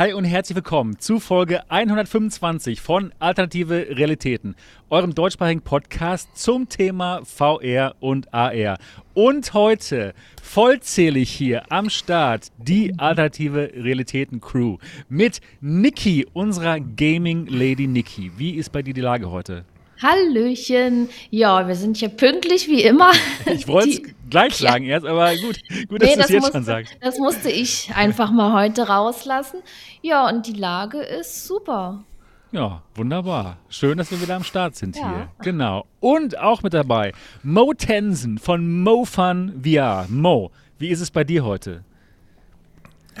Hi und herzlich willkommen zu Folge 125 von Alternative Realitäten, eurem deutschsprachigen Podcast zum Thema VR und AR. Und heute vollzählig hier am Start die Alternative Realitäten Crew mit Niki, unserer Gaming Lady Niki. Wie ist bei dir die Lage heute? Hallöchen. Ja, wir sind hier pünktlich wie immer. Ich wollte es gleich sagen ja. erst, aber gut, gut dass nee, du es jetzt musste, schon sagst. Das musste ich einfach mal heute rauslassen. Ja, und die Lage ist super. Ja, wunderbar. Schön, dass wir wieder am Start sind ja. hier. Genau. Und auch mit dabei Mo Tensen von MoFun VR. Mo, wie ist es bei dir heute?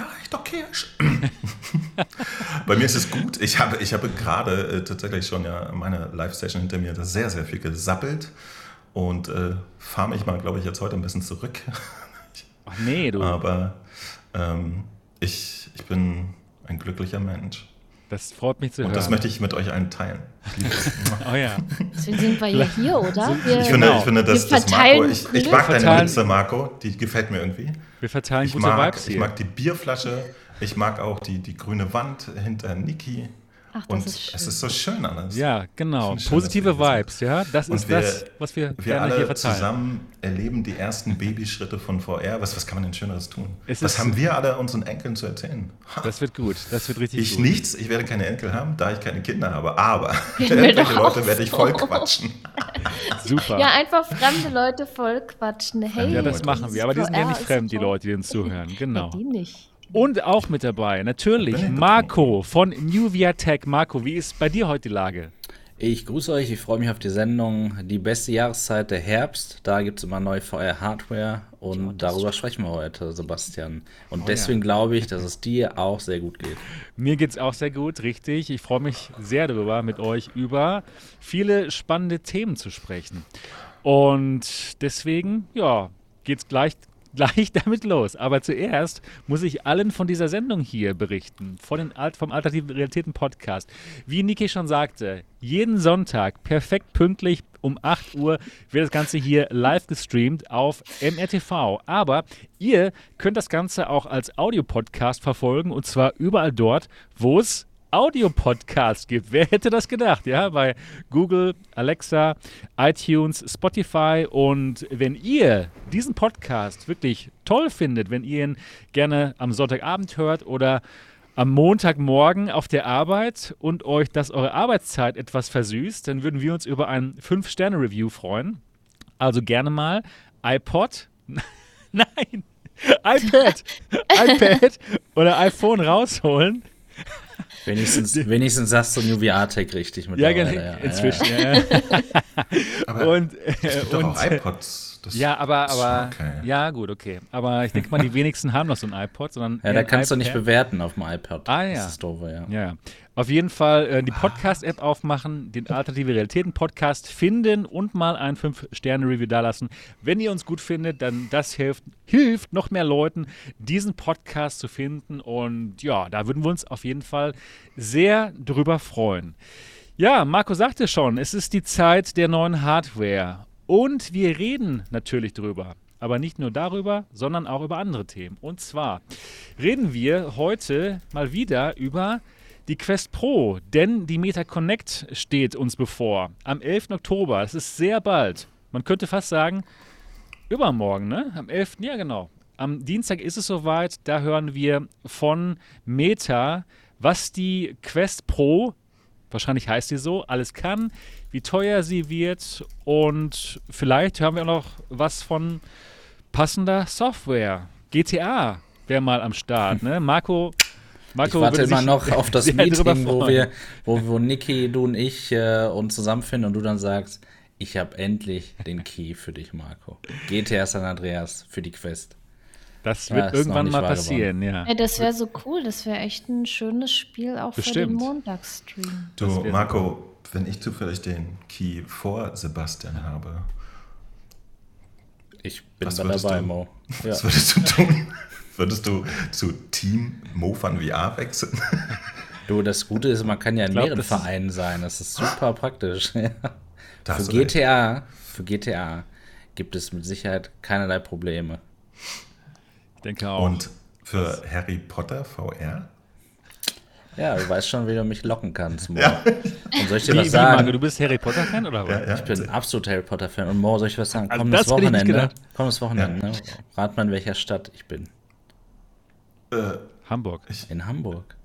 Ja, echt okay. Bei mir ist es gut. Ich habe, ich habe gerade äh, tatsächlich schon ja meine Live-Station hinter mir sehr, sehr viel gesappelt und äh, fahre mich mal, glaube ich, jetzt heute ein bisschen zurück. Ach nee, du. Aber ähm, ich, ich bin ein glücklicher Mensch. Das freut mich zu und hören. Und das möchte ich mit euch allen teilen. oh ja. Deswegen sind wir ja hier, oder? Wir, ich, finde, genau. ich finde, dass das Marco, ich, ich mag deine Witze, Marco, die gefällt mir irgendwie. Wir verteilen ich gute mag, Vibes hier. Ich mag die Bierflasche, ich mag auch die, die grüne Wand hinter Niki. Ach, und ist schön. es ist so schön alles. Ja, genau. Positive Vibes, ja. Das ist wir, das, was wir, wir gerne alle hier verteilen. zusammen erleben die ersten Babyschritte von VR. Was, was kann man denn Schöneres tun? Es was haben wir alle unseren Enkeln zu erzählen? Das wird gut. Das wird richtig ich gut. Ich nichts. Ich werde keine Enkel haben, da ich keine Kinder habe. Aber irgendwelche Leute werde ich voll quatschen. Super. Ja, einfach fremde Leute voll quatschen. Hey, ja, das machen wir. Aber die sind ja nicht fremd, die Leute, die uns zuhören. Genau. Ja, die nicht. Und auch mit dabei, natürlich, Marco von New Tech. Marco, wie ist bei dir heute die Lage? Ich grüße euch, ich freue mich auf die Sendung. Die beste Jahreszeit der Herbst. Da gibt es immer neue VR-Hardware und ja, darüber sprechen wir heute, Sebastian. Und oh, deswegen ja. glaube ich, dass es dir auch sehr gut geht. Mir geht es auch sehr gut, richtig. Ich freue mich sehr darüber, mit euch über viele spannende Themen zu sprechen. Und deswegen, ja, geht es gleich gleich damit los. Aber zuerst muss ich allen von dieser Sendung hier berichten, von den Alt vom Alternativen Realitäten Podcast. Wie Niki schon sagte, jeden Sonntag perfekt pünktlich um 8 Uhr wird das Ganze hier live gestreamt auf MRTV. Aber ihr könnt das Ganze auch als Audiopodcast verfolgen und zwar überall dort, wo es Audio-Podcast gibt. Wer hätte das gedacht? Ja, bei Google, Alexa, iTunes, Spotify. Und wenn ihr diesen Podcast wirklich toll findet, wenn ihr ihn gerne am Sonntagabend hört oder am Montagmorgen auf der Arbeit und euch das eure Arbeitszeit etwas versüßt, dann würden wir uns über ein 5-Sterne-Review freuen. Also gerne mal iPod. Nein, iPad, iPad oder iPhone rausholen Wenigstens, wenigstens sagst du New VR-Tech richtig mit Ja, genau, ja, inzwischen. Ja. ja. aber und, äh, es gibt und, doch auch iPods. Das ja, aber, aber okay. ja, gut, okay. Aber ich denke mal, die wenigsten haben noch so ein iPod, sondern. Ja, da kannst du nicht bewerten auf dem iPad. Ah, ja. Das ist doof, ja. Ja, auf jeden Fall äh, die Podcast-App aufmachen, den Alternative Realitäten-Podcast finden und mal ein 5-Sterne-Review dalassen. Wenn ihr uns gut findet, dann das hilft, hilft noch mehr Leuten, diesen Podcast zu finden. Und ja, da würden wir uns auf jeden Fall sehr drüber freuen. Ja, Marco sagte schon, es ist die Zeit der neuen Hardware. Und wir reden natürlich drüber. Aber nicht nur darüber, sondern auch über andere Themen. Und zwar reden wir heute mal wieder über die Quest Pro, denn die Meta Connect steht uns bevor. Am 11. Oktober, es ist sehr bald. Man könnte fast sagen, übermorgen, ne? Am 11. Ja, genau. Am Dienstag ist es soweit, da hören wir von Meta, was die Quest Pro, wahrscheinlich heißt sie so, alles kann, wie teuer sie wird und vielleicht hören wir auch noch was von passender Software. GTA wäre mal am Start, ne? Marco Marco ich warte immer noch auf das Meeting, wo wir, wo, wo Niki, du und ich äh, uns zusammenfinden und du dann sagst, ich habe endlich den Key für dich, Marco. GTA San Andreas für die Quest. Das wird ja, irgendwann mal passieren, ja. ja. Das wäre so cool. Das wäre echt ein schönes Spiel auch Bestimmt. für den Montagsstream. Du, Marco, wenn ich zufällig den Key vor Sebastian habe. Ich bin da dabei, Mo. Ja. Was würdest du tun? Würdest du zu Team Mofan VR wechseln? Du, das Gute ist, man kann ja in glaub, mehreren Vereinen sein. Das ist super praktisch. für GTA, für GTA gibt es mit Sicherheit keinerlei Probleme. Ich denke auch. Und für Harry Potter VR? Ja, du weißt schon, wie du mich locken kannst, Mo. Ja. Und soll ich dir wie, was sagen? Wie, du bist Harry Potter-Fan oder was? Ja, ja. Ich bin absolut Harry Potter-Fan. Und Mo, soll ich was sagen? Also Kommendes Wochenende. Kommendes Wochenende, ne? Rat mal, in welcher Stadt ich bin. Äh, Hamburg. Ich, in Hamburg.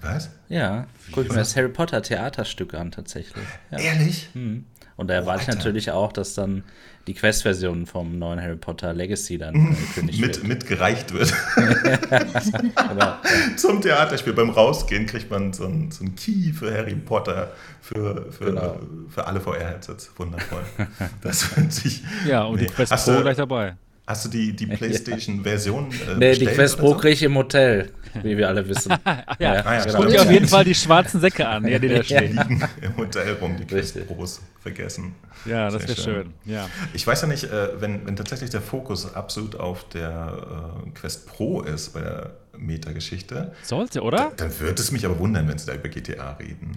Was? Ja, guck ich mir das Harry Potter Theaterstück an, tatsächlich. Ja. Ehrlich? Hm. Und da oh, erwarte ich natürlich auch, dass dann die Quest-Version vom neuen Harry Potter Legacy dann äh, mit, wird. Mitgereicht wird. Aber, ja. Zum Theaterspiel. Beim Rausgehen kriegt man so ein, so ein Key für Harry Potter für, für, genau. für alle VR-Headsets. Wundervoll. Das wird sich. Ja, und nee. die Quest Pro gleich dabei. Hast du die, die PlayStation-Version? Äh, nee, die Quest Pro so? kriege ich im Hotel, wie wir alle wissen. ja, ja, ja, genau. Auf jeden Fall die schwarzen Säcke an, ja, die da stehen. Im Hotel rum, die Quest Pros vergessen. Ja, das wäre schön. schön. Ja. Ich weiß ja nicht, äh, wenn, wenn tatsächlich der Fokus absolut auf der äh, Quest Pro ist bei der Meta-Geschichte. Sollte, oder? Dann, dann wird es mich aber wundern, wenn sie da über GTA reden.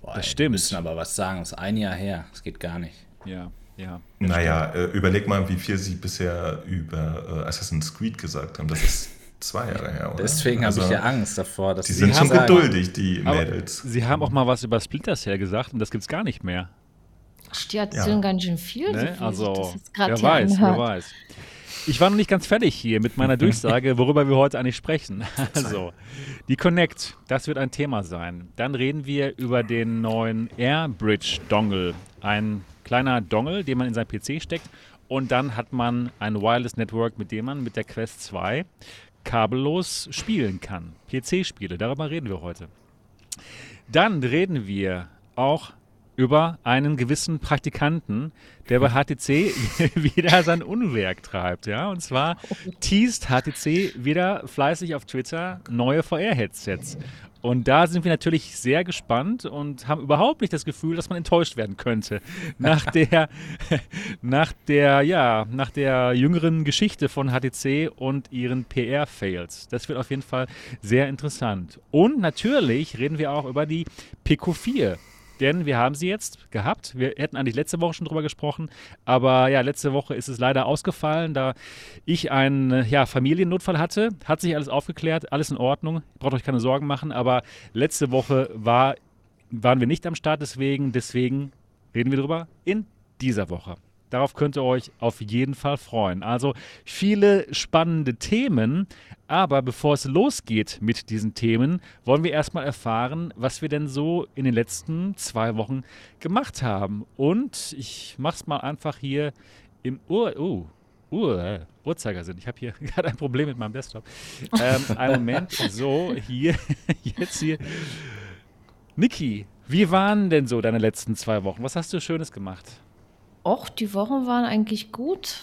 Boah, das stimmt. Wir müssen aber was sagen, das ist ein Jahr her. Das geht gar nicht. Ja. Ja, naja, äh, überleg mal, wie viel sie bisher über äh, Assassin's Creed gesagt haben. Das ist zwei Jahre her, oder? Deswegen also, habe ich ja Angst davor. Dass die sind schon sagen. geduldig, die Mädels. Sie haben auch mal was über Splinter Cell gesagt und das gibt es gar nicht mehr. Ach, die erzählen ja. ganz schön viel. Ne? So also, wer weiß, anhört. wer weiß. Ich war noch nicht ganz fertig hier mit meiner Durchsage, worüber wir heute eigentlich sprechen. Also, die Connect, das wird ein Thema sein. Dann reden wir über den neuen AirBridge Dongle, ein kleiner Dongle, den man in sein PC steckt. Und dann hat man ein Wireless Network, mit dem man mit der Quest 2 kabellos spielen kann. PC-Spiele, darüber reden wir heute. Dann reden wir auch über einen gewissen Praktikanten, der bei HTC wieder sein Unwerk treibt. Ja? Und zwar teast HTC wieder fleißig auf Twitter neue VR-Headsets. Und da sind wir natürlich sehr gespannt und haben überhaupt nicht das Gefühl, dass man enttäuscht werden könnte. Nach der, nach der, ja, nach der jüngeren Geschichte von HTC und ihren PR-Fails. Das wird auf jeden Fall sehr interessant. Und natürlich reden wir auch über die Pico 4 denn wir haben sie jetzt gehabt. Wir hätten eigentlich letzte Woche schon drüber gesprochen, aber ja, letzte Woche ist es leider ausgefallen, da ich einen ja, Familiennotfall hatte. Hat sich alles aufgeklärt, alles in Ordnung. Braucht euch keine Sorgen machen, aber letzte Woche war, waren wir nicht am Start, deswegen, deswegen reden wir drüber in dieser Woche. Darauf könnt ihr euch auf jeden Fall freuen. Also viele spannende Themen. Aber bevor es losgeht mit diesen Themen, wollen wir erstmal erfahren, was wir denn so in den letzten zwei Wochen gemacht haben. Und ich mache es mal einfach hier im Uhr. Uh, Uhr, Uhrzeigersinn. Ich habe hier gerade ein Problem mit meinem Desktop. Ähm, einen Moment. So, hier, jetzt hier. Niki, wie waren denn so deine letzten zwei Wochen? Was hast du Schönes gemacht? Och, die Wochen waren eigentlich gut.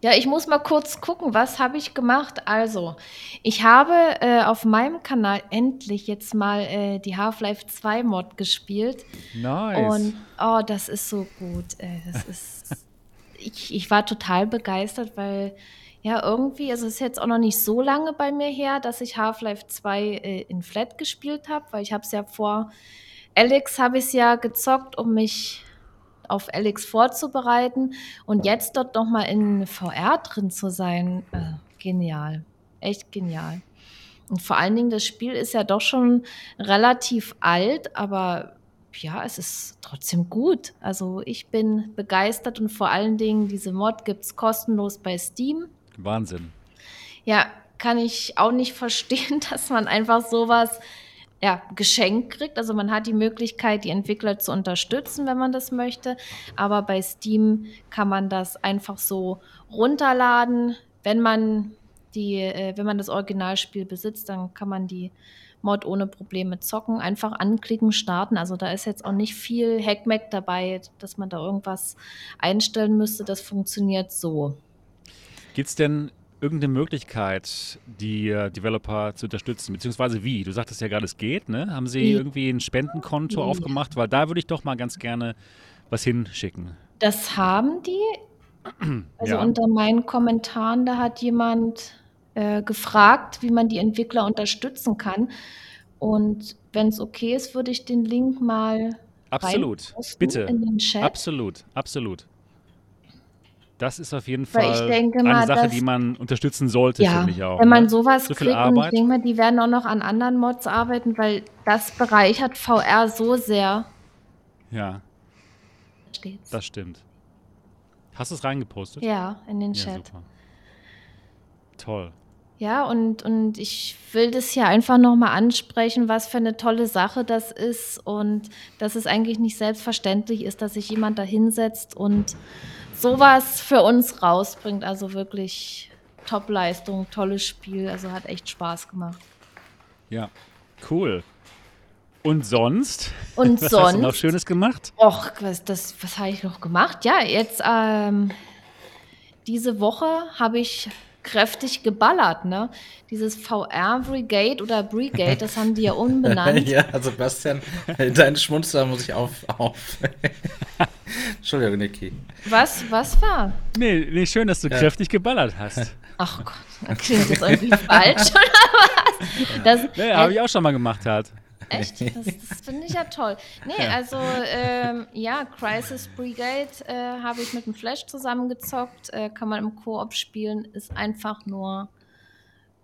Ja, ich muss mal kurz gucken, was habe ich gemacht? Also, ich habe äh, auf meinem Kanal endlich jetzt mal äh, die Half-Life 2 Mod gespielt. Nice. Und oh, das ist so gut. Äh, das ist ich, ich war total begeistert, weil ja, irgendwie, also es ist jetzt auch noch nicht so lange bei mir her, dass ich Half-Life 2 äh, in Flat gespielt habe, weil ich habe es ja vor Alex habe ich es ja gezockt, um mich auf Alex vorzubereiten und jetzt dort nochmal in VR drin zu sein, äh, genial. Echt genial. Und vor allen Dingen, das Spiel ist ja doch schon relativ alt, aber ja, es ist trotzdem gut. Also ich bin begeistert und vor allen Dingen, diese Mod gibt es kostenlos bei Steam. Wahnsinn. Ja, kann ich auch nicht verstehen, dass man einfach sowas ja, geschenkt kriegt. Also man hat die Möglichkeit, die Entwickler zu unterstützen, wenn man das möchte. Aber bei Steam kann man das einfach so runterladen. Wenn man die, äh, wenn man das Originalspiel besitzt, dann kann man die Mod ohne Probleme zocken. Einfach anklicken, starten. Also da ist jetzt auch nicht viel Hackmack dabei, dass man da irgendwas einstellen müsste. Das funktioniert so. Gibt es denn irgendeine Möglichkeit, die äh, Developer zu unterstützen? Beziehungsweise wie? Du sagtest ja gerade, es geht, ne? Haben sie wie? irgendwie ein Spendenkonto wie? aufgemacht? Weil da würde ich doch mal ganz gerne was hinschicken. Das haben die. Also ja. unter meinen Kommentaren, da hat jemand äh, gefragt, wie man die Entwickler unterstützen kann. Und wenn es okay ist, würde ich den Link mal Absolut, bitte. Absolut, absolut. Das ist auf jeden Fall eine mal, Sache, die man unterstützen sollte, ja, finde ich auch. Wenn man ne? sowas so kriegt, und ich denke mal, die werden auch noch an anderen Mods arbeiten, weil das bereichert VR so sehr. Ja. Steht's. Das stimmt. Hast du es reingepostet? Ja, in den Chat. Ja, Toll. Ja, und, und ich will das hier einfach nochmal ansprechen, was für eine tolle Sache das ist und dass es eigentlich nicht selbstverständlich ist, dass sich jemand da hinsetzt und sowas für uns rausbringt. Also wirklich Top-Leistung, tolles Spiel. Also hat echt Spaß gemacht. Ja, cool. Und sonst? Und was sonst? Hast du noch Schönes gemacht? Och, was, das, was habe ich noch gemacht? Ja, jetzt ähm, diese Woche habe ich kräftig geballert, ne? Dieses VR Brigade oder Brigade, das haben die ja umbenannt. ja, Sebastian, dein Schmunzler muss ich auf. auf. Entschuldigung, Niki. Was, was war? Nee, nee, schön, dass du ja. kräftig geballert hast. Ach Gott, dann klingt das irgendwie falsch, oder was? Das, ja, habe ich auch schon mal gemacht, halt. Echt? Das, das finde ich ja toll. Nee, ja. also ähm, ja, Crisis Brigade äh, habe ich mit dem Flash zusammengezockt. Äh, kann man im Koop spielen. Ist einfach nur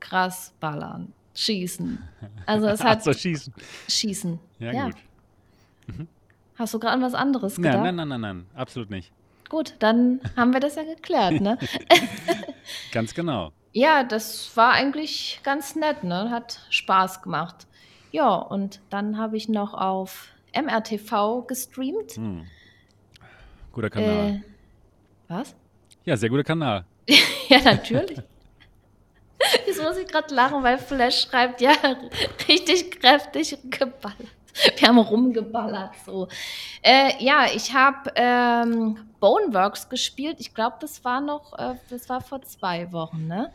krass ballern. Schießen. Also es hat. so, schießen. Schießen. Ja, ja. gut. Mhm. Hast du gerade an was anderes gedacht? Nein, nein, nein, nein, nein, absolut nicht. Gut, dann haben wir das ja geklärt, ne? ganz genau. Ja, das war eigentlich ganz nett, ne? Hat Spaß gemacht. Ja, und dann habe ich noch auf MRTV gestreamt. Hm. Guter Kanal. Äh, was? Ja, sehr guter Kanal. ja, natürlich. Jetzt muss ich gerade lachen, weil Flash schreibt, ja, richtig kräftig geballert. Wir haben rumgeballert so. Äh, ja, ich habe ähm, Boneworks gespielt. Ich glaube, das war noch, äh, das war vor zwei Wochen, ne?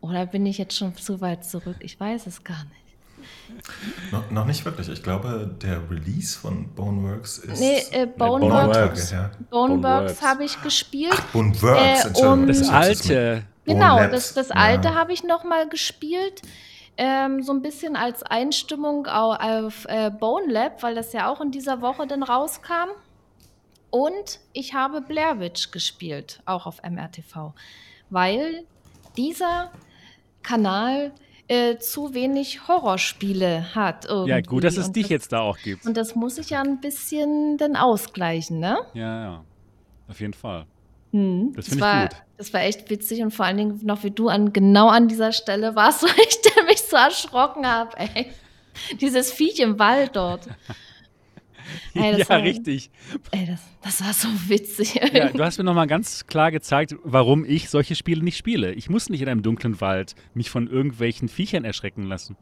Oder bin ich jetzt schon zu weit zurück? Ich weiß es gar nicht. No, noch nicht wirklich. Ich glaube, der Release von Boneworks ist. Nee, äh, Boneworks, ja. Boneworks habe ich gespielt. Ach, Boneworks, äh, um, Das alte. Genau, das, das alte ja. habe ich nochmal gespielt. Ähm, so ein bisschen als Einstimmung auf, äh, Bone Lab, weil das ja auch in dieser Woche dann rauskam. Und ich habe Blair Witch gespielt, auch auf MRTV. Weil dieser Kanal äh, zu wenig Horrorspiele hat. Irgendwie. Ja, gut, dass es und dich das, jetzt da auch gibt. Und das muss ich ja ein bisschen dann ausgleichen, ne? Ja, ja. Auf jeden Fall. Hm, das finde ich gut. Das war echt witzig und vor allen Dingen noch wie du an genau an dieser Stelle warst, weil ich mich so erschrocken habe, ey. Dieses Viech im Wald dort. Ey, ja, war, richtig. Ey, das, das, war so witzig. Ja, du hast mir nochmal ganz klar gezeigt, warum ich solche Spiele nicht spiele. Ich muss nicht in einem dunklen Wald mich von irgendwelchen Viechern erschrecken lassen.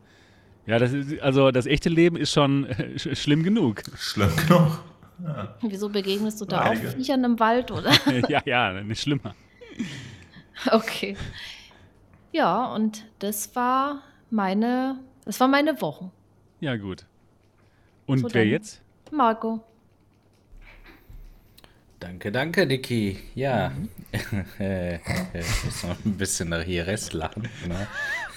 Ja, das ist, also das echte Leben ist schon äh, schlimm genug. Schlimm genug. Ja. Wieso begegnest du da Einige. auch Viechern im Wald, oder? ja, ja, nicht schlimmer. Okay. Ja, und das war meine, das war meine Woche. Ja, gut. Und so wer dann. jetzt? Marco. Danke, danke, Niki. Ja, mhm. ich muss noch ein bisschen nach hier Rest lachen. Ne?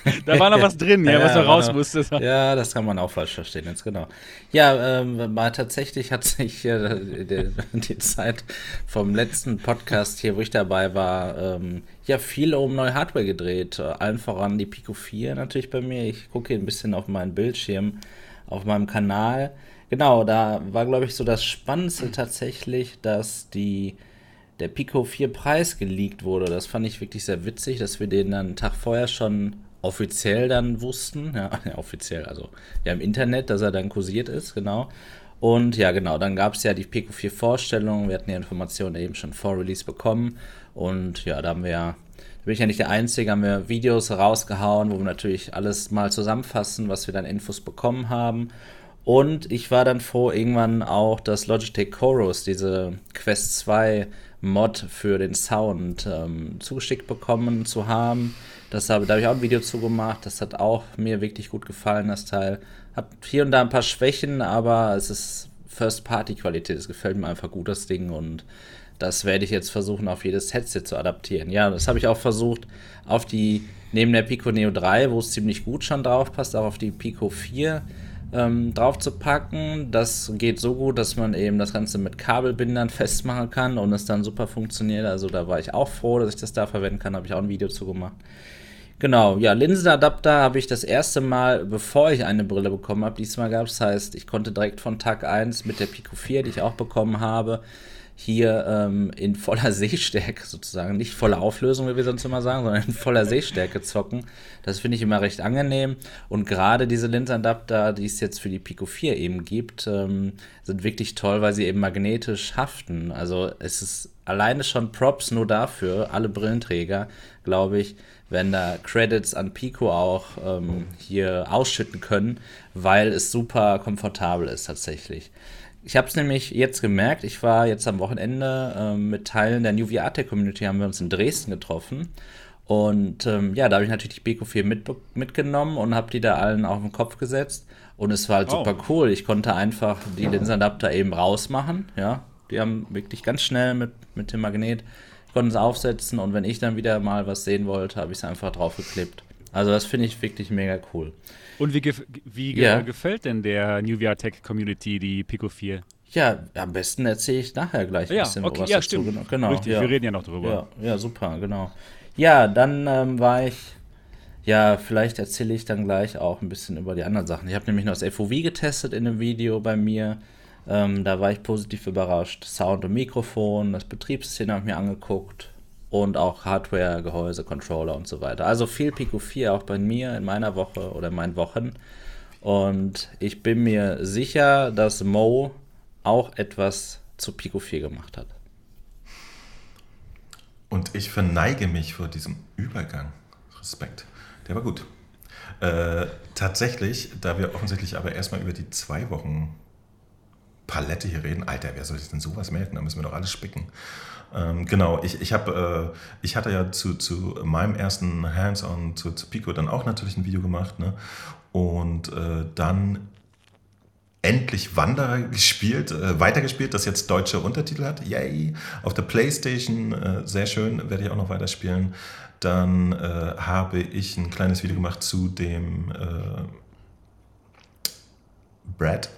Da war noch was drin, ja, ja was noch raus noch, musste. Ja, das kann man auch falsch verstehen, jetzt genau. Ja, ähm, mal tatsächlich hat sich äh, die, die, Zeit vom letzten Podcast hier, wo ich dabei war, ähm, ja, viel um neue Hardware gedreht. Allen voran die Pico 4 natürlich bei mir. Ich gucke hier ein bisschen auf meinen Bildschirm auf meinem Kanal. Genau, da war, glaube ich, so das Spannendste tatsächlich, dass die, der Pico 4 Preis geleakt wurde. Das fand ich wirklich sehr witzig, dass wir den dann einen Tag vorher schon offiziell dann wussten. Ja, offiziell, also ja im Internet, dass er dann kursiert ist, genau. Und ja, genau, dann gab es ja die Pico 4 Vorstellung. Wir hatten die Informationen eben schon vor Release bekommen. Und ja, da haben wir ja, bin ich ja nicht der Einzige, haben wir Videos rausgehauen, wo wir natürlich alles mal zusammenfassen, was wir dann Infos bekommen haben. Und ich war dann froh, irgendwann auch das Logitech Chorus, diese Quest 2 Mod für den Sound, ähm, zugeschickt bekommen zu haben. Das habe, da habe ich auch ein Video zu gemacht. Das hat auch mir wirklich gut gefallen, das Teil. Hat hier und da ein paar Schwächen, aber es ist First-Party-Qualität. Es gefällt mir einfach gut, das Ding. Und das werde ich jetzt versuchen, auf jedes Headset zu adaptieren. Ja, das habe ich auch versucht, auf die, neben der Pico Neo 3, wo es ziemlich gut schon drauf passt, auch auf die Pico 4 ähm, drauf zu packen. Das geht so gut, dass man eben das Ganze mit Kabelbindern festmachen kann und es dann super funktioniert. Also da war ich auch froh, dass ich das da verwenden kann. Habe ich auch ein Video zu gemacht. Genau, ja, Linsenadapter habe ich das erste Mal, bevor ich eine Brille bekommen habe, diesmal gab es. Heißt, ich konnte direkt von Tag 1 mit der Pico 4, die ich auch bekommen habe, hier ähm, in voller Sehstärke sozusagen, nicht voller Auflösung, wie wir sonst immer sagen, sondern in voller Sehstärke zocken. Das finde ich immer recht angenehm. Und gerade diese Linsenadapter, die es jetzt für die Pico 4 eben gibt, ähm, sind wirklich toll, weil sie eben magnetisch haften. Also es ist alleine schon Props nur dafür, alle Brillenträger, glaube ich, werden da Credits an Pico auch ähm, hier ausschütten können, weil es super komfortabel ist tatsächlich. Ich habe es nämlich jetzt gemerkt, ich war jetzt am Wochenende äh, mit Teilen der New VR Tech Community, haben wir uns in Dresden getroffen. Und ähm, ja, da habe ich natürlich die Beko 4 mit, mitgenommen und habe die da allen auf den Kopf gesetzt. Und es war halt oh. super cool. Ich konnte einfach die Linsenadapter eben rausmachen. Ja, die haben wirklich ganz schnell mit, mit dem Magnet, konnten es aufsetzen. Und wenn ich dann wieder mal was sehen wollte, habe ich es einfach draufgeklebt. Also das finde ich wirklich mega cool. Und wie, gef wie ja. gefällt denn der New VR Tech Community die Pico 4? Ja, am besten erzähle ich nachher gleich ein ja, bisschen okay, was ja, dazu. Stimmt. Genau, genau, Richtig, ja. wir reden ja noch drüber. Ja, ja super, genau. Ja, dann ähm, war ich, ja, vielleicht erzähle ich dann gleich auch ein bisschen über die anderen Sachen. Ich habe nämlich noch das FOV getestet in einem Video bei mir. Ähm, da war ich positiv überrascht. Sound und Mikrofon, das Betriebssystem habe ich mir angeguckt und auch Hardware, Gehäuse, Controller und so weiter. Also viel Pico 4 auch bei mir in meiner Woche oder in meinen Wochen. Und ich bin mir sicher, dass Mo auch etwas zu Pico 4 gemacht hat. Und ich verneige mich vor diesem Übergang. Respekt. Der war gut. Äh, tatsächlich, da wir offensichtlich aber erstmal über die zwei Wochen Palette hier reden, Alter, wer soll sich denn sowas merken? Da müssen wir doch alles spicken. Ähm, genau, ich, ich, hab, äh, ich hatte ja zu, zu meinem ersten Hands-on zu, zu, Pico dann auch natürlich ein Video gemacht. Ne? Und äh, dann endlich Wanderer gespielt, äh, weitergespielt, das jetzt deutsche Untertitel hat. Yay! Auf der Playstation, äh, sehr schön, werde ich auch noch weiterspielen. Dann äh, habe ich ein kleines Video gemacht zu dem äh, Brad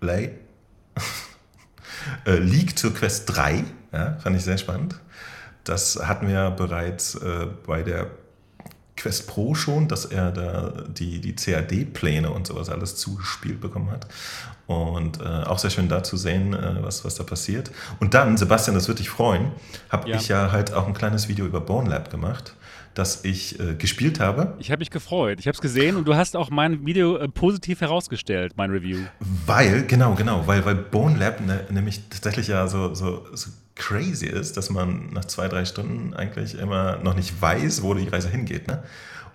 Lay. Äh, League zur Quest 3. Ja, fand ich sehr spannend. Das hatten wir bereits äh, bei der Quest Pro schon, dass er da die, die CAD-Pläne und sowas alles zugespielt bekommen hat. Und äh, auch sehr schön da zu sehen, äh, was, was da passiert. Und dann, Sebastian, das würde dich freuen, habe ja. ich ja halt auch ein kleines Video über Bone Lab gemacht das ich äh, gespielt habe. Ich habe mich gefreut. Ich habe es gesehen und du hast auch mein Video äh, positiv herausgestellt, mein Review. Weil, genau, genau, weil, weil Bone Lab ne, nämlich tatsächlich ja so, so, so crazy ist, dass man nach zwei, drei Stunden eigentlich immer noch nicht weiß, wo die Reise hingeht. Ne?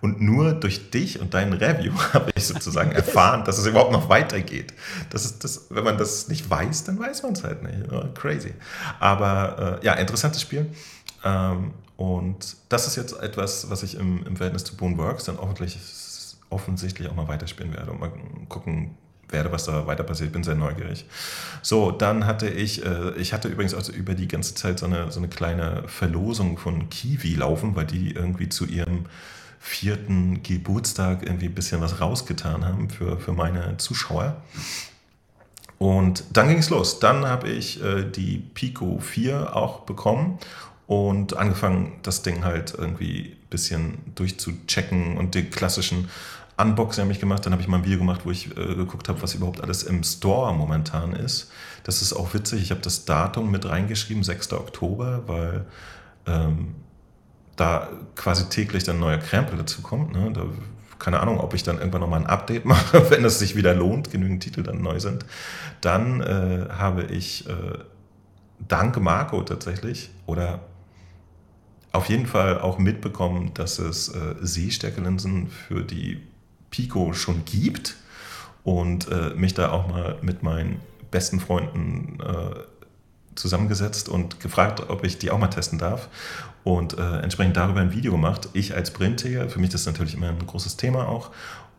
Und nur durch dich und dein Review habe ich sozusagen erfahren, dass es überhaupt noch weitergeht. Das ist das, wenn man das nicht weiß, dann weiß man es halt nicht. Crazy. Aber äh, ja, interessantes Spiel. Ähm, und das ist jetzt etwas, was ich im, im Verhältnis zu Bone Works dann offensichtlich, offensichtlich auch mal weiterspielen werde und mal gucken werde, was da weiter passiert. Bin sehr neugierig. So, dann hatte ich, äh, ich hatte übrigens also über die ganze Zeit so eine, so eine kleine Verlosung von Kiwi laufen, weil die irgendwie zu ihrem vierten Geburtstag irgendwie ein bisschen was rausgetan haben für, für meine Zuschauer. Und dann ging es los. Dann habe ich äh, die Pico 4 auch bekommen und angefangen, das Ding halt irgendwie ein bisschen durchzuchecken und die klassischen Unboxing habe ich gemacht. Dann habe ich mal ein Video gemacht, wo ich äh, geguckt habe, was überhaupt alles im Store momentan ist. Das ist auch witzig. Ich habe das Datum mit reingeschrieben, 6. Oktober, weil ähm, da quasi täglich dann neuer Krempel dazu kommt. Ne? Da, keine Ahnung, ob ich dann irgendwann nochmal ein Update mache, wenn es sich wieder lohnt, genügend Titel dann neu sind. Dann äh, habe ich äh, dank Marco tatsächlich oder auf jeden Fall auch mitbekommen, dass es äh, Sehstärkelinsen für die Pico schon gibt und äh, mich da auch mal mit meinen besten Freunden äh, zusammengesetzt und gefragt, ob ich die auch mal testen darf und äh, entsprechend darüber ein Video gemacht. Ich als Brillenträger, für mich das natürlich immer ein großes Thema auch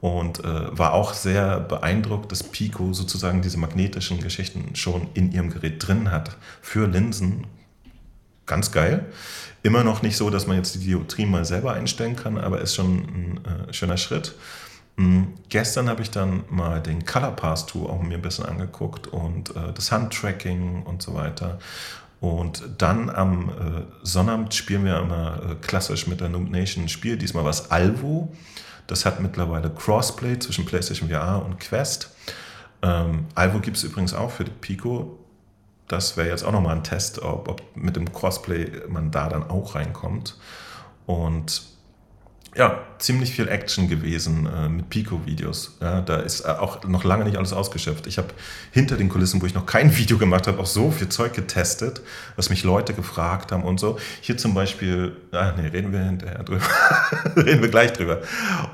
und äh, war auch sehr beeindruckt, dass Pico sozusagen diese magnetischen Geschichten schon in ihrem Gerät drin hat für Linsen. Ganz geil. Immer noch nicht so, dass man jetzt die Dioptrien mal selber einstellen kann, aber ist schon ein äh, schöner Schritt. Mhm. Gestern habe ich dann mal den Color Pass Tour auch mir ein bisschen angeguckt und äh, das Handtracking und so weiter. Und dann am äh, Sonnabend spielen wir immer äh, klassisch mit der Noob Nation ein Spiel. Diesmal war es Alvo. Das hat mittlerweile Crossplay zwischen PlayStation VR und Quest. Ähm, Alvo gibt es übrigens auch für die Pico. Das wäre jetzt auch nochmal ein Test, ob, ob mit dem Crossplay man da dann auch reinkommt. Und ja, ziemlich viel Action gewesen äh, mit Pico-Videos. Ja, da ist äh, auch noch lange nicht alles ausgeschöpft. Ich habe hinter den Kulissen, wo ich noch kein Video gemacht habe, auch so viel Zeug getestet, was mich Leute gefragt haben und so. Hier zum Beispiel, ah, nee, reden wir hinterher drüber. reden wir gleich drüber.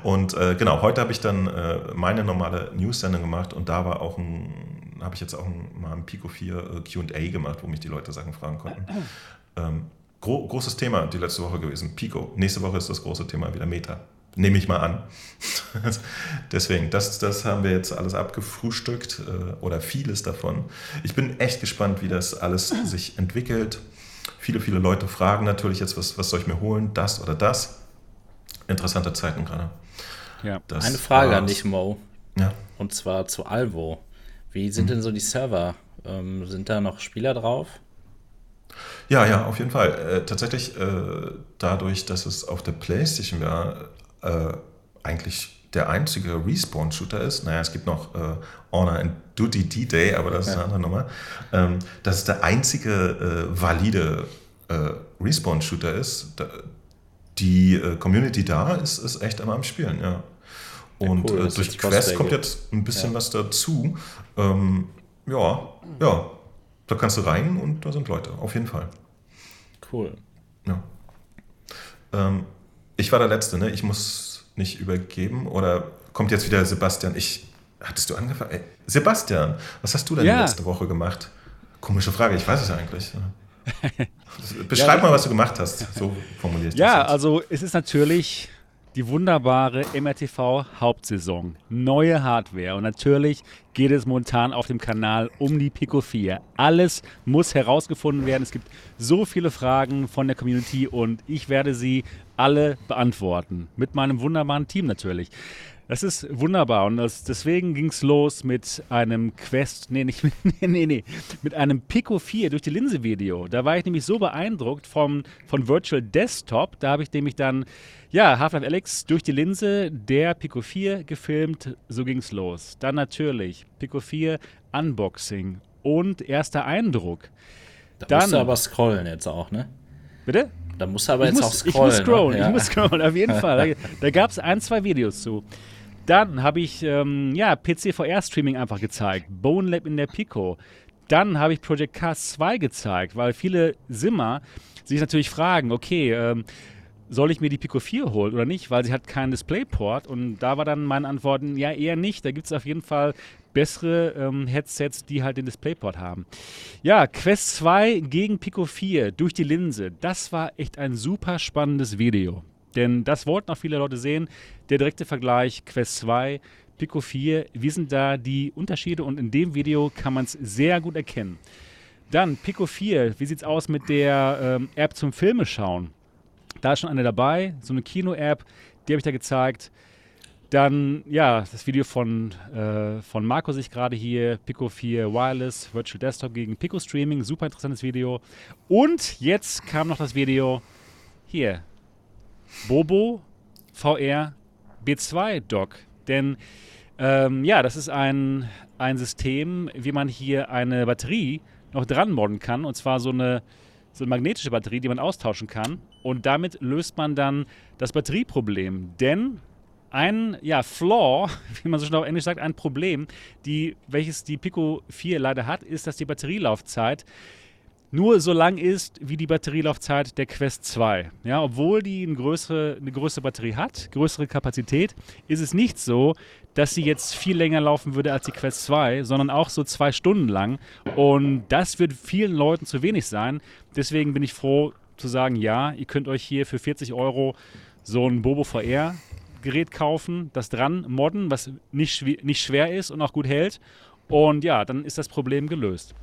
Und äh, genau, heute habe ich dann äh, meine normale News-Sendung gemacht und da war auch ein, habe ich jetzt auch mal ein Pico 4 äh, QA gemacht, wo mich die Leute Sachen fragen konnten. Ähm, Gro großes Thema die letzte Woche gewesen, Pico. Nächste Woche ist das große Thema wieder Meta. Nehme ich mal an. Deswegen, das, das haben wir jetzt alles abgefrühstückt äh, oder vieles davon. Ich bin echt gespannt, wie das alles sich entwickelt. Viele, viele Leute fragen natürlich jetzt, was, was soll ich mir holen, das oder das. Interessante Zeiten gerade. Ja. Das Eine Frage an dich, Mo. Ja. Und zwar zu Alvo. Wie sind denn so die Server? Ähm, sind da noch Spieler drauf? Ja, ja, auf jeden Fall. Äh, tatsächlich, äh, dadurch, dass es auf der PlayStation war, äh, eigentlich der einzige Respawn-Shooter ist. Naja, es gibt noch äh, Honor and Duty D-Day, aber das ist eine andere Nummer. Ähm, dass es der einzige äh, valide äh, Respawn-Shooter ist. Da, die Community da ist, ist echt einmal am Spielen, ja. Und ja, cool, durch Quest kommt jetzt ein bisschen ja. was dazu. Ähm, ja, ja, da kannst du rein und da sind Leute, auf jeden Fall. Cool. Ja. Ähm, ich war der Letzte, ne? Ich muss nicht übergeben. Oder kommt jetzt wieder Sebastian? Ich. Hattest du angefangen? Ey, Sebastian, was hast du denn ja. letzte Woche gemacht? Komische Frage, ich weiß es ja eigentlich. Beschreib ja, mal, was du gemacht hast. So formuliere ich das. Ja, jetzt. also es ist natürlich die wunderbare MRTV Hauptsaison. Neue Hardware. Und natürlich geht es momentan auf dem Kanal um die Pico 4. Alles muss herausgefunden werden. Es gibt so viele Fragen von der Community und ich werde sie alle beantworten. Mit meinem wunderbaren Team natürlich. Das ist wunderbar und das, deswegen ging es los mit einem Quest, nee, nicht mit, nee, nee, mit einem Pico 4 durch die Linse Video. Da war ich nämlich so beeindruckt vom, von Virtual Desktop, da habe ich nämlich dann, ja, Half-Life Alex durch die Linse der Pico 4 gefilmt, so ging es los. Dann natürlich Pico 4 Unboxing und erster Eindruck. Da dann, musst du aber scrollen jetzt auch, ne? Bitte? Da musst du aber ich jetzt muss, auch scrollen. Ich muss scrollen, ne? ja. ich muss scrollen, auf jeden Fall. Da, da gab es ein, zwei Videos zu. Dann habe ich ähm, ja, PC-VR-Streaming einfach gezeigt. Bone Lab in der Pico. Dann habe ich Project Cast 2 gezeigt, weil viele Simmer sich natürlich fragen, okay, ähm, soll ich mir die Pico 4 holen oder nicht, weil sie hat keinen Displayport. Und da war dann meine Antwort, ja, eher nicht. Da gibt es auf jeden Fall bessere ähm, Headsets, die halt den Displayport haben. Ja, Quest 2 gegen Pico 4 durch die Linse. Das war echt ein super spannendes Video. Denn das wollten auch viele Leute sehen. Der direkte Vergleich Quest 2, Pico 4, wie sind da die Unterschiede? Und in dem Video kann man es sehr gut erkennen. Dann Pico 4, wie sieht es aus mit der ähm, App zum Filme schauen? Da ist schon eine dabei, so eine Kino-App, die habe ich da gezeigt. Dann, ja, das Video von, äh, von Marco sich gerade hier, Pico 4 Wireless, Virtual Desktop gegen Pico Streaming, super interessantes Video. Und jetzt kam noch das Video hier, Bobo VR B2 Dock. Denn ähm, ja, das ist ein, ein System, wie man hier eine Batterie noch dran modden kann. Und zwar so eine, so eine magnetische Batterie, die man austauschen kann. Und damit löst man dann das Batterieproblem. Denn ein ja, Flaw, wie man so schnell auf Englisch sagt, ein Problem, die, welches die Pico 4 leider hat, ist, dass die Batterielaufzeit nur so lang ist wie die Batterielaufzeit der Quest 2. Ja, obwohl die eine größere, eine größere Batterie hat, größere Kapazität, ist es nicht so, dass sie jetzt viel länger laufen würde als die Quest 2, sondern auch so zwei Stunden lang. Und das wird vielen Leuten zu wenig sein. Deswegen bin ich froh zu sagen, ja, ihr könnt euch hier für 40 Euro so ein Bobo VR Gerät kaufen, das dran modden, was nicht, nicht schwer ist und auch gut hält. Und ja, dann ist das Problem gelöst.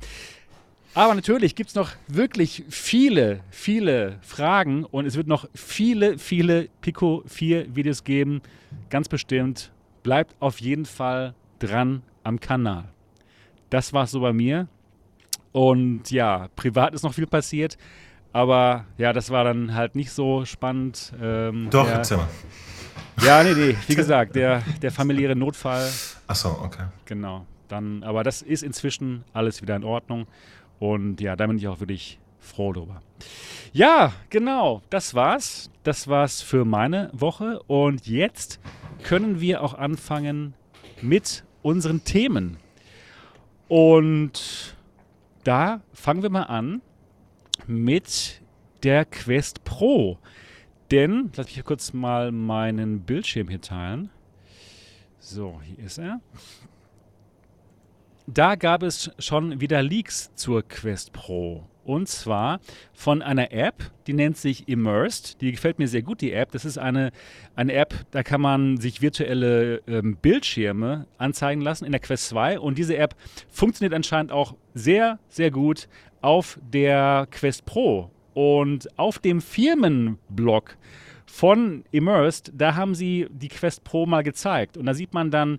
Aber natürlich gibt es noch wirklich viele, viele Fragen und es wird noch viele, viele Pico 4 Videos geben. Ganz bestimmt. bleibt auf jeden Fall dran am Kanal. Das war es so bei mir. Und ja, privat ist noch viel passiert. Aber ja, das war dann halt nicht so spannend. Ähm, Doch, der, erzähl mal. Ja, nee, nee, wie gesagt, der, der familiäre Notfall. Ach so, okay. Genau. Dann, aber das ist inzwischen alles wieder in Ordnung. Und ja, da bin ich auch wirklich froh drüber. Ja, genau, das war's. Das war's für meine Woche. Und jetzt können wir auch anfangen mit unseren Themen. Und da fangen wir mal an mit der Quest Pro. Denn, lass mich kurz mal meinen Bildschirm hier teilen. So, hier ist er. Da gab es schon wieder Leaks zur Quest Pro. Und zwar von einer App, die nennt sich Immersed. Die gefällt mir sehr gut, die App. Das ist eine, eine App, da kann man sich virtuelle ähm, Bildschirme anzeigen lassen in der Quest 2. Und diese App funktioniert anscheinend auch sehr, sehr gut auf der Quest Pro. Und auf dem Firmenblog von Immersed, da haben sie die Quest Pro mal gezeigt. Und da sieht man dann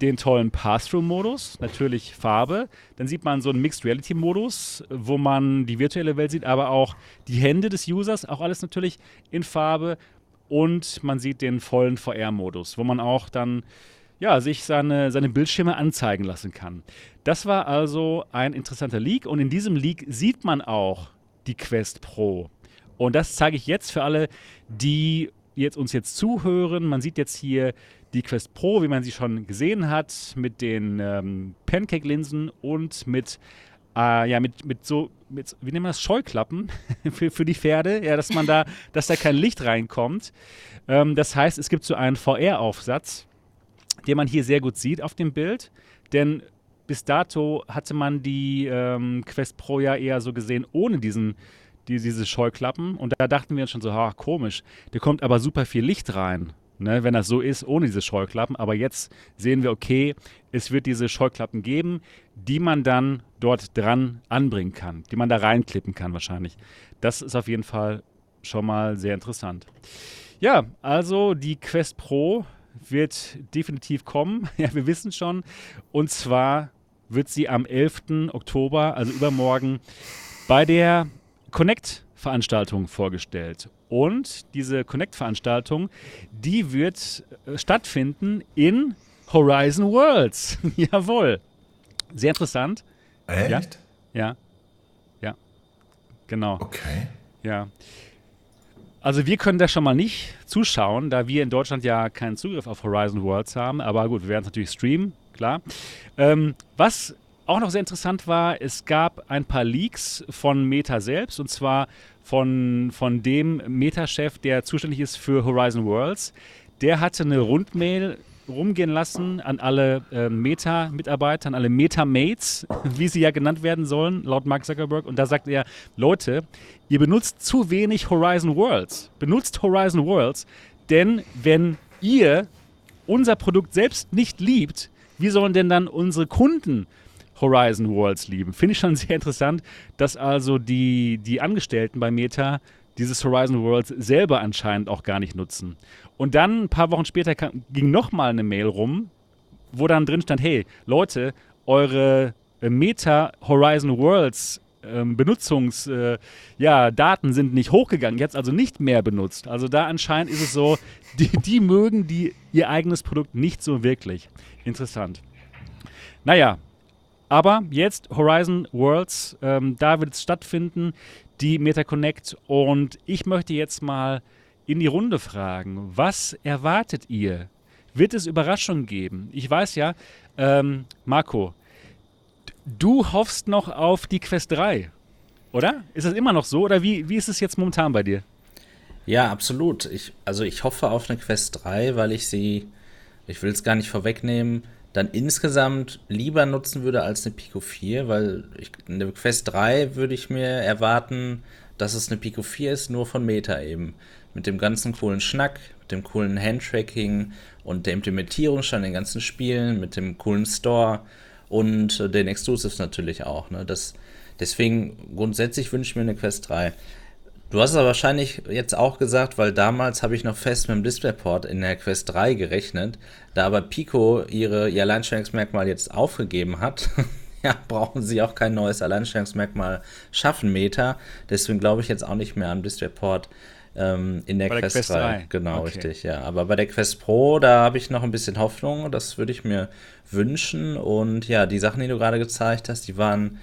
den tollen Pass-Through-Modus, natürlich Farbe. Dann sieht man so einen Mixed-Reality-Modus, wo man die virtuelle Welt sieht, aber auch die Hände des Users, auch alles natürlich in Farbe. Und man sieht den vollen VR-Modus, wo man auch dann ja, sich seine, seine Bildschirme anzeigen lassen kann. Das war also ein interessanter Leak und in diesem Leak sieht man auch die Quest Pro. Und das zeige ich jetzt für alle, die jetzt uns jetzt zuhören. Man sieht jetzt hier die Quest Pro, wie man sie schon gesehen hat, mit den ähm, Pancake-Linsen und mit, äh, ja, mit, mit so, mit, wie nennen wir das, Scheuklappen für, für die Pferde, ja, dass man da, dass da kein Licht reinkommt. Ähm, das heißt, es gibt so einen VR-Aufsatz, den man hier sehr gut sieht auf dem Bild, denn bis dato hatte man die ähm, Quest Pro ja eher so gesehen ohne diesen die, diese Scheuklappen und da dachten wir uns schon so, ha, komisch, da kommt aber super viel Licht rein ne, wenn das so ist, ohne diese Scheuklappen. Aber jetzt sehen wir, okay, es wird diese Scheuklappen geben, die man dann dort dran anbringen kann, die man da reinklippen kann wahrscheinlich. Das ist auf jeden Fall schon mal sehr interessant. Ja, also die Quest Pro wird definitiv kommen. Ja, wir wissen schon. Und zwar wird sie am 11. Oktober, also übermorgen, bei der Connect-Veranstaltung vorgestellt. Und diese Connect-Veranstaltung, die wird äh, stattfinden in Horizon Worlds. Jawohl. Sehr interessant. Echt? Ja. ja. Ja. Genau. Okay. Ja. Also wir können da schon mal nicht zuschauen, da wir in Deutschland ja keinen Zugriff auf Horizon Worlds haben. Aber gut, wir werden es natürlich streamen, klar. Ähm, was auch noch sehr interessant war, es gab ein paar Leaks von Meta selbst und zwar von, von dem Meta-Chef, der zuständig ist für Horizon Worlds. Der hatte eine Rundmail rumgehen lassen an alle äh, Meta-Mitarbeiter, an alle Meta-Mates, wie sie ja genannt werden sollen, laut Mark Zuckerberg. Und da sagt er, Leute, ihr benutzt zu wenig Horizon Worlds. Benutzt Horizon Worlds, denn wenn ihr unser Produkt selbst nicht liebt, wie sollen denn dann unsere Kunden Horizon Worlds lieben. Finde ich schon sehr interessant, dass also die, die Angestellten bei Meta dieses Horizon Worlds selber anscheinend auch gar nicht nutzen. Und dann ein paar Wochen später kam, ging nochmal eine Mail rum, wo dann drin stand, hey Leute, eure äh, Meta Horizon Worlds ähm, Benutzungsdaten äh, ja, sind nicht hochgegangen, jetzt also nicht mehr benutzt. Also da anscheinend ist es so, die, die mögen die, ihr eigenes Produkt nicht so wirklich. Interessant. Naja, aber jetzt Horizon Worlds, ähm, da wird es stattfinden, die MetaConnect. Und ich möchte jetzt mal in die Runde fragen, was erwartet ihr? Wird es Überraschungen geben? Ich weiß ja, ähm, Marco, du hoffst noch auf die Quest 3, oder? Ist das immer noch so oder wie, wie ist es jetzt momentan bei dir? Ja, absolut. Ich, also ich hoffe auf eine Quest 3, weil ich sie, ich will es gar nicht vorwegnehmen, dann insgesamt lieber nutzen würde als eine Pico 4, weil ich, eine Quest 3 würde ich mir erwarten, dass es eine Pico 4 ist, nur von Meta eben. Mit dem ganzen coolen Schnack, mit dem coolen Handtracking und der Implementierung schon in den ganzen Spielen, mit dem coolen Store und äh, den Exclusives natürlich auch. Ne? Das, deswegen grundsätzlich wünsche ich mir eine Quest 3. Du hast es aber wahrscheinlich jetzt auch gesagt, weil damals habe ich noch fest mit dem DisplayPort in der Quest 3 gerechnet. Da aber Pico ihre, ihr Alleinstellungsmerkmal jetzt aufgegeben hat, ja, brauchen sie auch kein neues Alleinstellungsmerkmal schaffen, Meta. Deswegen glaube ich jetzt auch nicht mehr an DisplayPort ähm, in der, Quest, der Quest 3. 3. Genau, okay. richtig, ja. Aber bei der Quest Pro, da habe ich noch ein bisschen Hoffnung. Das würde ich mir wünschen. Und ja, die Sachen, die du gerade gezeigt hast, die waren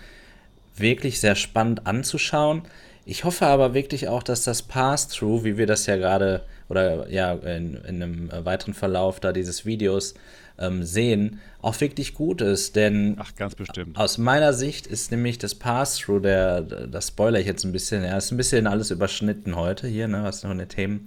wirklich sehr spannend anzuschauen. Ich hoffe aber wirklich auch, dass das Pass-Through, wie wir das ja gerade oder ja in, in, einem weiteren Verlauf da dieses Videos ähm, sehen, auch wirklich gut ist. Denn Ach, ganz bestimmt. aus meiner Sicht ist nämlich das Pass-Through, der, das spoiler ich jetzt ein bisschen, ja, ist ein bisschen alles überschnitten heute hier, ne, was noch in den Themen.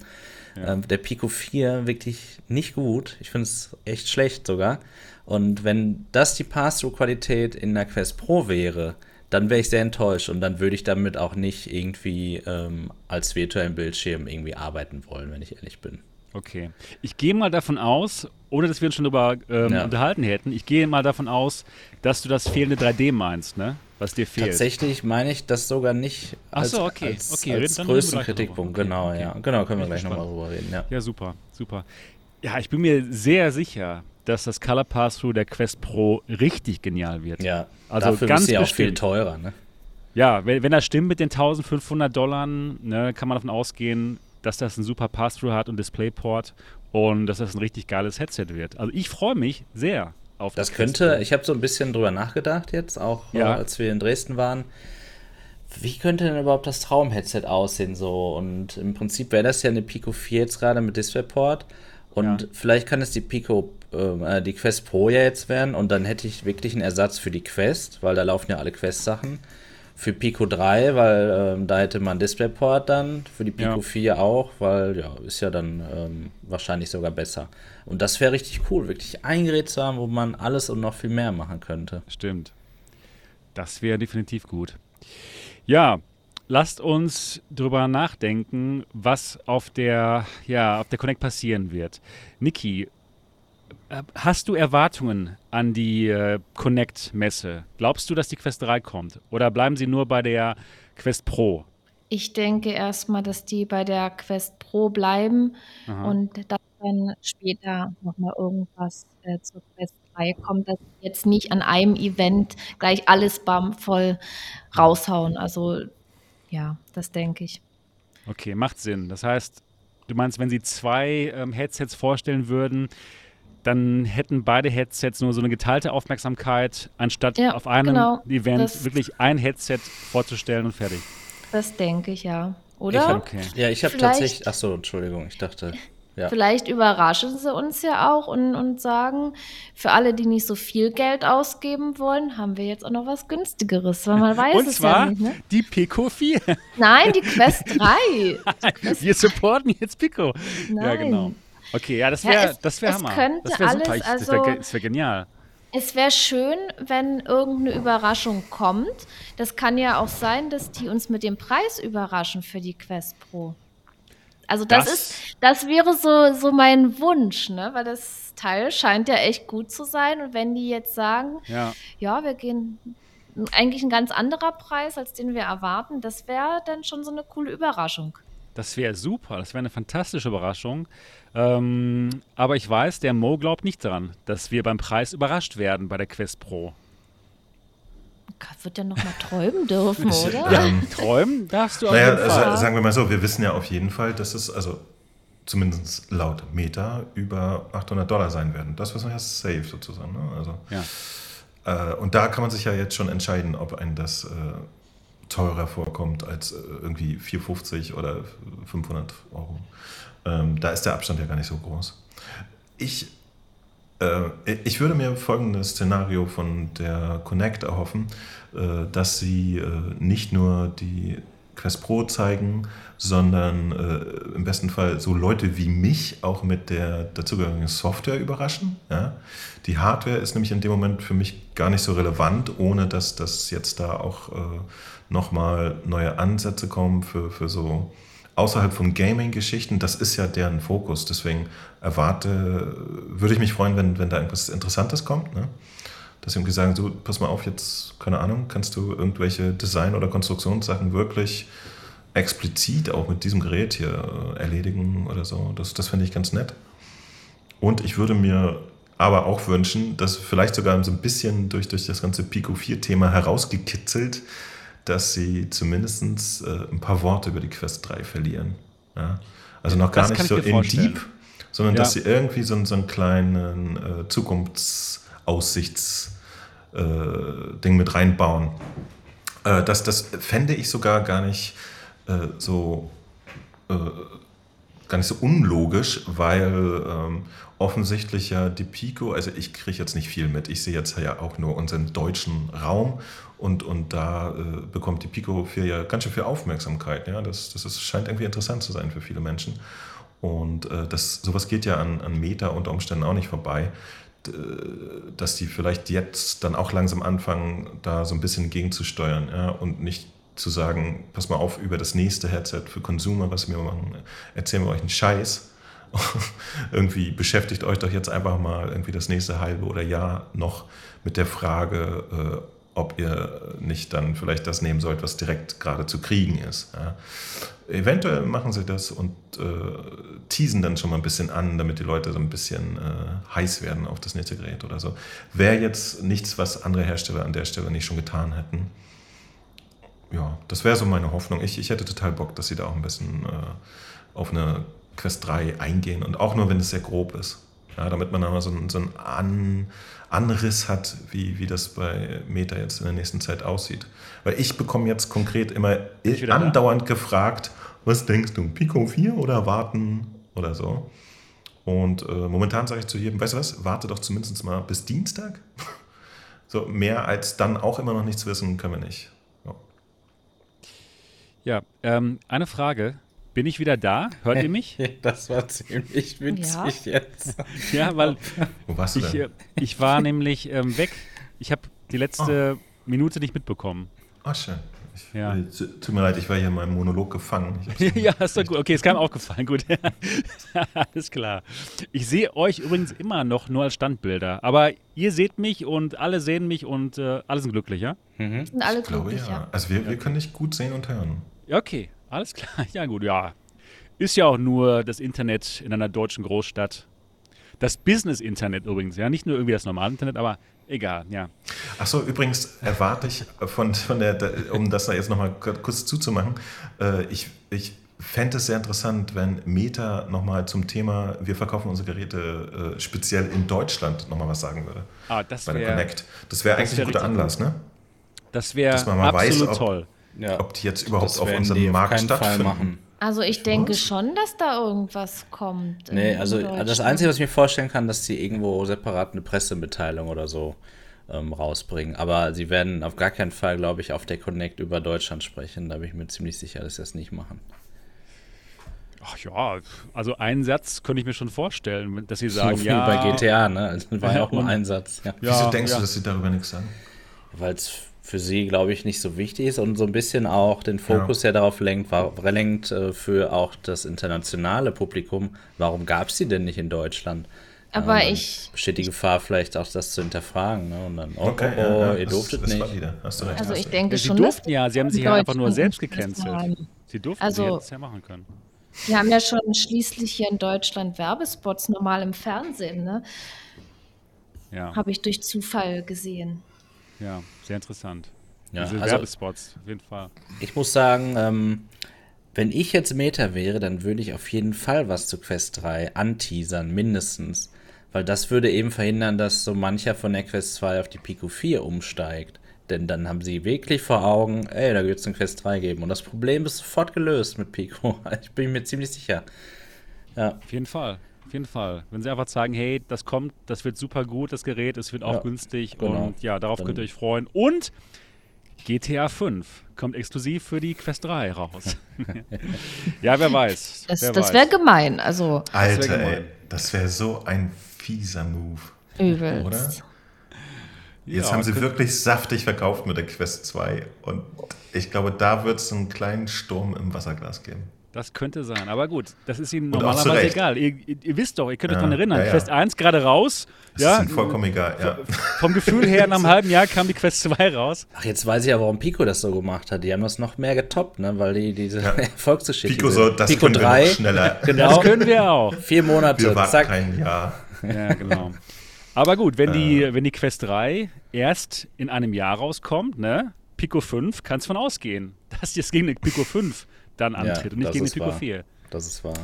Ja. Ähm, der Pico 4 wirklich nicht gut. Ich finde es echt schlecht sogar. Und wenn das die Pass-Through-Qualität in der Quest Pro wäre, dann wäre ich sehr enttäuscht und dann würde ich damit auch nicht irgendwie ähm, als virtuellen Bildschirm irgendwie arbeiten wollen, wenn ich ehrlich bin. Okay. Ich gehe mal davon aus, ohne dass wir uns schon darüber ähm, ja. unterhalten hätten, ich gehe mal davon aus, dass du das fehlende 3D meinst, ne? Was dir fehlt. Tatsächlich meine ich das sogar nicht als, so, okay. als, okay. als größten Kritikpunkt. Okay. Genau, okay. ja. Genau, können wir gleich nochmal drüber reden. Ja. ja, super, super. Ja, ich bin mir sehr sicher, dass das Color Pass-Through der Quest Pro richtig genial wird. Ja, also dafür ganz ist ja auch viel teurer, ne? Ja, wenn, wenn das stimmt mit den 1500 Dollar, ne, kann man davon ausgehen, dass das ein super Pass-Through hat und DisplayPort und dass das ein richtig geiles Headset wird. Also ich freue mich sehr auf das. Das könnte, ich habe so ein bisschen drüber nachgedacht jetzt, auch ja. äh, als wir in Dresden waren. Wie könnte denn überhaupt das Traum-Headset aussehen so? Und im Prinzip wäre das ja eine Pico 4 jetzt gerade mit DisplayPort. Und ja. vielleicht kann es die Pico, ähm, äh, die Quest Pro ja jetzt werden und dann hätte ich wirklich einen Ersatz für die Quest, weil da laufen ja alle Quest-Sachen. Für Pico 3, weil ähm, da hätte man DisplayPort dann, für die Pico ja. 4 auch, weil ja, ist ja dann ähm, wahrscheinlich sogar besser. Und das wäre richtig cool, wirklich ein Gerät zu haben, wo man alles und noch viel mehr machen könnte. Stimmt. Das wäre definitiv gut. Ja, lasst uns darüber nachdenken, was auf der, ja, auf der Connect passieren wird. Niki, äh, hast du Erwartungen an die äh, Connect-Messe? Glaubst du, dass die Quest 3 kommt? Oder bleiben sie nur bei der Quest Pro? Ich denke erstmal, dass die bei der Quest Pro bleiben Aha. und dann später nochmal irgendwas äh, zur Quest 3 kommt, dass sie jetzt nicht an einem Event gleich alles bam voll raushauen. Also ja, das denke ich. Okay, macht Sinn. Das heißt, du meinst, wenn sie zwei ähm, Headsets vorstellen würden, dann hätten beide Headsets nur so eine geteilte Aufmerksamkeit, anstatt ja, auf einem genau. Event das wirklich ein Headset vorzustellen und fertig. Das denke ich ja. Oder? Ich hab, okay. Ja, ich habe tatsächlich. Achso, Entschuldigung, ich dachte. Ja. Vielleicht überraschen sie uns ja auch und, und sagen, für alle, die nicht so viel Geld ausgeben wollen, haben wir jetzt auch noch was günstigeres, weil man weiß und es zwar ja nicht. Ne? Die Pico 4. Nein, die Quest 3. Die Quest wir supporten jetzt Pico. Nein. Ja, genau. Okay, ja, das wäre ja, das wär Hammer. Könnte das wäre super. Ich, also, das wäre wär genial. Es wäre schön, wenn irgendeine Überraschung kommt. Das kann ja auch sein, dass die uns mit dem Preis überraschen für die Quest Pro. Also das, das, ist, das wäre so, so mein Wunsch, ne? Weil das Teil scheint ja echt gut zu sein. Und wenn die jetzt sagen, ja, ja wir gehen eigentlich ein ganz anderer Preis, als den wir erwarten, das wäre dann schon so eine coole Überraschung. Das wäre super, das wäre eine fantastische Überraschung. Ähm, aber ich weiß, der Mo glaubt nicht daran, dass wir beim Preis überrascht werden bei der Quest Pro. Wird ja noch mal träumen dürfen, oder? Ja, träumen darfst du auch. Naja, also, sagen wir mal so, wir wissen ja auf jeden Fall, dass es, also zumindest laut Meta, über 800 Dollar sein werden. Das wissen wir ja safe sozusagen. Ne? Also, ja. Äh, und da kann man sich ja jetzt schon entscheiden, ob ein das äh, teurer vorkommt als äh, irgendwie 450 oder 500 Euro. Ähm, da ist der Abstand ja gar nicht so groß. Ich, ich würde mir folgendes Szenario von der Connect erhoffen, äh, dass sie äh, nicht nur die Quest Pro zeigen, sondern äh, im besten Fall so Leute wie mich auch mit der dazugehörigen Software überraschen. Die Hardware ist nämlich in dem Moment für mich gar nicht so relevant, ohne dass das jetzt da auch äh, nochmal neue Ansätze kommen für, für so außerhalb von Gaming-Geschichten. Das ist ja deren Fokus. Deswegen erwarte, würde ich mich freuen, wenn, wenn da irgendwas Interessantes kommt. Ne? Dass sie irgendwie so, pass mal auf, jetzt, keine Ahnung, kannst du irgendwelche Design- oder Konstruktionssachen wirklich explizit auch mit diesem Gerät hier äh, erledigen oder so. Das, das finde ich ganz nett. Und ich würde mir aber auch wünschen, dass vielleicht sogar so ein bisschen durch, durch das ganze Pico 4-Thema herausgekitzelt, dass sie zumindest äh, ein paar Worte über die Quest 3 verlieren. Ja? Also noch gar das nicht so in deep, sondern ja. dass sie irgendwie so, so einen kleinen äh, Zukunftsaussichtsding äh, mit reinbauen. Äh, das, das fände ich sogar gar nicht äh, so äh, gar nicht so unlogisch, weil ähm, offensichtlich ja die Pico, also ich kriege jetzt nicht viel mit, ich sehe jetzt ja auch nur unseren deutschen Raum und, und da äh, bekommt die Pico 4 ja ganz schön viel Aufmerksamkeit. Ja? Das, das ist, scheint irgendwie interessant zu sein für viele Menschen. Und äh, das, sowas geht ja an, an Meta unter Umständen auch nicht vorbei, dass die vielleicht jetzt dann auch langsam anfangen, da so ein bisschen gegenzusteuern ja? und nicht zu sagen, pass mal auf, über das nächste Headset für Consumer, was wir machen, erzählen wir euch einen Scheiß. irgendwie beschäftigt euch doch jetzt einfach mal irgendwie das nächste halbe oder Jahr noch mit der Frage, äh, ob ihr nicht dann vielleicht das nehmen sollt, was direkt gerade zu kriegen ist. Ja. Eventuell machen sie das und äh, teasen dann schon mal ein bisschen an, damit die Leute so ein bisschen äh, heiß werden auf das nächste Gerät oder so. Wäre jetzt nichts, was andere Hersteller an der Stelle nicht schon getan hätten ja, das wäre so meine Hoffnung. Ich, ich hätte total Bock, dass sie da auch ein bisschen äh, auf eine Quest 3 eingehen und auch nur, wenn es sehr grob ist. Ja, damit man aber so, einen, so einen An, Anriss hat, wie, wie das bei Meta jetzt in der nächsten Zeit aussieht. Weil ich bekomme jetzt konkret immer andauernd da? gefragt, was denkst du, Pico 4 oder warten oder so. Und äh, momentan sage ich zu jedem, weißt du was, warte doch zumindest mal bis Dienstag. so mehr als dann auch immer noch nichts wissen, können wir nicht. Ja, ähm, eine Frage. Bin ich wieder da? Hört ihr mich? Das war ziemlich witzig ja. jetzt. ja, weil Wo warst du ich, denn? Äh, ich war nämlich ähm, weg. Ich habe die letzte oh. Minute nicht mitbekommen. Ach, schön. Ich, ja. Tut mir leid, ich war hier in meinem Monolog gefangen. ja, ist doch gut. Okay, es kam auch gefallen. Gut. Alles klar. Ich sehe euch übrigens immer noch nur als Standbilder. Aber ihr seht mich und alle sehen mich und äh, alle sind glücklich, ja? Mhm. Sind alle glücklich, glaube, ja. ja. Also wir, wir können dich gut sehen und hören. Okay, alles klar. Ja, gut, ja. Ist ja auch nur das Internet in einer deutschen Großstadt. Das Business-Internet übrigens, ja. Nicht nur irgendwie das normale Internet, aber egal, ja. Achso, übrigens erwarte ich von, von der, um das da jetzt nochmal kurz zuzumachen, äh, ich, ich fände es sehr interessant, wenn Meta nochmal zum Thema, wir verkaufen unsere Geräte äh, speziell in Deutschland nochmal was sagen würde. Ah, das wäre. Connect. Das wäre eigentlich ein guter Anlass, ne? Das wäre absolut weiß, ob, toll ja. ob die jetzt überhaupt auf unserem Markt auf stattfinden. machen. Also ich denke was? schon, dass da irgendwas kommt. Nee, also das Einzige, was ich mir vorstellen kann, dass sie irgendwo separat eine Pressemitteilung oder so ähm, rausbringen. Aber sie werden auf gar keinen Fall, glaube ich, auf der Connect über Deutschland sprechen. Da bin ich mir ziemlich sicher, dass sie das nicht machen. Ach ja, also einen Satz könnte ich mir schon vorstellen, dass sie sagen, so viel ja. bei GTA, ne? Also war ja auch nur ein Satz. Ja. Wieso denkst ja. du, dass sie darüber nichts sagen? Weil es für sie, glaube ich, nicht so wichtig ist und so ein bisschen auch den Fokus ja, ja darauf lenkt, war, lenkt äh, für auch das internationale Publikum, warum gab es sie denn nicht in Deutschland? Aber ähm, ich. Besteht die Gefahr, vielleicht auch das zu hinterfragen. Ne? Und dann, oh, okay, oh, oh, ja, ihr durftet das, das nicht. Also recht, also ich denke sie schon. Sie durften ja, sie haben sich ja einfach nur selbst gecancelt. Sie durften also, es ja machen können. Wir haben ja schon schließlich hier in Deutschland Werbespots normal im Fernsehen, ne? Ja. Habe ich durch Zufall gesehen. Ja, sehr interessant. Ja, Diese also, Werbespots, auf jeden Fall. Ich muss sagen, ähm, wenn ich jetzt Meta wäre, dann würde ich auf jeden Fall was zu Quest 3 anteasern, mindestens. Weil das würde eben verhindern, dass so mancher von der Quest 2 auf die Pico 4 umsteigt. Denn dann haben sie wirklich vor Augen, ey, da wird es eine Quest 3 geben. Und das Problem ist sofort gelöst mit Pico. Ich bin mir ziemlich sicher. Ja. Auf jeden Fall. Auf jeden Fall. Wenn sie einfach sagen, hey, das kommt, das wird super gut, das Gerät, es wird auch ja, günstig genau. und ja, darauf Dann könnt ihr euch freuen. Und GTA 5 kommt exklusiv für die Quest 3 raus. ja, wer weiß. Das, das wäre gemein. Also, Alter, das wär ey, das wäre so ein fieser Move. Übel. Oder? Jetzt ja, haben sie wirklich saftig verkauft mit der Quest 2 und ich glaube, da wird es einen kleinen Sturm im Wasserglas geben. Das könnte sein, aber gut, das ist Ihnen normalerweise egal. Ihr, ihr, ihr, wisst doch, ihr könnt euch ja, daran erinnern, ja, ja. Quest 1 gerade raus, Das ja, ist vollkommen egal, ja. Vom Gefühl her, nach einem halben Jahr kam die Quest 2 raus. Ach, jetzt weiß ich ja, warum Pico das so gemacht hat. Die haben das noch mehr getoppt, ne? weil die diese ja. Erfolgsgeschichte. Pico so, das Pico können 3, wir noch schneller. Genau. Das können wir auch. Vier Monate, wir warten zack. kein Jahr. Ja, genau. Aber gut, wenn die, äh. wenn die Quest 3 erst in einem Jahr rauskommt, ne? Pico 5, kannst du von ausgehen, dass jetzt gegen den Pico 5 dann antritt und nicht gegen den Pico wahr. 4. Das ist wahr.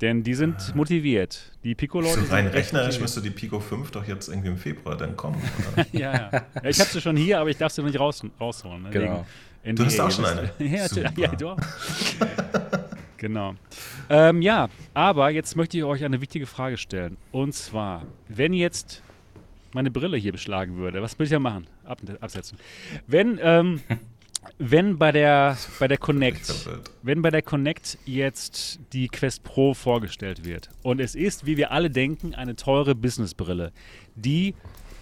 Denn die sind ah. motiviert. Die Pico-Leute. Rein rechnerisch müsste die Pico 5 doch jetzt irgendwie im Februar dann kommen. ja, ja, ja. Ich habe sie schon hier, aber ich darf sie noch nicht raus, rausholen. Ne? Genau. Du hast auch schon eine. ja, ja, du auch. genau. Ähm, ja, aber jetzt möchte ich euch eine wichtige Frage stellen. Und zwar, wenn jetzt meine Brille hier beschlagen würde, was würde ich ja machen? Ab, absetzen. Wenn ähm, wenn bei der, bei der Connect, wenn bei der Connect jetzt die Quest Pro vorgestellt wird und es ist, wie wir alle denken, eine teure Businessbrille, die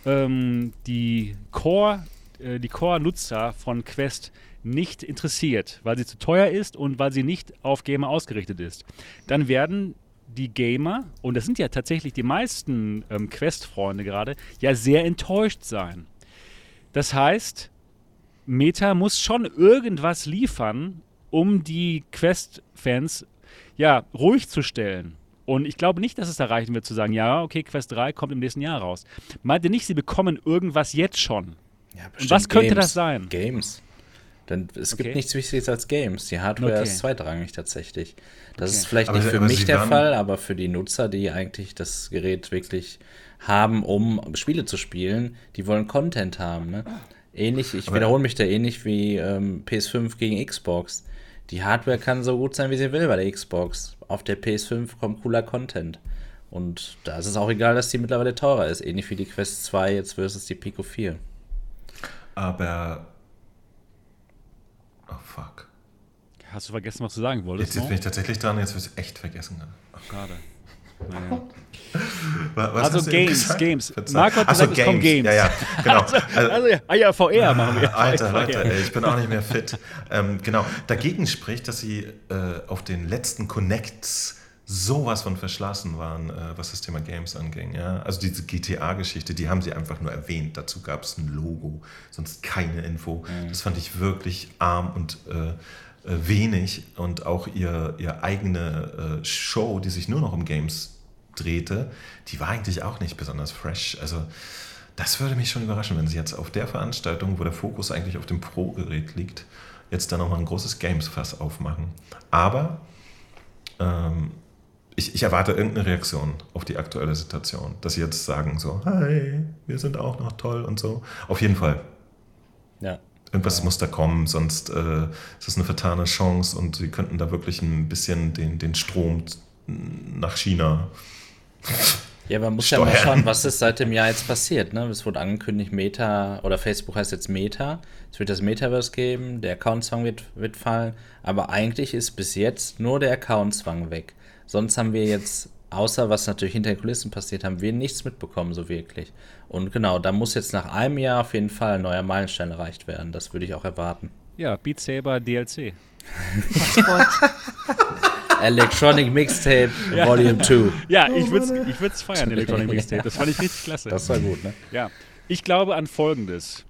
ähm, die Core, äh, die Core-Nutzer von Quest nicht interessiert, weil sie zu teuer ist und weil sie nicht auf Gamer ausgerichtet ist, dann werden die Gamer, und das sind ja tatsächlich die meisten ähm, Quest-Freunde gerade, ja sehr enttäuscht sein. Das heißt, Meta muss schon irgendwas liefern, um die Quest-Fans ja, ruhig zu stellen. Und ich glaube nicht, dass es erreichen wird zu sagen, ja, okay, Quest 3 kommt im nächsten Jahr raus. Meinte nicht, sie bekommen irgendwas jetzt schon. Ja, Und was könnte Games. das sein? Games. Denn es okay. gibt nichts Wichtiges als Games. Die Hardware okay. ist zweitrangig tatsächlich. Das okay. ist vielleicht aber nicht für mich der Fall, aber für die Nutzer, die eigentlich das Gerät wirklich haben, um Spiele zu spielen, die wollen Content haben. Ne? Ähnlich, ich wiederhole mich da ähnlich wie ähm, PS5 gegen Xbox. Die Hardware kann so gut sein, wie sie will bei der Xbox. Auf der PS5 kommt cooler Content. Und da ist es auch egal, dass die mittlerweile teurer ist. Ähnlich wie die Quest 2 jetzt versus die Pico 4. Aber. Oh fuck. Hast du vergessen, was du sagen wolltest? Jetzt, jetzt bin ich tatsächlich dran, jetzt wird es echt vergessen. Schade. Naja. Was also Games, Games. Marco hat gesagt, so, es kommen Games. Ja, ja, genau. Also, also, ah ja, VR machen wir. Alter, Alter, ey, ich bin auch nicht mehr fit. ähm, genau, dagegen spricht, dass sie äh, auf den letzten Connects sowas von verschlossen waren, äh, was das Thema Games anging. Ja? Also diese GTA-Geschichte, die haben sie einfach nur erwähnt. Dazu gab es ein Logo, sonst keine Info. Mhm. Das fand ich wirklich arm und äh, wenig und auch ihr, ihr eigene äh, Show, die sich nur noch um Games drehte, die war eigentlich auch nicht besonders fresh. Also das würde mich schon überraschen, wenn sie jetzt auf der Veranstaltung, wo der Fokus eigentlich auf dem Pro-Gerät liegt, jetzt da nochmal ein großes Games-Fass aufmachen. Aber ähm, ich, ich, erwarte irgendeine Reaktion auf die aktuelle Situation, dass sie jetzt sagen so, hi, wir sind auch noch toll und so. Auf jeden Fall. Ja. Irgendwas muss da kommen, sonst äh, ist es eine vertane Chance und sie könnten da wirklich ein bisschen den, den Strom nach China. Ja, man muss steuern. ja mal schauen, was ist seit dem Jahr jetzt passiert. Ne? Es wurde angekündigt, Meta oder Facebook heißt jetzt Meta. Es wird das Metaverse geben, der Account-Zwang wird, wird fallen. Aber eigentlich ist bis jetzt nur der Account-Zwang weg. Sonst haben wir jetzt außer was natürlich hinter den Kulissen passiert, haben wir nichts mitbekommen, so wirklich. Und genau, da muss jetzt nach einem Jahr auf jeden Fall ein neuer Meilenstein erreicht werden. Das würde ich auch erwarten. Ja, Beat Saber DLC. Electronic Mixtape ja. Volume 2. Ja, ich würde es ich feiern, Electronic Mixtape. Das fand ich richtig klasse. Das war gut, ne? Ja. Ich glaube an Folgendes.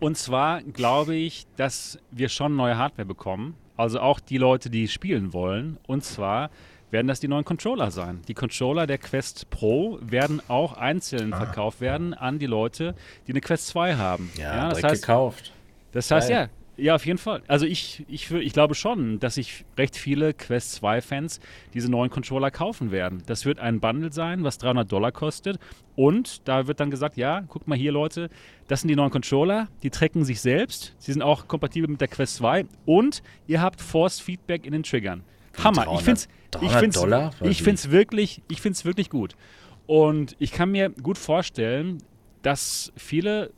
Und zwar glaube ich, dass wir schon neue Hardware bekommen. Also auch die Leute, die spielen wollen. Und zwar werden das die neuen Controller sein. Die Controller der Quest Pro werden auch einzeln ah. verkauft werden an die Leute, die eine Quest 2 haben. Ja, ja das heißt, gekauft. Das heißt, Geil. ja, ja, auf jeden Fall. Also ich, ich, ich glaube schon, dass sich recht viele Quest 2-Fans diese neuen Controller kaufen werden. Das wird ein Bundle sein, was 300 Dollar kostet. Und da wird dann gesagt, ja, guck mal hier, Leute, das sind die neuen Controller, die tracken sich selbst. Sie sind auch kompatibel mit der Quest 2. Und ihr habt Force Feedback in den Triggern. Hammer. ich finde es ich find's, Dollar? Ich finde es wirklich, wirklich gut. Und ich kann mir gut vorstellen, dass viele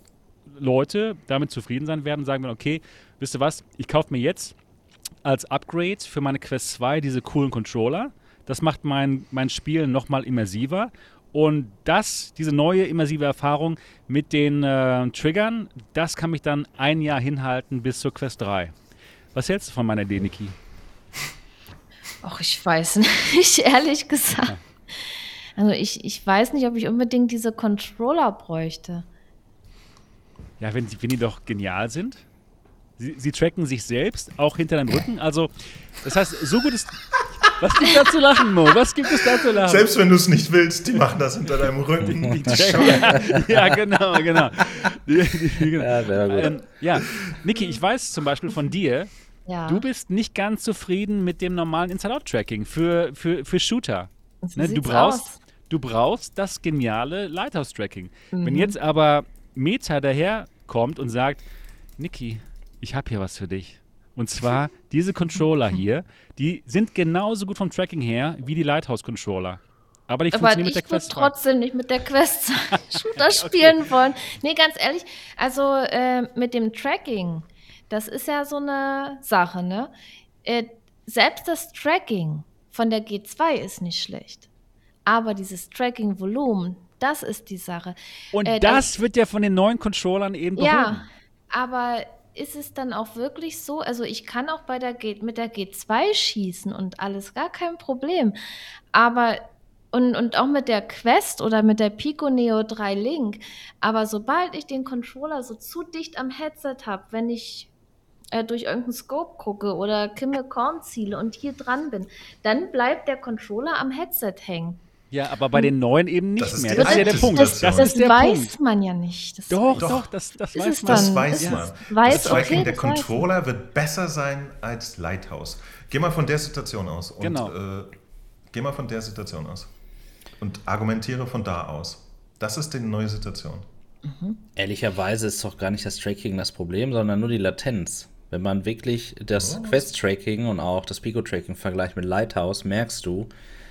Leute damit zufrieden sein werden und sagen, okay, wisst ihr was, ich kaufe mir jetzt als Upgrade für meine Quest 2 diese coolen Controller. Das macht mein, mein Spiel nochmal immersiver. Und das, diese neue immersive Erfahrung mit den äh, Triggern, das kann mich dann ein Jahr hinhalten bis zur Quest 3. Was hältst du von meiner Idee, Niki? Ach, ich weiß nicht, ehrlich gesagt. Also ich, ich weiß nicht, ob ich unbedingt diese Controller bräuchte. Ja, wenn, wenn die doch genial sind. Sie, sie tracken sich selbst, auch hinter deinem Rücken. Also, das heißt, so gut ist. Was gibt es da zu lachen, Mo? Was gibt es da zu lachen? Selbst wenn du es nicht willst, die machen das hinter deinem Rücken. Die, die ja, genau, genau. Die, genau. Ja, ähm, ja, Niki, ich weiß zum Beispiel von dir, ja. du bist nicht ganz zufrieden mit dem normalen Inside-Out-Tracking für, für, für Shooter. Ne, du, brauchst, du brauchst das geniale Lighthouse-Tracking. Mhm. Wenn jetzt aber Meta daherkommt und sagt, Niki, ich habe hier was für dich. Und zwar diese Controller hier, die sind genauso gut vom Tracking her wie die Lighthouse-Controller. Aber die Aber mit der Quest. Ich würde trotzdem nicht mit der Quest Shooter spielen okay. wollen. Nee, ganz ehrlich, also äh, mit dem Tracking, das ist ja so eine Sache, ne? Äh, selbst das Tracking von der G2 ist nicht schlecht. Aber dieses Tracking-Volumen, das ist die Sache. Und äh, das, das, wird ja von den neuen Controllern eben behoben. Ja, aber ist es dann auch wirklich so, also ich kann auch bei der G, mit der G2 schießen und alles, gar kein Problem. Aber und, und auch mit der Quest oder mit der Pico Neo 3 Link. Aber sobald ich den Controller so zu dicht am Headset habe, wenn ich äh, durch irgendeinen Scope gucke oder Kimmel Korn ziele und hier dran bin, dann bleibt der Controller am Headset hängen. Ja, aber bei den neuen eben nicht das mehr. Das ist ja der Punkt. Das, das, das weiß Punkt. man ja nicht. Das doch, doch, das, das weiß man. Das weiß man. Weiß, das Tracking okay, der Controller wird besser sein als Lighthouse. Geh mal von der Situation aus. Und, genau. Äh, geh mal von der Situation aus. Und argumentiere von da aus. Das ist die neue Situation. Mhm. Ehrlicherweise ist doch gar nicht das Tracking das Problem, sondern nur die Latenz. Wenn man wirklich das oh. Quest-Tracking und auch das Pico-Tracking vergleicht mit Lighthouse, merkst du,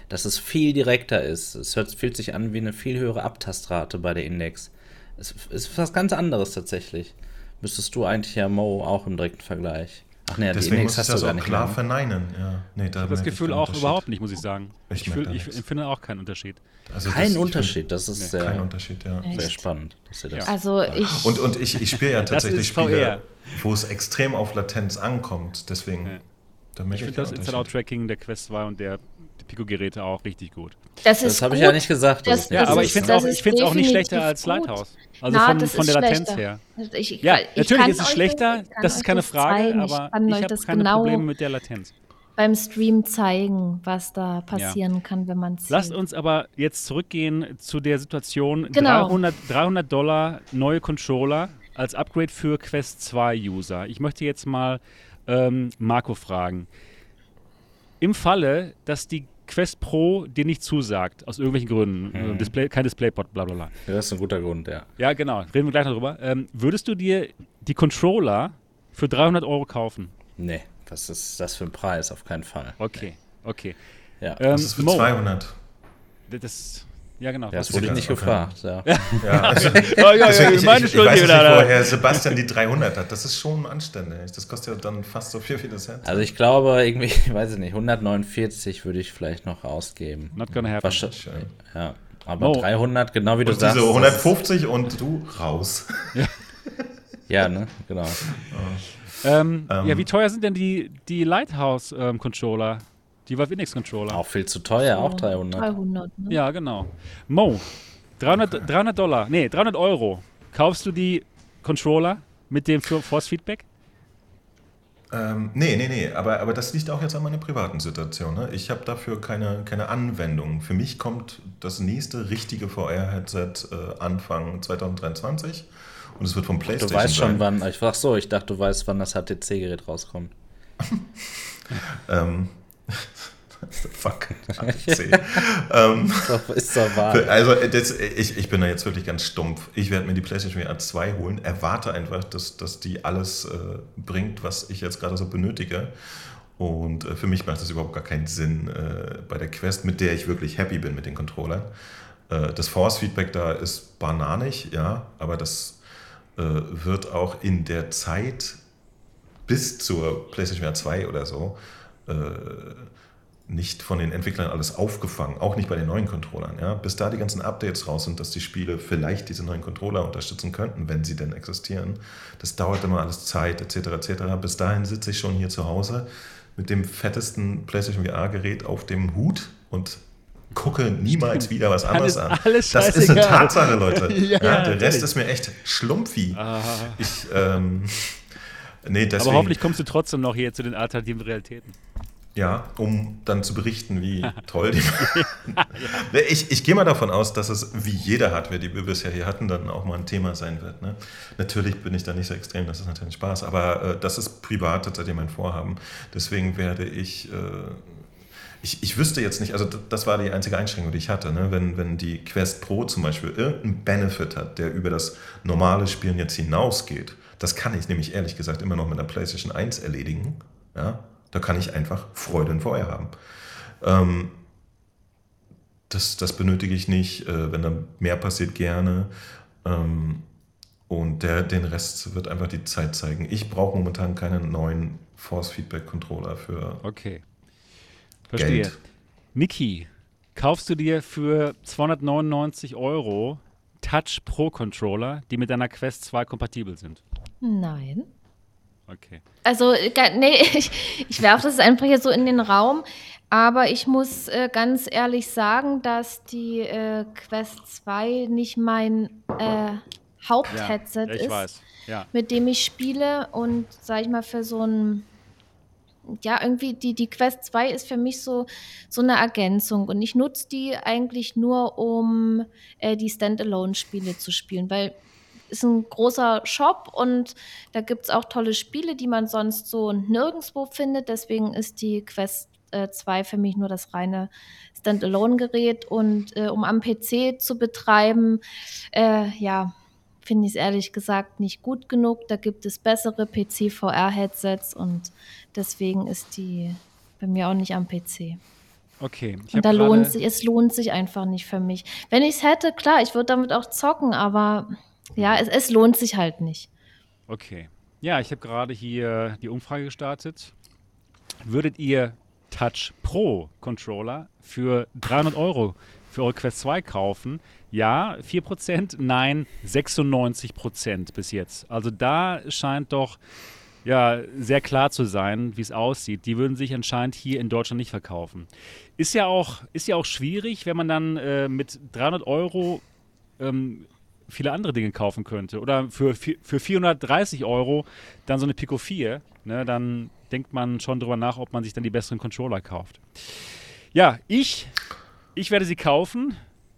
dass es viel direkter ist. Es hört, fühlt sich an wie eine viel höhere Abtastrate bei der Index. Es ist was ganz anderes tatsächlich. Müsstest du eigentlich ja Mo auch im direkten Vergleich. Ach nee, Deswegen hast du gar nicht klar mehr. verneinen. Ja. Nee, da das Gefühl auch überhaupt nicht, muss ich sagen. Ich, ich, fühl, ich empfinde auch keinen Unterschied. Also kein das, Unterschied, das ist nee, sehr, kein Unterschied, ja. sehr spannend. Dass ihr das also ich und, und ich, ich spiele ja tatsächlich Spiele, wo es extrem auf Latenz ankommt. Deswegen. Ja. ich finde das Inside-Out-Tracking der Quest 2 und der Pico-Geräte auch richtig gut. Das, das habe ich ja nicht gesagt. Das, ja, aber ich finde es auch, auch nicht schlechter als Lighthouse. Also Na, von, von der Latenz schlechter. her. Ich, ja, ich natürlich ist es schlechter, das ist keine Frage, zeigen. aber ich, ich habe keine genau Probleme mit der Latenz. Beim Stream zeigen, was da passieren ja. kann, wenn man es Lasst uns aber jetzt zurückgehen zu der Situation: genau. 300, 300 Dollar neue Controller als Upgrade für Quest 2 User. Ich möchte jetzt mal ähm, Marco fragen. Im Falle, dass die Quest Pro dir nicht zusagt, aus irgendwelchen Gründen, mhm. Display, kein DisplayPort, bla bla bla. Ja, das ist ein guter Grund, ja. Ja, genau, reden wir gleich darüber. Ähm, würdest du dir die Controller für 300 Euro kaufen? Nee, was ist das für ein Preis? Auf keinen Fall. Okay, nee. okay. Ja. Ähm, das ist für Mo, 200. Das, ja, genau. Ja, das wurde ich nicht okay. gefragt. Ja. ja. also, ja, ja, ich, meine Schuld ich, ich weiß nicht, woher Sebastian die 300 hat. Das ist schon anständig. Das kostet ja dann fast so viel wie das Herz. Also ich glaube, irgendwie, ich weiß ich nicht, 149 würde ich vielleicht noch ausgeben. Not gonna happen. Wahrscheinlich, ja, aber oh. 300, genau wie und du sagst. Diese 150 und du raus. Ja, ja ne, genau. Oh. Ähm, ähm, ja, wie teuer sind denn die, die Lighthouse-Controller? Ähm, die Valve Index Controller. Auch viel zu teuer, auch 300. 300 ne? Ja, genau. Mo, 300, 300 Dollar, nee, 300 Euro. Kaufst du die Controller mit dem Force Feedback? Ähm, nee, nee, nee, aber, aber das liegt auch jetzt an meiner privaten Situation. Ne? Ich habe dafür keine, keine Anwendung. Für mich kommt das nächste richtige VR-Headset äh, Anfang 2023 und es wird vom PlayStation. Du weißt schon, wann. Ich frag so, ich dachte, du weißt, wann das HTC-Gerät rauskommt. ähm, Fuck. ähm, ist doch wahr. Also das, ich, ich bin da jetzt wirklich ganz stumpf. Ich werde mir die PlayStation VR 2 holen, erwarte einfach, dass, dass die alles äh, bringt, was ich jetzt gerade so benötige. Und äh, für mich macht das überhaupt gar keinen Sinn äh, bei der Quest, mit der ich wirklich happy bin mit den Controllern. Äh, das Force-Feedback da ist bananig, ja, aber das äh, wird auch in der Zeit bis zur PlayStation VR 2 oder so äh, nicht von den Entwicklern alles aufgefangen, auch nicht bei den neuen Controllern. Ja? Bis da die ganzen Updates raus sind, dass die Spiele vielleicht diese neuen Controller unterstützen könnten, wenn sie denn existieren. Das dauert immer alles Zeit, etc. etc. Bis dahin sitze ich schon hier zu Hause mit dem fettesten PlayStation VR-Gerät auf dem Hut und gucke niemals Stimmt. wieder was anderes an. Alles das ist eine Tatsache, Leute. ja, ja, der Rest ist mir echt schlumpfi. Ich, ähm, nee, deswegen, Aber hoffentlich kommst du trotzdem noch hier zu den alternativen Realitäten. Ja, um dann zu berichten, wie toll die waren. ich, ich gehe mal davon aus, dass es wie jede Hardware, die wir bisher hier hatten, dann auch mal ein Thema sein wird. Ne? Natürlich bin ich da nicht so extrem, das ist natürlich Spaß, aber äh, das ist privat tatsächlich mein Vorhaben. Deswegen werde ich, äh, ich, ich wüsste jetzt nicht, also das war die einzige Einschränkung, die ich hatte. Ne? Wenn, wenn die Quest Pro zum Beispiel irgendeinen Benefit hat, der über das normale Spielen jetzt hinausgeht, das kann ich nämlich ehrlich gesagt immer noch mit einer PlayStation 1 erledigen. Ja? Da kann ich einfach Freude in VR haben. Ähm, das, das benötige ich nicht. Äh, wenn da mehr passiert, gerne. Ähm, und der, den Rest wird einfach die Zeit zeigen. Ich brauche momentan keinen neuen Force-Feedback-Controller für. Okay. Verstehe. Geld. Niki, kaufst du dir für 299 Euro Touch Pro Controller, die mit deiner Quest 2 kompatibel sind? Nein. Okay. Also, nee, ich, ich werfe das einfach hier so in den Raum. Aber ich muss äh, ganz ehrlich sagen, dass die äh, Quest 2 nicht mein äh, Hauptheadset ja, ich ist, weiß. Ja. mit dem ich spiele. Und sag ich mal, für so ein, ja, irgendwie die, die Quest 2 ist für mich so, so eine Ergänzung. Und ich nutze die eigentlich nur, um äh, die Standalone-Spiele zu spielen, weil ist ein großer Shop und da gibt es auch tolle Spiele, die man sonst so nirgendwo findet. Deswegen ist die Quest äh, 2 für mich nur das reine Standalone-Gerät. Und äh, um am PC zu betreiben, äh, ja, finde ich es ehrlich gesagt nicht gut genug. Da gibt es bessere PC-VR-Headsets und deswegen ist die bei mir auch nicht am PC. Okay. und da lohnt sich, es lohnt sich einfach nicht für mich. Wenn ich es hätte, klar, ich würde damit auch zocken, aber ja, es, es lohnt sich halt nicht. Okay. Ja, ich habe gerade hier die Umfrage gestartet. Würdet ihr Touch Pro Controller für 300 Euro für eure Quest 2 kaufen? Ja, 4%, nein, 96% bis jetzt. Also da scheint doch ja, sehr klar zu sein, wie es aussieht. Die würden sich anscheinend hier in Deutschland nicht verkaufen. Ist ja auch, ist ja auch schwierig, wenn man dann äh, mit 300 Euro ähm, viele andere Dinge kaufen könnte. Oder für, für 430 Euro dann so eine Pico 4, ne, dann denkt man schon drüber nach, ob man sich dann die besseren Controller kauft. Ja, ich, ich werde sie kaufen,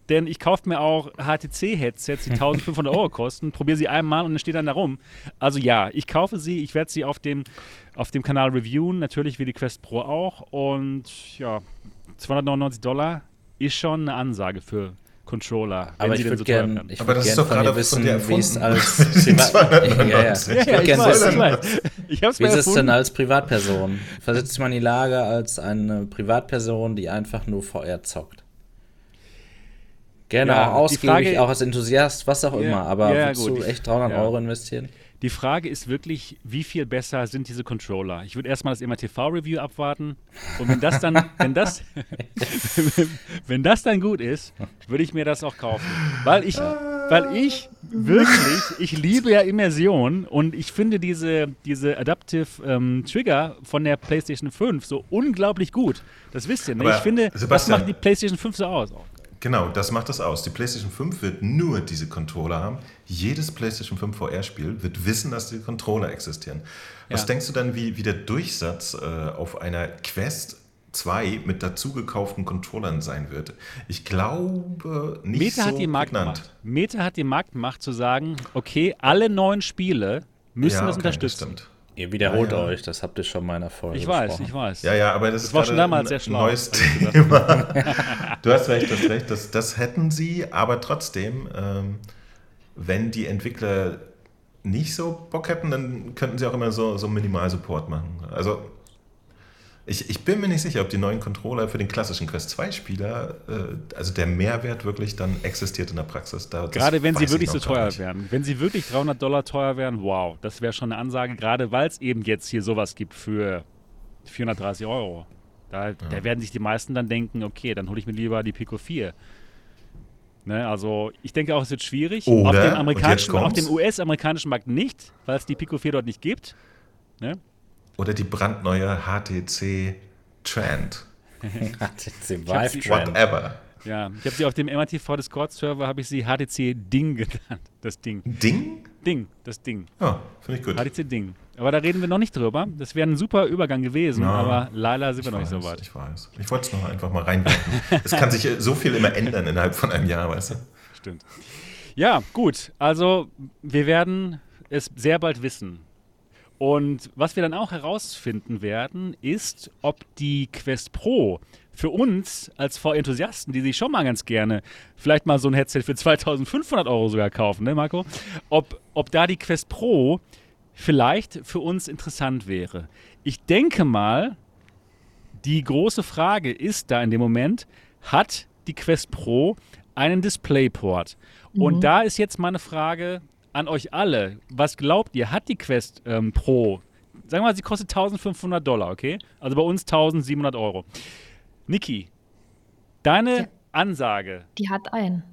denn ich kaufe mir auch HTC-Headsets, die 1500 Euro kosten, probiere sie einmal und dann steht dann da rum. Also ja, ich kaufe sie, ich werde sie auf dem, auf dem Kanal reviewen, natürlich wie die Quest Pro auch. Und ja, 299 Dollar ist schon eine Ansage für Controller. Aber ich würde so gerne ich würd gern von dir wissen, wie es als Privat ja, ja. Ich würde gerne wissen, ich wie ist es denn als Privatperson? Versetzt dich mal in die Lage als eine Privatperson, die einfach nur VR zockt. Gerne ja, auch ausgiebig, Frage, auch als Enthusiast, was auch ja, immer, aber ja, würdest du echt 300 Euro investieren? Die Frage ist wirklich, wie viel besser sind diese Controller? Ich würde erstmal das MRTV-Review abwarten. Und wenn das dann, wenn das, wenn das dann gut ist, würde ich mir das auch kaufen. Weil ich, weil ich wirklich, ich liebe ja Immersion und ich finde diese, diese Adaptive ähm, Trigger von der PlayStation 5 so unglaublich gut. Das wisst ihr, ne? ich finde, Sebastian, das macht die PlayStation 5 so aus. Genau, das macht das aus. Die PlayStation 5 wird nur diese Controller haben. Jedes PlayStation 5 VR-Spiel wird wissen, dass die Controller existieren. Was ja. denkst du dann, wie, wie der Durchsatz äh, auf einer Quest 2 mit dazugekauften Controllern sein wird? Ich glaube nicht Meta so hat die Marktmacht. Meta hat die Marktmacht zu sagen, okay, alle neuen Spiele müssen ja, das okay, unterstützen. Das stimmt. Ihr wiederholt ah, ja. euch, das habt ihr schon mal in der Folge Ich weiß, gesprochen. ich weiß. Ja, ja, aber das, das ist war schon damals sehr schlau. Neues Thema. du hast recht, du hast recht. Das, das hätten sie, aber trotzdem, ähm, wenn die Entwickler nicht so Bock hätten, dann könnten sie auch immer so, so Minimal-Support machen. Also ich, ich bin mir nicht sicher, ob die neuen Controller für den klassischen Quest 2-Spieler, äh, also der Mehrwert wirklich dann existiert in der Praxis. Da, gerade wenn sie wirklich so teuer wären. Wenn sie wirklich 300 Dollar teuer wären, wow, das wäre schon eine Ansage, gerade weil es eben jetzt hier sowas gibt für 430 Euro. Da, ja. da, werden sich die meisten dann denken, okay, dann hole ich mir lieber die Pico 4. Ne, also ich denke auch, es wird schwierig. Oder, auf dem amerikanischen, auf dem US-amerikanischen Markt nicht, weil es die Pico 4 dort nicht gibt. Ne? Oder die brandneue HTC Trend. HTC Vive Trend. Whatever. Ja, ich habe sie auf dem MRTV Discord-Server, habe ich sie HTC Ding genannt. Das Ding. Ding? Ding, das Ding. Ja, finde ich gut. HTC Ding. Aber da reden wir noch nicht drüber. Das wäre ein super Übergang gewesen, ja, aber leider sind wir noch weiß, nicht so weit. Ich weiß. Ich wollte es noch einfach mal reinwerfen. es kann sich so viel immer ändern innerhalb von einem Jahr, weißt du? Stimmt. Ja, gut. Also, wir werden es sehr bald wissen. Und was wir dann auch herausfinden werden, ist, ob die Quest Pro für uns als VR-Enthusiasten, die sich schon mal ganz gerne vielleicht mal so ein Headset für 2500 Euro sogar kaufen, ne, Marco? Ob, ob da die Quest Pro vielleicht für uns interessant wäre. Ich denke mal, die große Frage ist da in dem Moment, hat die Quest Pro einen DisplayPort? Mhm. Und da ist jetzt meine Frage an euch alle. Was glaubt ihr, hat die Quest ähm, Pro, sagen wir mal, sie kostet 1500 Dollar, okay? Also bei uns 1700 Euro. Niki, deine ja. Ansage. Die hat einen.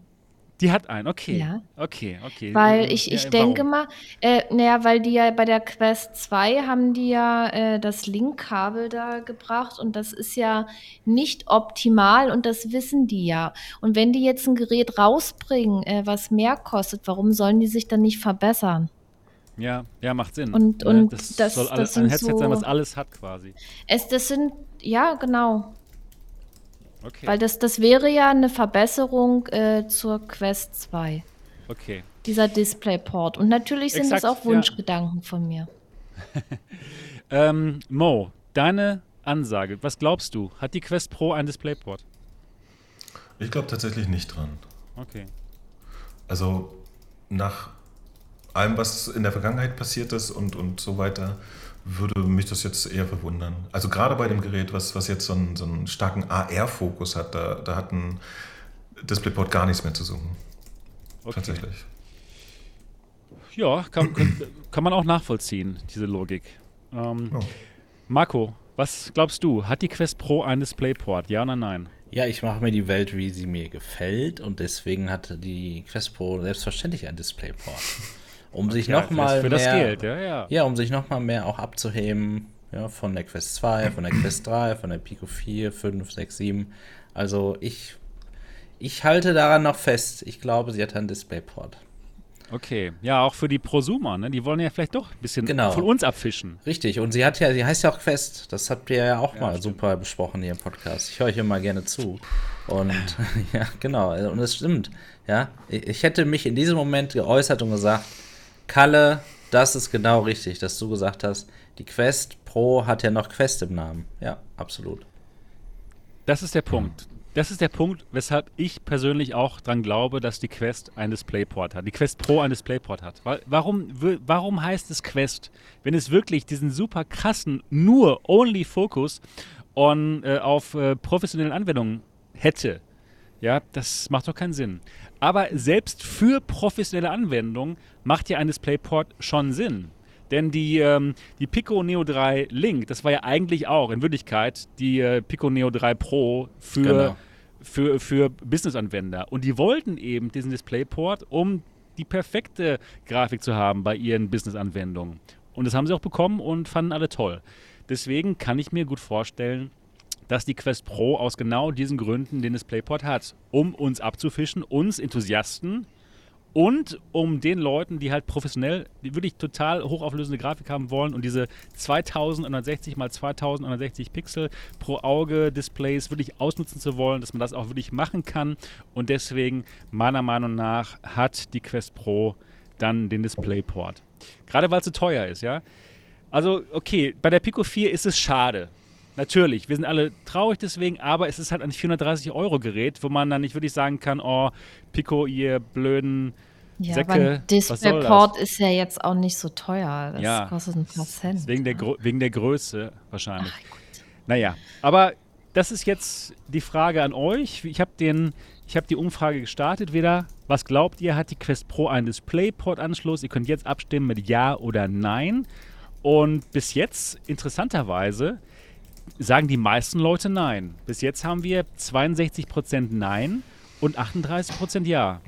Die hat einen, okay. Ja. Okay, okay. Weil ich, ich ja, denke mal, äh, naja, weil die ja bei der Quest 2 haben die ja äh, das Link-Kabel da gebracht und das ist ja nicht optimal und das wissen die ja. Und wenn die jetzt ein Gerät rausbringen, äh, was mehr kostet, warum sollen die sich dann nicht verbessern? Ja, ja, macht Sinn. Und, und das, das soll das ein Headset so, sein, was alles hat quasi. Es, das sind, ja, genau. Okay. Weil das, das wäre ja eine Verbesserung äh, zur Quest 2. Okay. Dieser Displayport. Und natürlich sind Exakt, das auch Wunschgedanken ja. von mir. ähm, Mo, deine Ansage, was glaubst du? Hat die Quest Pro ein Displayport? Ich glaube tatsächlich nicht dran. Okay. Also nach allem, was in der Vergangenheit passiert ist und, und so weiter, würde mich das jetzt eher verwundern. Also gerade bei dem Gerät, was, was jetzt so einen, so einen starken AR-Fokus hat, da, da hat ein DisplayPort gar nichts mehr zu suchen. Okay. Tatsächlich. Ja, kann, kann, kann, man auch nachvollziehen, diese Logik. Ähm, oh. Marco, was glaubst du? Hat die Quest Pro ein DisplayPort? Ja oder nein? Ja, ich mache mir die Welt, wie sie mir gefällt und deswegen hat die Quest Pro selbstverständlich ein DisplayPort um sich ja, nochmal mehr, das Geld, ja, ja. ja, um sich noch mal mehr auch abzuheben, ja, von der Quest 2, von der Quest 3, von der Pico 4, 5, 6, 7. Also ich, ich halte daran noch fest. Ich glaube, sie hat einen Displayport. Okay, ja, auch für die Prosumer, ne? Die wollen ja vielleicht doch ein bisschen genau. von uns abfischen. Richtig, und sie hat ja, sie heißt ja auch Quest. Das habt ihr ja auch ja, mal stimmt. super besprochen hier im Podcast. Ich höre euch immer gerne zu. Und ja, genau, und es stimmt. Ja, ich hätte mich in diesem Moment geäußert und gesagt, Kalle, das ist genau richtig, dass du gesagt hast, die Quest Pro hat ja noch Quest im Namen. Ja, absolut. Das ist der Punkt. Das ist der Punkt, weshalb ich persönlich auch dran glaube, dass die Quest ein Displayport hat. Die Quest Pro ein Displayport hat. Warum, warum heißt es Quest, wenn es wirklich diesen super krassen, nur Only Focus on, äh, auf äh, professionellen Anwendungen hätte? Ja, das macht doch keinen Sinn. Aber selbst für professionelle Anwendungen macht ja ein DisplayPort schon Sinn. Denn die, ähm, die Pico Neo 3 Link, das war ja eigentlich auch in Wirklichkeit die äh, Pico Neo 3 Pro für, genau. für, für Business-Anwender. Und die wollten eben diesen DisplayPort, um die perfekte Grafik zu haben bei ihren Business-Anwendungen. Und das haben sie auch bekommen und fanden alle toll. Deswegen kann ich mir gut vorstellen, dass die Quest Pro aus genau diesen Gründen den DisplayPort hat, um uns abzufischen, uns Enthusiasten und um den Leuten, die halt professionell, die wirklich total hochauflösende Grafik haben wollen und diese 2160 x 2160 Pixel pro Auge Displays wirklich ausnutzen zu wollen, dass man das auch wirklich machen kann. Und deswegen, meiner Meinung nach, hat die Quest Pro dann den DisplayPort. Gerade weil es so teuer ist, ja. Also, okay, bei der Pico 4 ist es schade. Natürlich, wir sind alle traurig deswegen, aber es ist halt ein 430 Euro Gerät, wo man dann nicht wirklich sagen kann, oh, Pico, ihr blöden ja, Säcke. DisplayPort ist ja jetzt auch nicht so teuer. Das ja, kostet ein paar Cent. Wegen der, wegen der Größe wahrscheinlich. Ach, naja, aber das ist jetzt die Frage an euch. Ich habe hab die Umfrage gestartet wieder. Was glaubt ihr, hat die Quest Pro einen DisplayPort-Anschluss? Ihr könnt jetzt abstimmen mit Ja oder Nein. Und bis jetzt, interessanterweise, sagen die meisten Leute Nein. Bis jetzt haben wir 62% Nein und 38% Ja.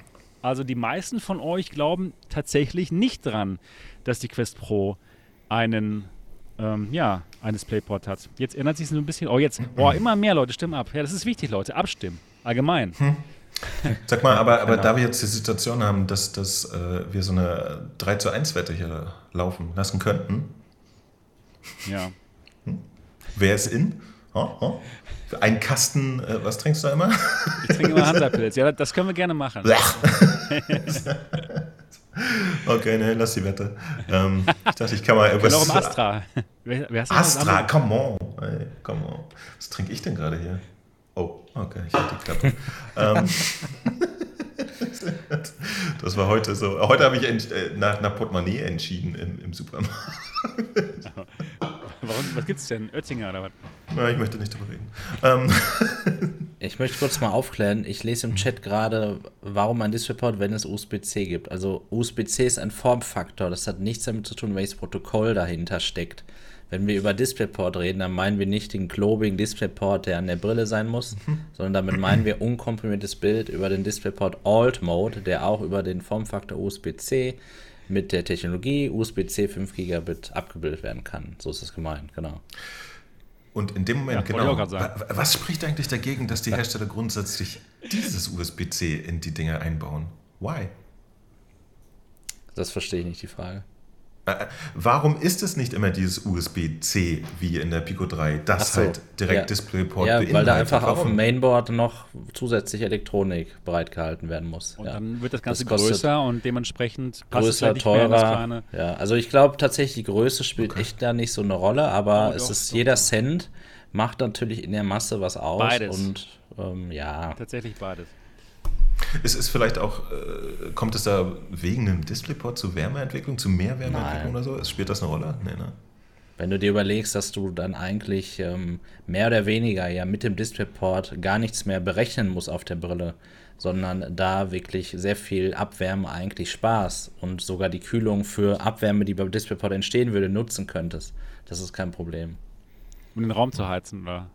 Also die meisten von euch glauben tatsächlich nicht dran, dass die Quest Pro einen, ähm, ja, ein Displayport hat. Jetzt ändert sich es so ein bisschen. Oh, jetzt, oh, immer mehr Leute stimmen ab. Ja, das ist wichtig, Leute. Abstimmen. allgemein. Hm. Sag mal, aber, aber genau. da wir jetzt die Situation haben, dass, dass äh, wir so eine 3 zu 1 Wette hier laufen lassen könnten. Ja. Wer ist in? Oh, oh. Ein Kasten, äh, was trinkst du immer? Ich trinke immer Hansa-Pilz. Ja, das können wir gerne machen. okay, ne, lass die Wette. Ähm, ich dachte, ich kann mal irgendwas. Noch im Astra. Wer, wer Astra, come on. Hey, come on. Was trinke ich denn gerade hier? Oh, okay, ich hatte die Klappe. ähm, das war heute so. Heute habe ich äh, nach, nach Portemonnaie entschieden im, im Supermarkt. Warum, was es denn? Oettinger oder was? Na, ich möchte nicht darüber reden. Ähm. Ich möchte kurz mal aufklären. Ich lese im Chat gerade, warum ein DisplayPort, wenn es USB-C gibt. Also USB-C ist ein Formfaktor. Das hat nichts damit zu tun, welches Protokoll dahinter steckt. Wenn wir über DisplayPort reden, dann meinen wir nicht den globigen DisplayPort, der an der Brille sein muss, mhm. sondern damit meinen wir unkomprimiertes Bild über den DisplayPort Alt Mode, der auch über den Formfaktor USB-C mit der Technologie USB-C 5 Gigabit abgebildet werden kann. So ist es gemeint, genau. Und in dem Moment, ja, genau, was spricht eigentlich dagegen, dass die Hersteller grundsätzlich dieses USB-C in die Dinge einbauen? Why? Das verstehe ich nicht, die Frage. Äh, warum ist es nicht immer dieses USB-C wie in der Pico 3, das so, halt direkt ja. DisplayPort ja, weil da einfach Warum? auf dem Mainboard noch zusätzlich Elektronik bereitgehalten werden muss. Und ja. dann wird das Ganze das größer und dementsprechend größer, halt teurer. Ja, also ich glaube tatsächlich, die Größe spielt okay. echt da nicht so eine Rolle, aber oh, es doch, ist doch, jeder. Cent macht natürlich in der Masse was aus. Beides. Und ähm, ja. Tatsächlich beides. Es ist vielleicht auch, äh, kommt es da wegen einem DisplayPort zu Wärmeentwicklung, zu mehr Wärmeentwicklung Nein. oder so? Spielt das eine Rolle? Nee, ne? Wenn du dir überlegst, dass du dann eigentlich ähm, mehr oder weniger ja mit dem DisplayPort gar nichts mehr berechnen musst auf der Brille, sondern da wirklich sehr viel Abwärme eigentlich Spaß und sogar die Kühlung für Abwärme, die beim DisplayPort entstehen würde, nutzen könntest. Das ist kein Problem. Um den Raum zu heizen, oder?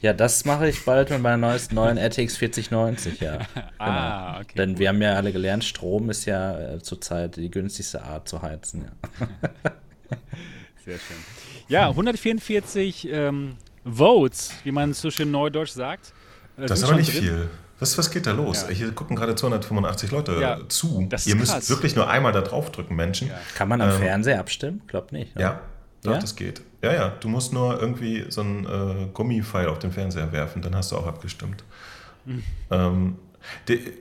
Ja, das mache ich bald mit meiner neuesten neuen RTX 4090, ja. ah, genau. okay. Denn wir haben ja alle gelernt, Strom ist ja äh, zurzeit die günstigste Art zu heizen. Ja. Sehr schön. Ja, 144 ähm, Votes, wie man so schön neudeutsch sagt. Äh, das ist aber nicht drin. viel. Was, was geht da los? Ja. Hier gucken gerade 285 Leute ja, zu. Ihr müsst krass. wirklich nur einmal da drauf drücken, Menschen. Ja. Kann man am ähm, Fernseher abstimmen? Glaub nicht. Ne? Ja, doch, das geht. Ja, ja, du musst nur irgendwie so einen äh, Gummipfeil auf den Fernseher werfen, dann hast du auch abgestimmt. Mhm. Ähm, die,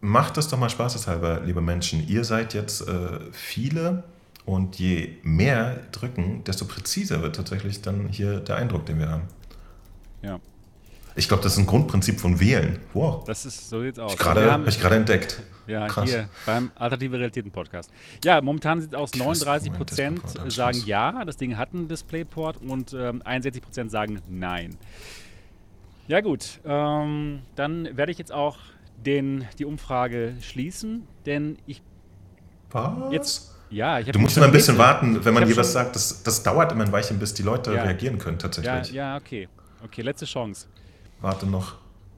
macht das doch mal spaßeshalber, liebe Menschen. Ihr seid jetzt äh, viele und je mehr drücken, desto präziser wird tatsächlich dann hier der Eindruck, den wir haben. Ja. Ich glaube, das ist ein Grundprinzip von Wählen. Wow. Das ist, so sieht's aus. Habe ich gerade entdeckt. Ja, Krass. hier beim Alternative Realitäten Podcast. Ja, momentan sieht es aus, 39 Prozent sagen ja, das Ding hat einen Displayport und ähm, 61 Prozent sagen nein. Ja gut, ähm, dann werde ich jetzt auch den, die Umfrage schließen, denn ich Was? jetzt ja, ich Du musst immer ein bisschen warten, wenn man hier was sagt. Das, das dauert immer ein Weilchen, bis die Leute ja. reagieren können, tatsächlich. Ja, ja, okay. Okay, letzte Chance. Warte noch.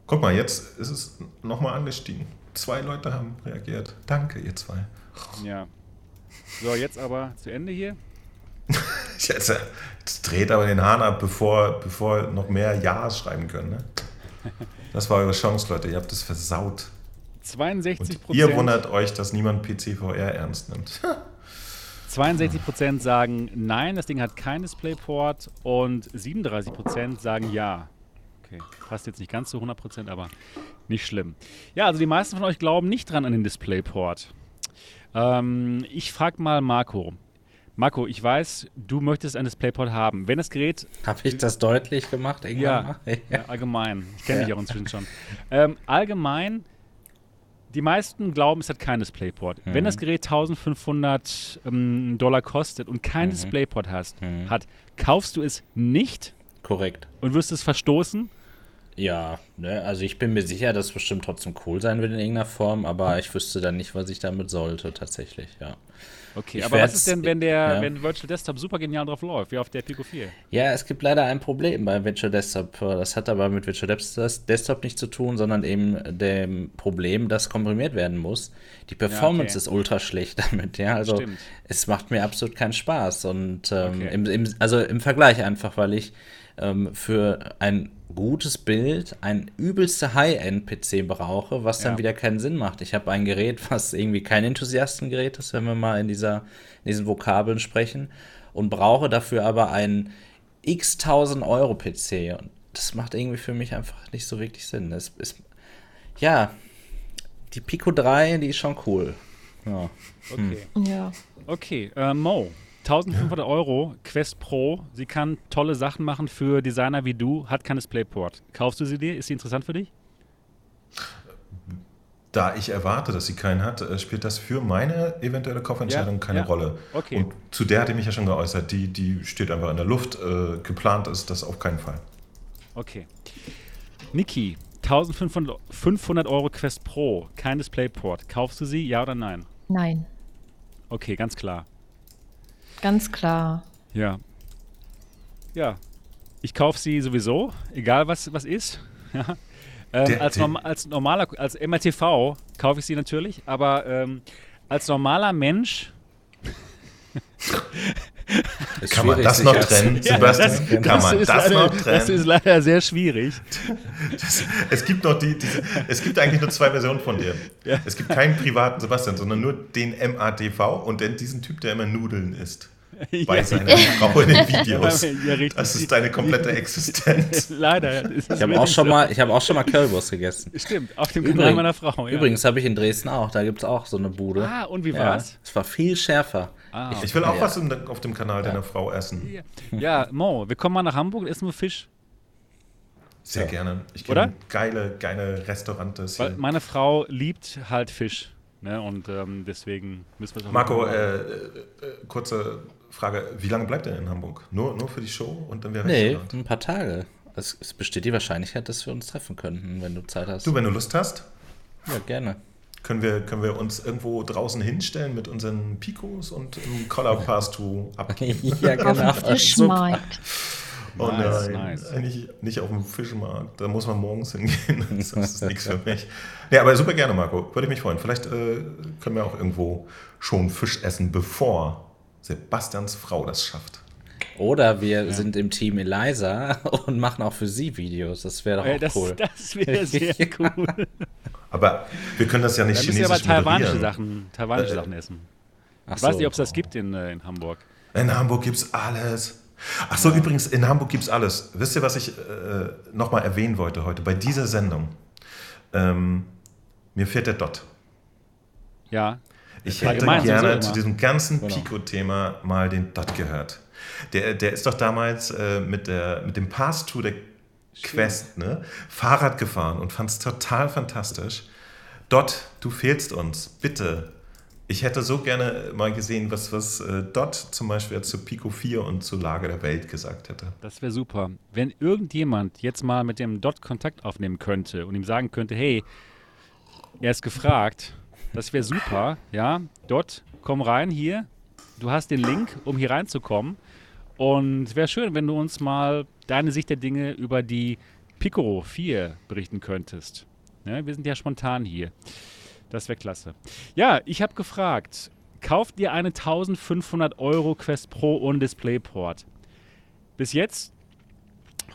Guck mal, jetzt ist es nochmal angestiegen. Zwei Leute haben reagiert. Danke, ihr zwei. Ja. So, jetzt aber zu Ende hier. jetzt, jetzt, dreht aber den Hahn ab, bevor, bevor noch mehr Ja's schreiben können. Ne? Das war eure Chance, Leute. Ihr habt es versaut. 62 Prozent. Ihr wundert euch, dass niemand PCVR ernst nimmt. 62 Prozent sagen nein, das Ding hat kein Displayport und 37 Prozent sagen ja. Okay, passt jetzt nicht ganz zu 100 Prozent, aber nicht schlimm. Ja, also die meisten von euch glauben nicht dran an den Displayport. Ähm, ich frage mal Marco. Marco, ich weiß, du möchtest ein Displayport haben. Wenn das Gerät. Habe ich das deutlich gemacht? Ja, ja, allgemein. Ich kenne ja. dich auch inzwischen schon. Ähm, allgemein, die meisten glauben, es hat kein Displayport. Mhm. Wenn das Gerät 1500 ähm, Dollar kostet und kein mhm. Displayport hast, mhm. hat, kaufst du es nicht. Korrekt. Und wirst es verstoßen. Ja, ne, also ich bin mir sicher, dass es bestimmt trotzdem cool sein wird in irgendeiner Form, aber ich wüsste dann nicht, was ich damit sollte, tatsächlich, ja. Okay, ich aber was ist denn, wenn der, ja. wenn Virtual Desktop super genial drauf läuft, wie auf der Pico 4? Ja, es gibt leider ein Problem bei Virtual Desktop. Das hat aber mit Virtual Desktop nichts zu tun, sondern eben dem Problem, dass komprimiert werden muss. Die Performance ja, okay. ist ultra schlecht damit, ja. Also Stimmt. es macht mir absolut keinen Spaß. Und ähm, okay. im, im, also im Vergleich einfach, weil ich ähm, für ein gutes Bild ein übelste High-End-PC brauche, was dann ja. wieder keinen Sinn macht. Ich habe ein Gerät, was irgendwie kein Enthusiastengerät ist, wenn wir mal in, dieser, in diesen Vokabeln sprechen, und brauche dafür aber einen x 1000 Euro PC. Und das macht irgendwie für mich einfach nicht so wirklich Sinn. Es ist, ja, die Pico 3, die ist schon cool. Ja. Okay. Hm. Ja. Okay, äh, Mo, 1500 ja. Euro, Quest Pro. Sie kann tolle Sachen machen für Designer wie du, hat kein Displayport. Kaufst du sie dir? Ist sie interessant für dich? Da ich erwarte, dass sie keinen hat, äh, spielt das für meine eventuelle Kaufentscheidung ja, keine ja. Rolle. Okay. Und zu der hatte ich mich ja schon geäußert, die, die steht einfach in der Luft. Äh, geplant ist das auf keinen Fall. Okay. Niki, 1500 Euro Quest Pro, kein Displayport. Kaufst du sie, ja oder nein? Nein. Okay, ganz klar. Ganz klar. Ja. Ja. Ich kaufe sie sowieso, egal was, was ist. Ja. Ähm, der, als, norm als normaler, als MRTV kaufe ich sie natürlich, aber ähm, als normaler Mensch kann man das noch trennen, ja, Sebastian? Das, kann das man das leider, noch trennen? Das ist leider sehr schwierig. Das, es gibt noch die, diese, es gibt eigentlich nur zwei Versionen von dir. Ja. Es gibt keinen privaten Sebastian, sondern nur den MATV und dann diesen Typ, der immer Nudeln isst. Bei ja. seiner Frau in den Videos. Ja, das ist deine komplette Existenz. Leider. Ich habe auch, schon mal, hab auch schon mal Currywurst gegessen. Stimmt, auf dem Kanal meiner Frau. Übrigens habe ich in Dresden auch, da gibt es auch so eine Bude. Ah, und wie war's? Es war viel schärfer. Ah, ich, ich, will auch ja. was in, auf dem Kanal deiner Frau essen. Ja, Mo, wir kommen mal nach Hamburg und essen wir Fisch. Sehr ja. gerne. Ich kenne geile, geile Restaurants. Weil meine Frau liebt halt Fisch. Ne? Und ähm, deswegen müssen wir es auch Marco, äh, äh, kurze Frage. Wie lange bleibt er in Hamburg? Nur, nur für die Show und dann wäre Nee, ein paar Tage. Es, es, besteht die Wahrscheinlichkeit, dass wir uns treffen könnten, wenn du Zeit hast. Du, wenn du Lust hast? Ja, gerne. Können wir, können wir uns irgendwo draußen hinstellen mit unseren Picos und im Collar Pass to abgeben? ja, genau. Auf Fischmarkt. Oh nice, nein, nice. Nicht, nicht auf dem Fischmarkt. Da muss man morgens hingehen. Das ist nichts für mich. Ja, aber super gerne, Marco. Würde ich mich freuen. Vielleicht äh, können wir auch irgendwo schon Fisch essen, bevor Sebastians Frau das schafft. Oder wir ja. sind im Team Eliza und machen auch für sie Videos. Das wäre doch auch das, cool. Das wäre sehr cool. Aber wir können das ja nicht Dann chinesisch aber taiwanische Sachen, taiwanische äh, Sachen essen. Ich weiß nicht, ob es das gibt in, äh, in Hamburg. In Hamburg gibt es alles. Ach so, ja. übrigens, in Hamburg gibt es alles. Wisst ihr, was ich äh, nochmal erwähnen wollte heute bei dieser Sendung? Ähm, mir fehlt der Dot. Ja. Ich hätte gerne zu diesem ganzen genau. Pico-Thema mal den Dot gehört. Der, der ist doch damals äh, mit, der, mit dem Pass-to der Quest ne, Fahrrad gefahren und fand es total fantastisch. Dot, du fehlst uns. Bitte. Ich hätte so gerne mal gesehen, was, was äh, Dot zum Beispiel zu Pico 4 und zur Lage der Welt gesagt hätte. Das wäre super. Wenn irgendjemand jetzt mal mit dem Dot Kontakt aufnehmen könnte und ihm sagen könnte, hey, er ist gefragt, das wäre super, ja. Dot, komm rein hier. Du hast den Link, um hier reinzukommen. Und es wäre schön, wenn du uns mal deine Sicht der Dinge über die Pico 4 berichten könntest. Ja, wir sind ja spontan hier. Das wäre klasse. Ja, ich habe gefragt, kauft ihr eine 1500 Euro Quest Pro und DisplayPort? Bis jetzt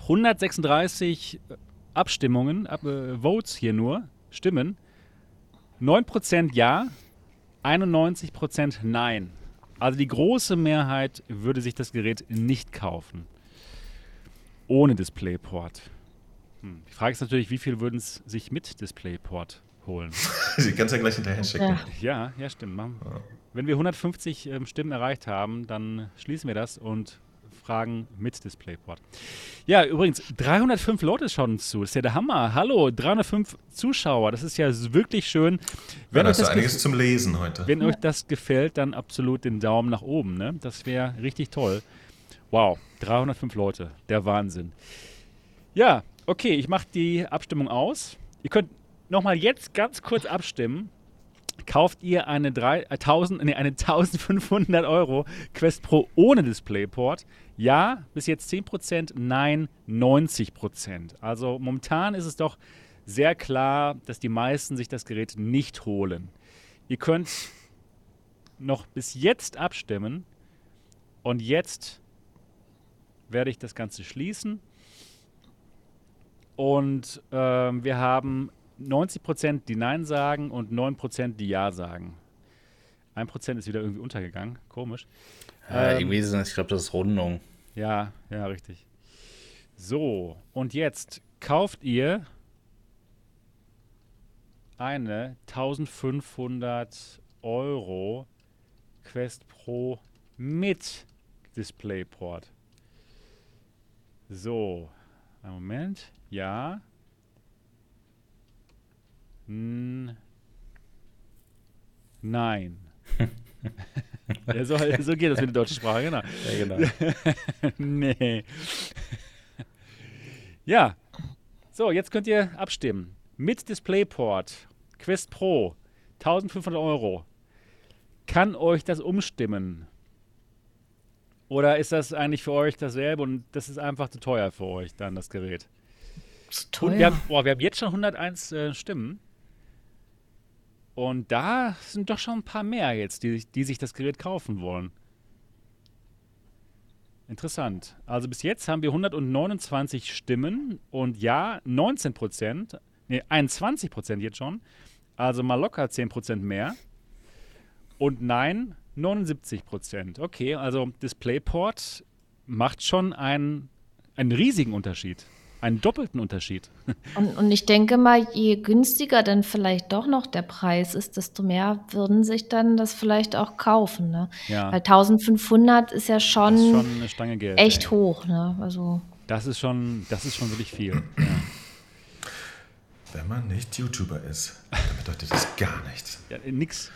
136 Abstimmungen, Ab äh, Votes hier nur, Stimmen. 9% Ja, 91% Nein. Also die große Mehrheit würde sich das Gerät nicht kaufen. Ohne DisplayPort. Hm. Die Frage ist natürlich, wie viel würden es sich mit DisplayPort holen? Sie kannst ja gleich hinterher schicken. Ja, ja, stimmt. Ja. Wenn wir 150 ähm, Stimmen erreicht haben, dann schließen wir das und fragen mit DisplayPort. Ja, übrigens, 305 Leute schauen uns zu. Das ist ja der Hammer. Hallo, 305 Zuschauer. Das ist ja wirklich schön. Wenn ja, das ist einiges zum Lesen heute. Wenn ja. euch das gefällt, dann absolut den Daumen nach oben. Ne? Das wäre richtig toll. Wow, 305 Leute. Der Wahnsinn. Ja, okay, ich mache die Abstimmung aus. Ihr könnt nochmal jetzt ganz kurz abstimmen kauft ihr eine, 3, 1000, äh, nee, eine 1500 Euro Quest Pro ohne DisplayPort? Ja, bis jetzt 10%, nein, 90%. Also momentan ist es doch sehr klar, dass die meisten sich das Gerät nicht holen. Ihr könnt noch bis jetzt abstimmen und jetzt werde ich das Ganze schließen Und ähm, wir haben 90%, die Nein sagen und 9%, die Ja sagen. 1% ist wieder irgendwie untergegangen. Komisch. Ja, ähm, irgendwie ist es, ich glaube, das ist Rundung. Ja, ja, richtig. So, und jetzt kauft ihr eine 1500 Euro Quest Pro mit DisplayPort. So, einen Moment. Ja. Hm. Nein. ja, so, so, geht das mit der deutschen Sprache, genau. Ja, genau. nee. ja. So, jetzt könnt ihr abstimmen. Mit DisplayPort, Quest Pro, 1500 Euro. Kann euch das umstimmen? Oder ist das eigentlich für euch dasselbe und das ist einfach zu teuer für euch, dann das Gerät? Ist teuer. wir, haben, boah, wir haben jetzt schon 101 äh, Stimmen. Und da sind doch schon ein paar mehr jetzt, die, die sich das Gerät kaufen wollen. Interessant. Also bis jetzt haben wir 129 Stimmen und ja, 19 Prozent, nee, 21 Prozent jetzt schon. Also mal locker 10 Prozent mehr. Und nein, 79 Prozent. Okay, also DisplayPort macht schon einen, einen riesigen Unterschied. Einen doppelten Unterschied. Und, und, ich denke mal, je günstiger dann vielleicht doch noch der Preis ist, desto mehr würden sich dann das vielleicht auch kaufen. Ne? Ja. Weil 1500 ist ja schon, ist schon eine Stange Geld, echt ey. hoch. Ne? Also das, ist schon, das ist schon wirklich viel. Ja. Wenn man nicht YouTuber ist, dann bedeutet das gar nichts. Ja, nix.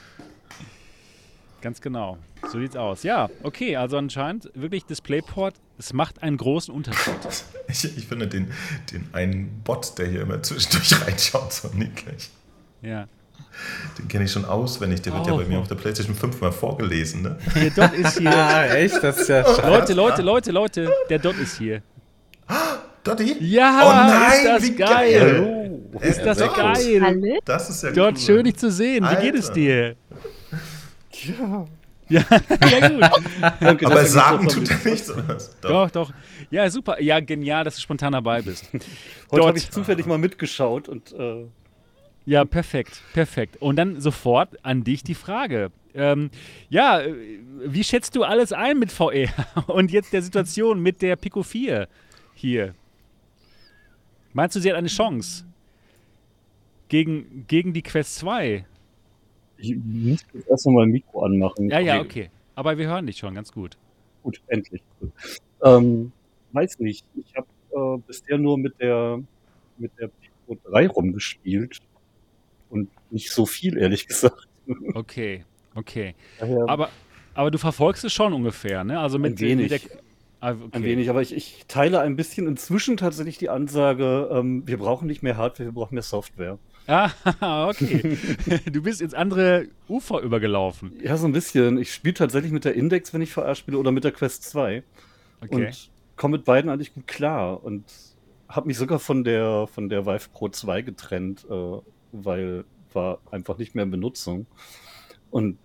Ganz genau. So sieht's aus. Ja, okay, also anscheinend wirklich DisplayPort, es macht einen großen Unterschied. Ich, ich finde den, den einen Bot, der hier immer zwischendurch reinschaut, so niedlich. Ja. Den kenne ich schon auswendig, der wird oh. ja bei mir auf der PlayStation 5 mal vorgelesen, ne? Der Dot ist hier. ah, echt? Das ist ja Leute, Leute, Leute, Leute, der Dot ist hier. Dotti? Ja, oh nein, ist das geil. geil. Oh, ist das geil. Das ist ja Dot, cool. schön dich zu sehen. Alter. Wie geht es dir? Ja. Ja, ja gut. Danke, Aber sagen tut er nichts. Doch. doch, doch. Ja, super. Ja, genial, dass du spontan dabei bist. Heute habe ich zufällig mal mitgeschaut und. Äh ja, perfekt, perfekt. Und dann sofort an dich die Frage. Ähm, ja, wie schätzt du alles ein mit VR und jetzt der Situation mit der Pico 4 hier? Meinst du, sie hat eine Chance gegen, gegen die Quest 2? Ich muss jetzt erst mal ein Mikro anmachen. Ja, ja, okay. Aber wir hören dich schon ganz gut. Gut, endlich. Ähm, weiß nicht. Ich habe äh, bisher nur mit der mit der Pico 3 rumgespielt und nicht so viel, ehrlich gesagt. Okay, okay. Daher, aber, aber du verfolgst es schon ungefähr, ne? Also mit, ein wenig. Mit der, ah, okay. Ein wenig, aber ich, ich, teile ein bisschen inzwischen tatsächlich die Ansage, ähm, wir brauchen nicht mehr Hardware, wir brauchen mehr Software. Ah, okay. du bist ins andere Ufer übergelaufen. Ja, so ein bisschen. Ich spiele tatsächlich mit der Index, wenn ich VR spiele, oder mit der Quest 2. Okay. Und komme mit beiden eigentlich gut klar. Und habe mich sogar von der, von der Vive Pro 2 getrennt, äh, weil war einfach nicht mehr in Benutzung. Und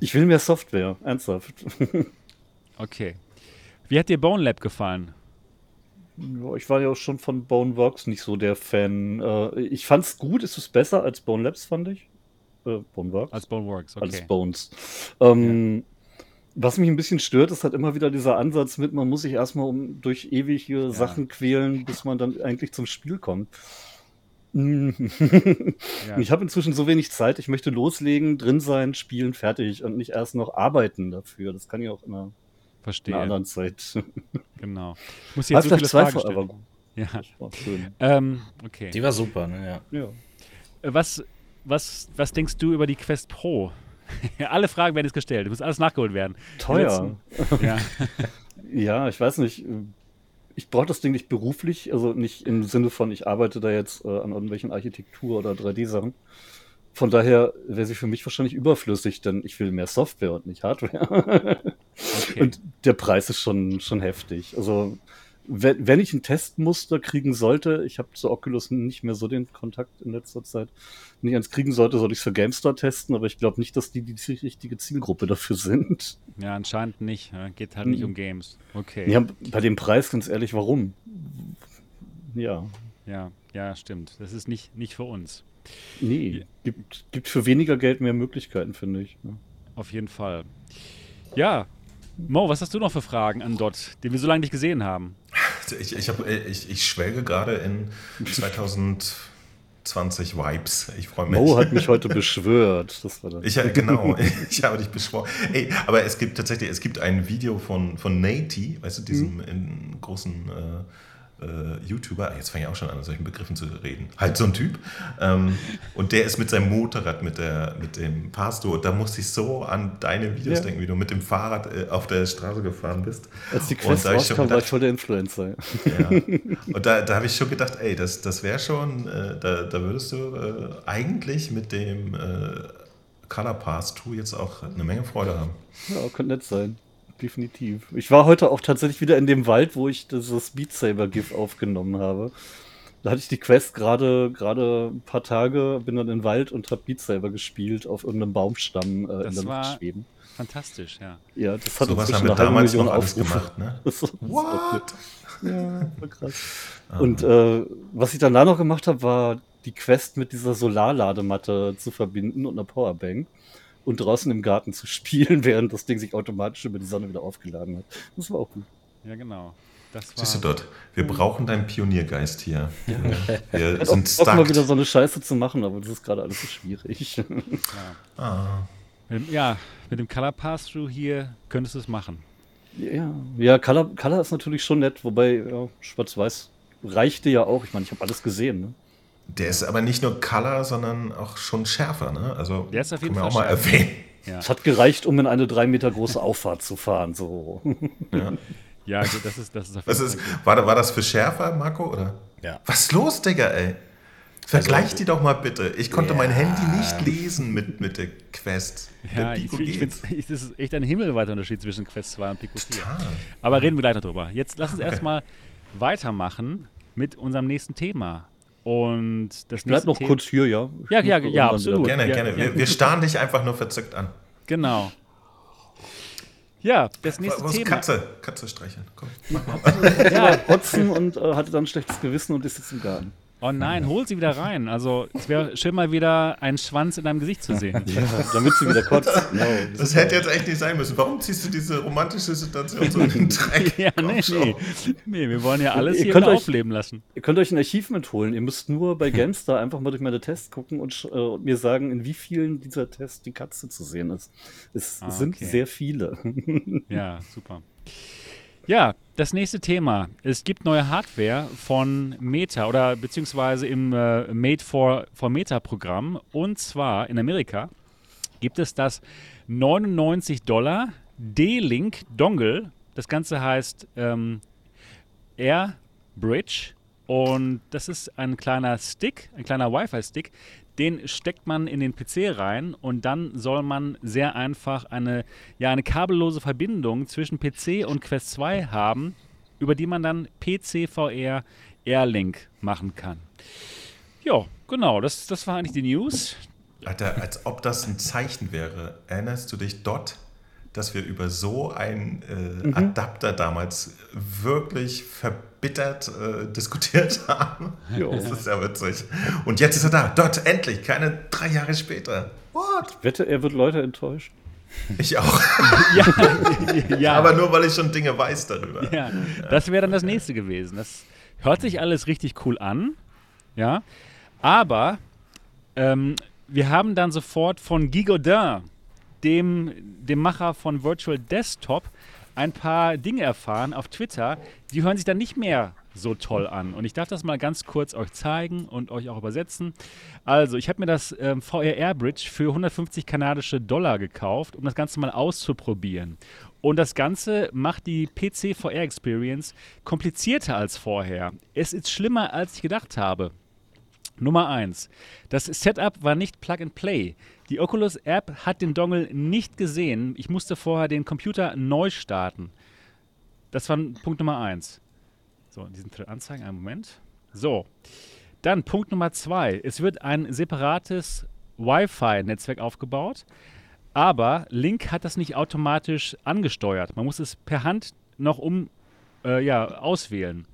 ich will mehr Software, ernsthaft. okay. Wie hat dir Bone Lab gefallen? Ich war ja auch schon von Boneworks nicht so der Fan. Äh, ich fand's gut, ist es besser als Bone Labs, fand ich. Äh, Boneworks. Als Boneworks, okay. Als Bones. Ähm, ja. Was mich ein bisschen stört, ist halt immer wieder dieser Ansatz mit, man muss sich erstmal um, durch ewige ja. Sachen quälen, bis man dann eigentlich zum Spiel kommt. ja. Ich habe inzwischen so wenig Zeit, ich möchte loslegen, drin sein, spielen, fertig und nicht erst noch arbeiten dafür. Das kann ja auch immer Verstehe. In einer anderen Zeit. Genau. Ich muss jetzt so viele Fragen stellen. Aber ja. war schön. Ähm, okay. Die war super, ne? Ja. ja. Äh, was, was, was denkst du über die Quest Pro? Alle Fragen werden jetzt gestellt. Du muss alles nachgeholt werden. Teuer. ja. ja, ich weiß nicht. Ich brauche das Ding nicht beruflich, also nicht im Sinne von, ich arbeite da jetzt äh, an irgendwelchen Architektur- oder 3D-Sachen. Von daher wäre sie für mich wahrscheinlich überflüssig, denn ich will mehr Software und nicht Hardware. Okay. Und der Preis ist schon, schon heftig. Also, wenn, wenn ich ein Testmuster kriegen sollte, ich habe zu Oculus nicht mehr so den Kontakt in letzter Zeit, wenn ich eins kriegen sollte, sollte ich es für GameStar testen, aber ich glaube nicht, dass die die richtige Zielgruppe dafür sind. Ja, anscheinend nicht. Geht halt nicht um Games. Okay. Ja, bei dem Preis, ganz ehrlich, warum? Ja. Ja, ja, stimmt. Das ist nicht, nicht für uns. Nee, gibt, gibt für weniger Geld mehr Möglichkeiten, finde ich. Ja. Auf jeden Fall. Ja, Mo, was hast du noch für Fragen an Dot, den wir so lange nicht gesehen haben? Ich, ich, hab, ich, ich schwelge gerade in 2020 Vibes. Ich freue mich. Mo hat mich heute beschwört. Das war das. Ich, genau, ich habe dich beschworen. Ey, aber es gibt tatsächlich, es gibt ein Video von, von Nati, weißt du, diesem mhm. großen äh, äh, YouTuber, jetzt fange ich auch schon an, an solchen Begriffen zu reden, halt so ein Typ. Ähm, und der ist mit seinem Motorrad, mit, der, mit dem Pastor, da musste ich so an deine Videos ja. denken, wie du mit dem Fahrrad äh, auf der Straße gefahren bist. Als die Quest rauskam, gedacht, war ich voll der Influencer. Ja. Und da, da habe ich schon gedacht, ey, das, das wäre schon, äh, da, da würdest du äh, eigentlich mit dem äh, Color Pass 2 jetzt auch eine Menge Freude haben. Ja, könnte nett sein definitiv. Ich war heute auch tatsächlich wieder in dem Wald, wo ich dieses Beat Saber GIF aufgenommen habe. Da hatte ich die Quest gerade gerade ein paar Tage, bin dann in den Wald und habe Beat Saber gespielt auf irgendeinem Baumstamm äh, in der Luft schweben. Fantastisch, ja. Ja, das hat so was haben wir damals Million noch alles gemacht, ne? What? Ja, war krass. Ah. Und äh, was ich dann da noch gemacht habe, war die Quest mit dieser Solarladematte zu verbinden und einer Powerbank und draußen im Garten zu spielen, während das Ding sich automatisch über die Sonne wieder aufgeladen hat. Das war auch gut. Ja, genau. Das war Siehst du dort? Wir brauchen deinen Pioniergeist hier. Ja. Wir ja, sind stuck. mal wieder so eine Scheiße zu machen, aber das ist gerade alles so schwierig. Ja, ah. ja mit dem Color Pass-Through hier könntest du es machen. Ja, ja Color, Color ist natürlich schon nett, wobei ja, Schwarz-Weiß reichte ja auch. Ich meine, ich habe alles gesehen. Ne? Der ist aber nicht nur Color, sondern auch schon schärfer. Ne? Also der ist auf jeden Fall auch mal erwähnen. Ja. Es hat gereicht, um in eine drei Meter große Auffahrt zu fahren. So. Ja, ja also das ist das ist, auf jeden ist war, war das für schärfer, Marco? Oder? Ja. Was ist los, Digga, ey? Vergleich also, die doch mal bitte. Ich konnte ja. mein Handy nicht lesen mit, mit der Quest. Ja, ich, ich finde, das ist echt ein himmelweiter Unterschied zwischen Quest 2 und Pico 4. Total. Aber reden wir gleich darüber. Jetzt lass uns okay. erstmal weitermachen mit unserem nächsten Thema. Und das Bleib noch Thema kurz hier, ja. Ja, ja, ja, absolut. Gerne, ja, gerne. Wir, wir starren dich einfach nur verzückt an. Genau. Ja, das nächste Was Thema. Katze, Katze streicheln. Komm, mach mal. ja, Potzen und äh, hatte dann ein schlechtes Gewissen und ist jetzt im Garten. Oh nein, hol sie wieder rein. Also es wäre schön mal wieder einen Schwanz in deinem Gesicht zu sehen. ja, damit sie wieder kotzt. No, das, das hätte jetzt echt nicht sein müssen. Warum ziehst du diese romantische Situation so in den Dreck? ja, nee, nee. nee, wir wollen ja alles ihr hier euch, aufleben lassen. Ihr könnt euch ein Achievement holen. Ihr müsst nur bei Gamestar einfach mal durch meine Tests gucken und, äh, und, mir sagen, in wie vielen dieser Tests die Katze zu sehen ist. Es ah, sind okay. sehr viele. ja, super. Ja, das nächste Thema. Es gibt neue Hardware von Meta oder beziehungsweise im äh, Made for, for Meta Programm. Und zwar in Amerika gibt es das 99 Dollar D-Link Dongle. Das Ganze heißt ähm, Air Bridge. Und das ist ein kleiner Stick, ein kleiner Wi-Fi-Stick, den steckt man in den PC rein und dann soll man sehr einfach eine, ja, eine kabellose Verbindung zwischen PC und Quest 2 haben, über die man dann PC VR Airlink machen kann. Ja, genau, das, das war eigentlich die News. Alter, als ob das ein Zeichen wäre. Erinnerst du dich dort, dass wir über so einen äh, mhm. Adapter damals wirklich verbittert äh, diskutiert haben? Jo. Das ist ja witzig. Und jetzt ist er da, dort, endlich, keine drei Jahre später. What? Ich wette, er wird Leute enttäuschen. Ich auch. ja, ja. Aber nur, weil ich schon Dinge weiß darüber. Ja, das wäre dann das nächste gewesen. Das hört sich alles richtig cool an. Ja. Aber ähm, wir haben dann sofort von Guy Godin, dem, dem Macher von Virtual Desktop, ein paar Dinge erfahren auf Twitter, die hören sich dann nicht mehr so toll an. Und ich darf das mal ganz kurz euch zeigen und euch auch übersetzen. Also, ich habe mir das ähm, VR Airbridge für 150 kanadische Dollar gekauft, um das Ganze mal auszuprobieren. Und das Ganze macht die PC VR Experience komplizierter als vorher. Es ist schlimmer, als ich gedacht habe. Nummer 1. Das Setup war nicht Plug and Play. Die Oculus App hat den Dongle nicht gesehen. Ich musste vorher den Computer neu starten. Das war Punkt Nummer 1. So, diesen anzeigen, einen Moment. So, dann Punkt Nummer zwei. Es wird ein separates Wi-Fi-Netzwerk aufgebaut, aber Link hat das nicht automatisch angesteuert. Man muss es per Hand noch um, äh, ja, auswählen.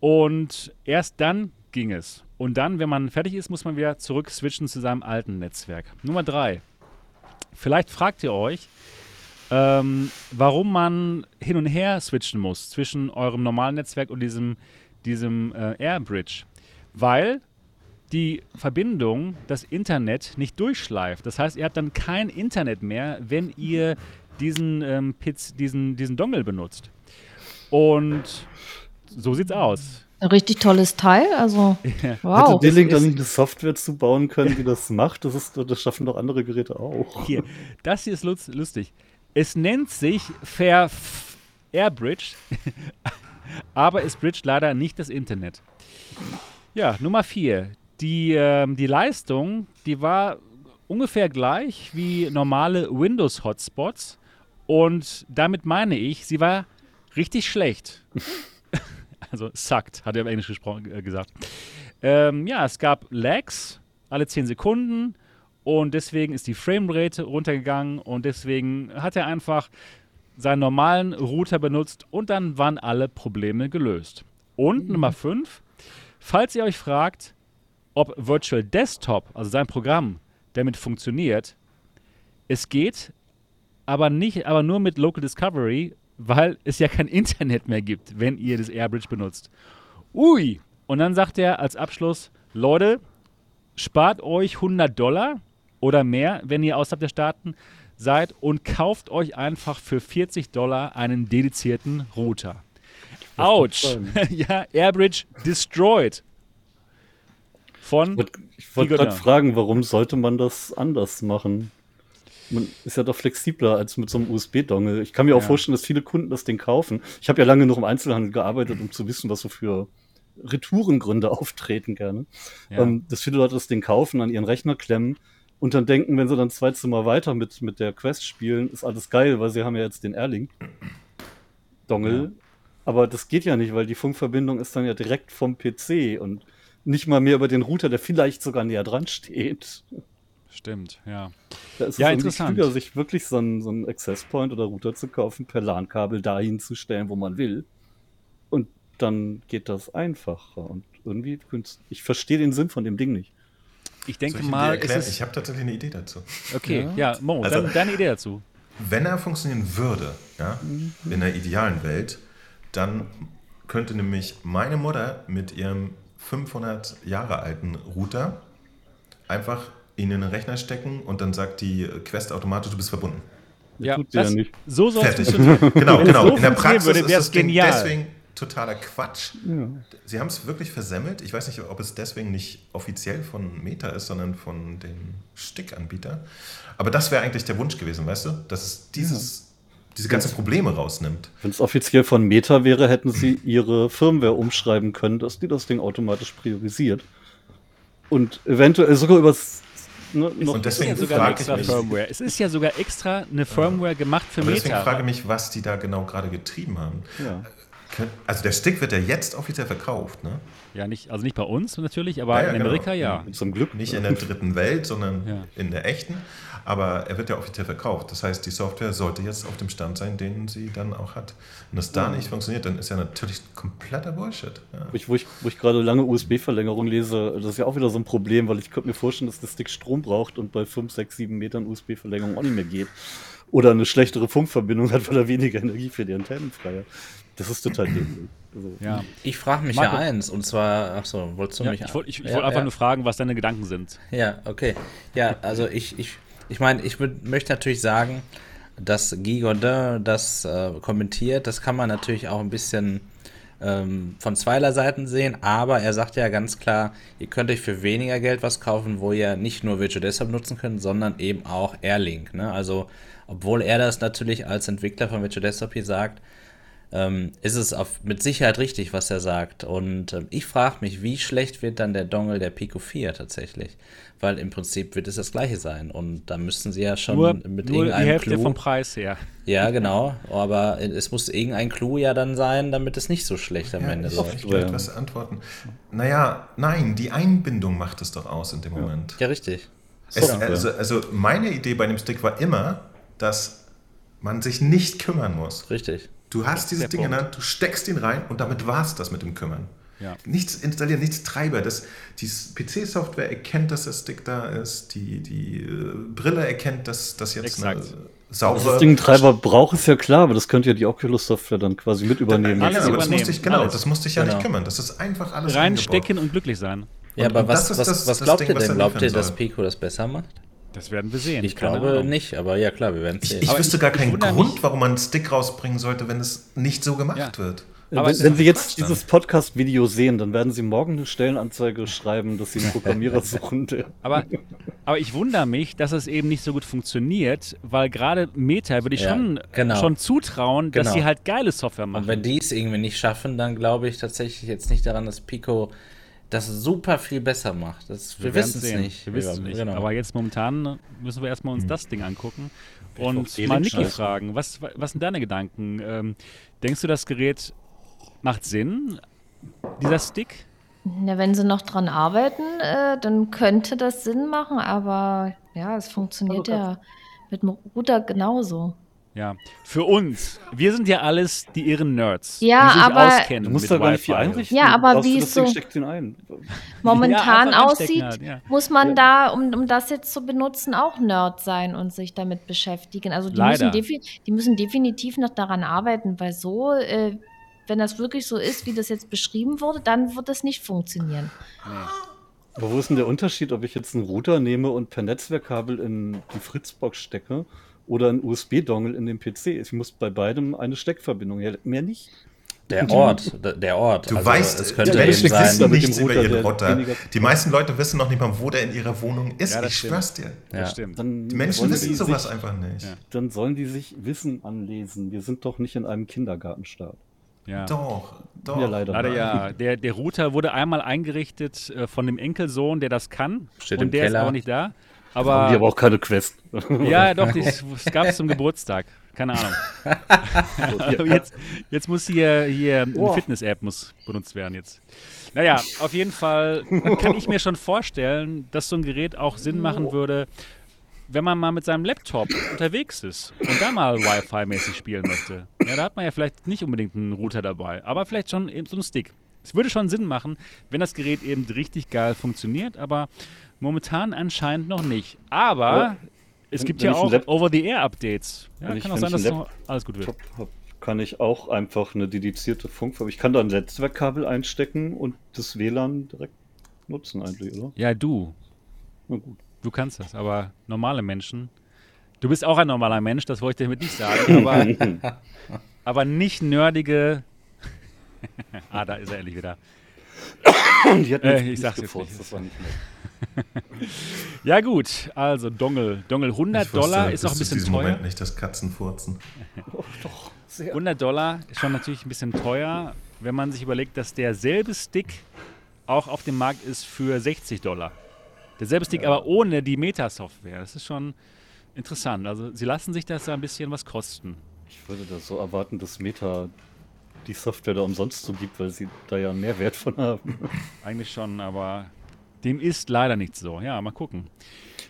Und erst dann ging es. Und dann, wenn man fertig ist, muss man wieder zurück switchen zu seinem alten Netzwerk. Nummer drei. Vielleicht fragt ihr euch, ähm, warum man hin und her switchen muss zwischen eurem normalen Netzwerk und diesem, diesem äh, Airbridge. Weil die Verbindung das Internet nicht durchschleift. Das heißt, ihr habt dann kein Internet mehr, wenn ihr diesen, ähm, Piz, diesen, diesen Dongle benutzt. Und so sieht's aus. Ein richtig tolles Teil, also ja. wow. Hätte D-Link dann eine Software zu bauen können, die das macht? Das, ist, das schaffen doch andere Geräte auch. Hier, das hier ist lustig. Es nennt sich Fair Airbridge, aber es bridgt leider nicht das Internet. Ja, Nummer vier. Die, äh, die Leistung, die war ungefähr gleich wie normale Windows-Hotspots. Und damit meine ich, sie war richtig schlecht. Also sucked, hat er im Englisch gesprochen, äh, gesagt. Ähm, ja, es gab Lags alle 10 Sekunden und deswegen ist die Framerate runtergegangen und deswegen hat er einfach seinen normalen Router benutzt und dann waren alle Probleme gelöst. Und mhm. Nummer 5, falls ihr euch fragt, ob Virtual Desktop, also sein Programm, damit funktioniert, es geht, aber nicht, aber nur mit Local Discovery, weil es ja kein Internet mehr gibt, wenn ihr das Airbridge benutzt. Ui! Und dann sagt er als Abschluss, Leute, spart euch 100 Dollar oder mehr, wenn ihr außerhalb der Staaten seid und kauft euch einfach für 40 Dollar einen dedizierten Router. Autsch! ja, Airbridge destroyed. Von ich wollte gerade fragen, warum sollte man das anders machen? Man ist ja doch flexibler als mit so einem USB-Dongle. Ich kann mir ja. auch vorstellen, dass viele Kunden das Ding kaufen. Ich habe ja lange noch im Einzelhandel gearbeitet, um zu wissen, was so für Retourengründe auftreten gerne. Ja. Ähm, dass viele Leute das Ding kaufen, an ihren Rechner klemmen und dann denken, wenn sie dann zwei Zimmer weiter mit, mit der Quest spielen, ist alles geil, weil sie haben ja jetzt den Airlink-Dongle. Ja. Aber das geht ja nicht, weil die Funkverbindung ist dann ja direkt vom PC und nicht mal mehr über den Router, der vielleicht sogar näher dran steht. Stimmt, ja. Da ist ja, es interessant. Klüger, sich wirklich so einen, so einen Access Point oder Router zu kaufen, per LAN-Kabel dahin zu stellen, wo man will. Und dann geht das einfacher. Und irgendwie, ich verstehe den Sinn von dem Ding nicht. Ich denke ich mal, ich habe tatsächlich eine Idee dazu. Okay, ja, ja Mo, also, dann, deine Idee dazu. Wenn er funktionieren würde, ja, mhm. in der idealen Welt, dann könnte nämlich meine Mutter mit ihrem 500 Jahre alten Router einfach in den Rechner stecken und dann sagt die Quest automatisch, du bist verbunden. Ja, das, ja nicht. so soll es Genau, genau. So in der Praxis würde, ist das genial. deswegen totaler Quatsch. Ja. Sie haben es wirklich versemmelt. Ich weiß nicht, ob es deswegen nicht offiziell von Meta ist, sondern von dem Stickanbieter. Aber das wäre eigentlich der Wunsch gewesen, weißt du? Dass es dieses, ja. diese ganzen Probleme rausnimmt. Wenn es offiziell von Meta wäre, hätten sie ihre Firmware umschreiben können, dass die das Ding automatisch priorisiert. Und eventuell sogar übers Ne, und deswegen ist ja sogar extra mich, Firmware. Es ist ja sogar extra eine Firmware gemacht für Meta. Deswegen frage ich mich, was die da genau gerade getrieben haben. Ja. Also der Stick wird ja jetzt offiziell verkauft, ne? Ja, nicht, also nicht bei uns natürlich, aber ja, ja, in Amerika genau. ja. Zum Glück. Nicht in der dritten Welt, sondern ja. in der echten. Aber er wird ja offiziell verkauft. Das heißt, die Software sollte jetzt auf dem Stand sein, den sie dann auch hat. Wenn das da nicht funktioniert, dann ist ja natürlich kompletter Bullshit. Ich, wo ich, wo ich gerade lange USB-Verlängerung lese, das ist ja auch wieder so ein Problem, weil ich könnte mir vorstellen, dass der Stick Strom braucht und bei 5, 6, 7 Metern USB-Verlängerung auch nicht mehr geht. Oder eine schlechtere Funkverbindung hat, weil er weniger Energie für die Antennen frei hat. Das ist total dämlich. Also, ja. Ich frage mich Marco. ja eins, und zwar, achso, wolltest du ja, mich Ich wollte ja, wollt einfach ja. nur fragen, was deine Gedanken sind. Ja, okay. Ja, also ich, ich, ich meine, ich möchte natürlich sagen, dass Guy Godin das äh, kommentiert, das kann man natürlich auch ein bisschen ähm, von zweierlei Seiten sehen, aber er sagt ja ganz klar, ihr könnt euch für weniger Geld was kaufen, wo ihr nicht nur Virtual Desktop nutzen könnt, sondern eben auch Airlink. Ne? Also, obwohl er das natürlich als Entwickler von Virtual Desktop hier sagt, ähm, ist es auf, mit Sicherheit richtig, was er sagt. Und ähm, ich frage mich, wie schlecht wird dann der Dongle der Pico 4 tatsächlich? Weil im Prinzip wird es das gleiche sein. Und da müssten sie ja schon nur, mit nur irgendeinem die Hälfte Clou, vom Preis her. Ja, genau. Aber es muss irgendein Clou ja dann sein, damit es nicht so schlecht am ja, Ende läuft. Ich will etwas antworten. Naja, nein, die Einbindung macht es doch aus in dem Moment. Ja, richtig. Es, also, also meine Idee bei dem Stick war immer, dass man sich nicht kümmern muss. Richtig. Du hast dieses Ding Punkt. in der Hand, du steckst ihn rein und damit war es das mit dem Kümmern. Ja. Nichts installieren, nichts Treiber. Das, die PC-Software erkennt, dass der Stick da ist. Die, die äh, Brille erkennt, dass das jetzt Exakt. eine saubere... Das Ding Treiber braucht es ja klar, aber das könnte ja die Oculus-Software dann quasi mit übernehmen. Ja, aber das musste ich, genau, alles. das musste ich ja genau. nicht kümmern. Das ist einfach alles Reinstecken und glücklich sein. Ja, und, aber was, was, das, was glaubt Ding, ihr denn? Glaubt ihr, dass Pico das besser macht? Das werden wir sehen. Ich glaube nicht, aber ja klar, wir werden sehen. Ich, ich wüsste gar keinen Grund, warum man einen Stick rausbringen sollte, wenn es nicht so gemacht ja. wird. Aber wenn, wenn Sie jetzt dann. dieses Podcast-Video sehen, dann werden Sie morgen eine Stellenanzeige schreiben, dass Sie einen Programmierer suchen. aber, aber ich wundere mich, dass es eben nicht so gut funktioniert, weil gerade Meta würde ich ja, schon, genau. schon zutrauen, dass genau. sie halt geile Software machen. Und wenn die es irgendwie nicht schaffen, dann glaube ich tatsächlich jetzt nicht daran, dass Pico das super viel besser macht. Das, wir, wir wissen es nicht. Wir wissen es nicht. Genau. Aber jetzt momentan müssen wir erstmal uns hm. das Ding angucken ich und mal Niki fragen. Was, was sind deine Gedanken? Ähm, denkst du, das Gerät macht Sinn, dieser Stick? Ja, wenn sie noch dran arbeiten, äh, dann könnte das Sinn machen, aber ja, es funktioniert ja mit dem Router genauso. Ja, für uns. Wir sind ja alles die irren Nerds. Ja, die sich aber auskennen du musst da gar nicht viel einrichten. Ja, aber wie es so momentan ja, aussieht, halt, ja. muss man ja. da, um, um das jetzt zu benutzen, auch Nerd sein und sich damit beschäftigen. Also die, müssen, die müssen, definitiv noch daran arbeiten, weil so, äh, wenn das wirklich so ist, wie das jetzt beschrieben wurde, dann wird das nicht funktionieren. Nee. Aber wo ist denn der Unterschied, ob ich jetzt einen Router nehme und per Netzwerkkabel in die Fritzbox stecke oder ein USB-Dongle in den PC. Ich muss bei beidem eine Steckverbindung, mehr nicht. Der Ort, der Ort. Du also, weißt, es könnte ja, Menschen sein, wissen nichts über ihren Router. Die meisten Leute wissen noch nicht mal, wo der in ihrer Wohnung ist. Ja, ich stimmt. schwör's dir. Ja. Das stimmt. Dann die Menschen wissen die sowas sich, einfach nicht. Dann sollen die sich Wissen anlesen. Wir sind doch nicht in einem Kindergartenstaat. Ja. Doch, doch. Ja, leider. leider ja. Der, der Router wurde einmal eingerichtet äh, von dem Enkelsohn, der das kann. Steht und der Keller. ist aber nicht da. Aber, haben die aber auch keine Quest. Ja, doch, es gab es zum Geburtstag. Keine Ahnung. jetzt, jetzt muss hier, hier eine Fitness-App muss benutzt werden jetzt. Naja, auf jeden Fall kann ich mir schon vorstellen, dass so ein Gerät auch Sinn machen würde, wenn man mal mit seinem Laptop unterwegs ist und da mal Wi-Fi-mäßig spielen möchte. Ja, da hat man ja vielleicht nicht unbedingt einen Router dabei, aber vielleicht schon eben so einen Stick. Es würde schon Sinn machen, wenn das Gerät eben richtig geil funktioniert, aber Momentan anscheinend noch nicht. Aber ja, es gibt ja auch Over-the-Air-Updates. Ja, kann ich, auch sein, dass noch alles gut wird. Hab, kann ich auch einfach eine dedizierte Funkverbindung. Ich kann da ein Netzwerkkabel einstecken und das WLAN direkt nutzen eigentlich, oder? Ja, du. Na gut. Du kannst das, aber normale Menschen. Du bist auch ein normaler Mensch, das wollte ich damit nicht sagen, aber, aber nicht nerdige. ah, da ist er endlich wieder. Die hat äh, ich sag's jetzt nicht. Das war nicht nett. ja, gut, also Dongel. Dongel 100 wusste, Dollar ist auch ein bisschen teuer. Moment nicht das Katzenfurzen. oh, doch, sehr. 100 Dollar ist schon natürlich ein bisschen teuer, wenn man sich überlegt, dass derselbe Stick auch auf dem Markt ist für 60 Dollar. Derselbe Stick, ja. aber ohne die Meta-Software. Das ist schon interessant. Also, sie lassen sich das ja ein bisschen was kosten. Ich würde das so erwarten, dass Meta die Software da umsonst so gibt, weil sie da ja mehr Wert von haben. Eigentlich schon, aber dem ist leider nicht so. Ja, mal gucken.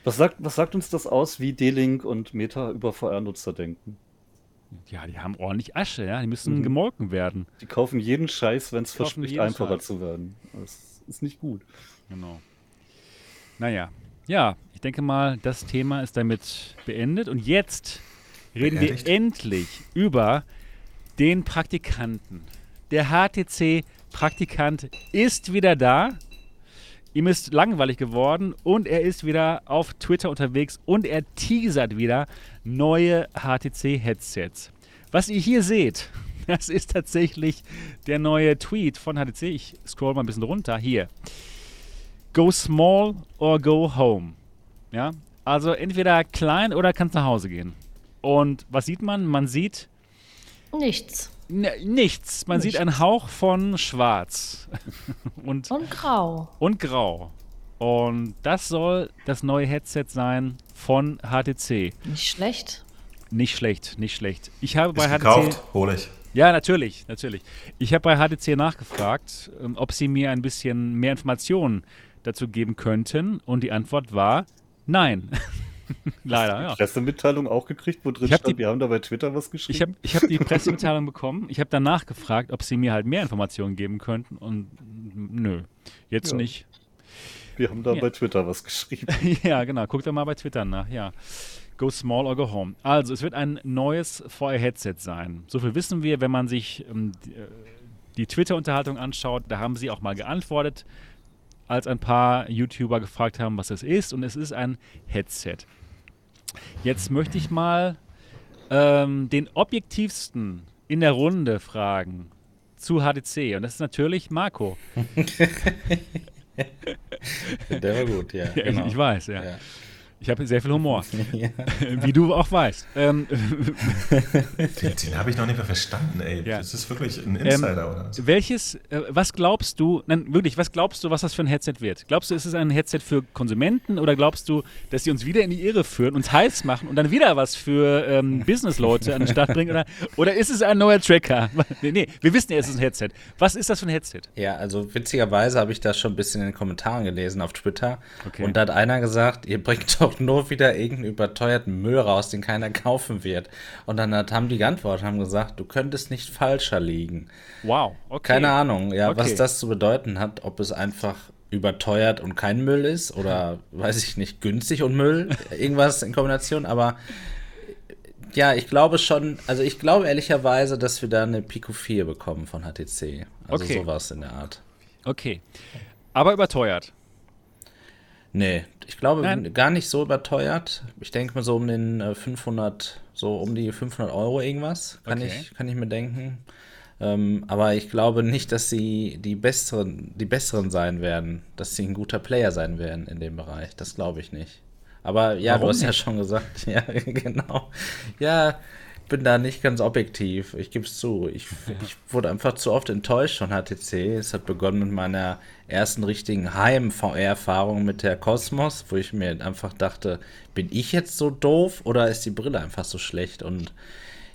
Was sagt, was sagt uns das aus, wie D-Link und Meta über VR-Nutzer denken? Ja, die haben ordentlich Asche, ja. Die müssen mhm. gemolken werden. Die kaufen jeden Scheiß, wenn es verspricht, einfacher Scheiß. zu werden. Das ist nicht gut. Genau. Naja, ja, ich denke mal, das Thema ist damit beendet. Und jetzt reden Beerdigt. wir endlich über den Praktikanten. Der HTC-Praktikant ist wieder da. Ihm ist langweilig geworden und er ist wieder auf Twitter unterwegs und er teasert wieder neue HTC-Headsets. Was ihr hier seht, das ist tatsächlich der neue Tweet von HTC. Ich scroll mal ein bisschen runter. Hier. Go small or go home. Ja, also entweder klein oder kannst nach Hause gehen. Und was sieht man? Man sieht nichts. Nichts. Man Nichts. sieht einen Hauch von Schwarz. und, und Grau. Und Grau. Und das soll das neue Headset sein von HTC. Nicht schlecht. Nicht schlecht, nicht schlecht. Ich habe bei Ist HTC. Gekauft, hole ich. Ja, natürlich, natürlich. Ich habe bei HTC nachgefragt, ähm, ob sie mir ein bisschen mehr Informationen dazu geben könnten. Und die Antwort war nein. Leider, ja. Pressemitteilung auch gekriegt, wo drin stand, die, wir haben da bei Twitter was geschrieben. Ich habe ich hab die Pressemitteilung bekommen. Ich habe danach gefragt, ob sie mir halt mehr Informationen geben könnten und nö, jetzt ja. nicht. Wir haben da ja. bei Twitter was geschrieben. ja, genau. Guckt da mal bei Twitter nach, ja. Go small or go home. Also, es wird ein neues VR-Headset sein. So viel wissen wir, wenn man sich ähm, die, äh, die Twitter-Unterhaltung anschaut. Da haben sie auch mal geantwortet, als ein paar YouTuber gefragt haben, was es ist. Und es ist ein Headset. Jetzt möchte ich mal ähm, den objektivsten in der Runde fragen zu HDC. Und das ist natürlich Marco. Der war gut, ja. ja genau. Ich weiß, ja. ja. Ich habe sehr viel Humor. Ja. Wie du auch weißt. Ähm, den, den habe ich noch nicht mehr verstanden, ey. Ja. Das ist wirklich ein Insider, ähm, oder? Was? Welches, äh, was glaubst du, nein, wirklich, was glaubst du, was das für ein Headset wird? Glaubst du, ist es ein Headset für Konsumenten oder glaubst du, dass sie uns wieder in die Irre führen, uns heiß machen und dann wieder was für ähm, Businessleute an den Start bringen? Oder, oder ist es ein neuer Tracker? nee, nee, wir wissen ja, es ist ein Headset. Was ist das für ein Headset? Ja, also witzigerweise habe ich das schon ein bisschen in den Kommentaren gelesen auf Twitter. Okay. Und da hat einer gesagt, ihr bringt doch nur wieder irgendeinen überteuerten Müll raus, den keiner kaufen wird. Und dann hat, haben die geantwortet, haben gesagt, du könntest nicht falscher liegen. Wow, okay. Keine Ahnung, ja, okay. was das zu bedeuten hat, ob es einfach überteuert und kein Müll ist oder weiß ich nicht, günstig und Müll, irgendwas in Kombination, aber ja, ich glaube schon, also ich glaube ehrlicherweise, dass wir da eine Pico 4 bekommen von HTC. Also okay. sowas in der Art. Okay. Aber überteuert. Nee, ich glaube Nein. gar nicht so überteuert. Ich denke mal so um den 500, äh, so um die 500 Euro irgendwas, kann, okay. ich, kann ich mir denken. Ähm, aber ich glaube nicht, dass sie die besseren, die besseren sein werden, dass sie ein guter Player sein werden in dem Bereich. Das glaube ich nicht. Aber ja, Warum du hast nicht? ja schon gesagt, ja, genau. Ja, bin da nicht ganz objektiv. Ich gebe es zu. Ich, ich, wurde einfach zu oft enttäuscht von HTC. Es hat begonnen mit meiner ersten richtigen Heim-VR-Erfahrung mit der Cosmos, wo ich mir einfach dachte, bin ich jetzt so doof oder ist die Brille einfach so schlecht? Und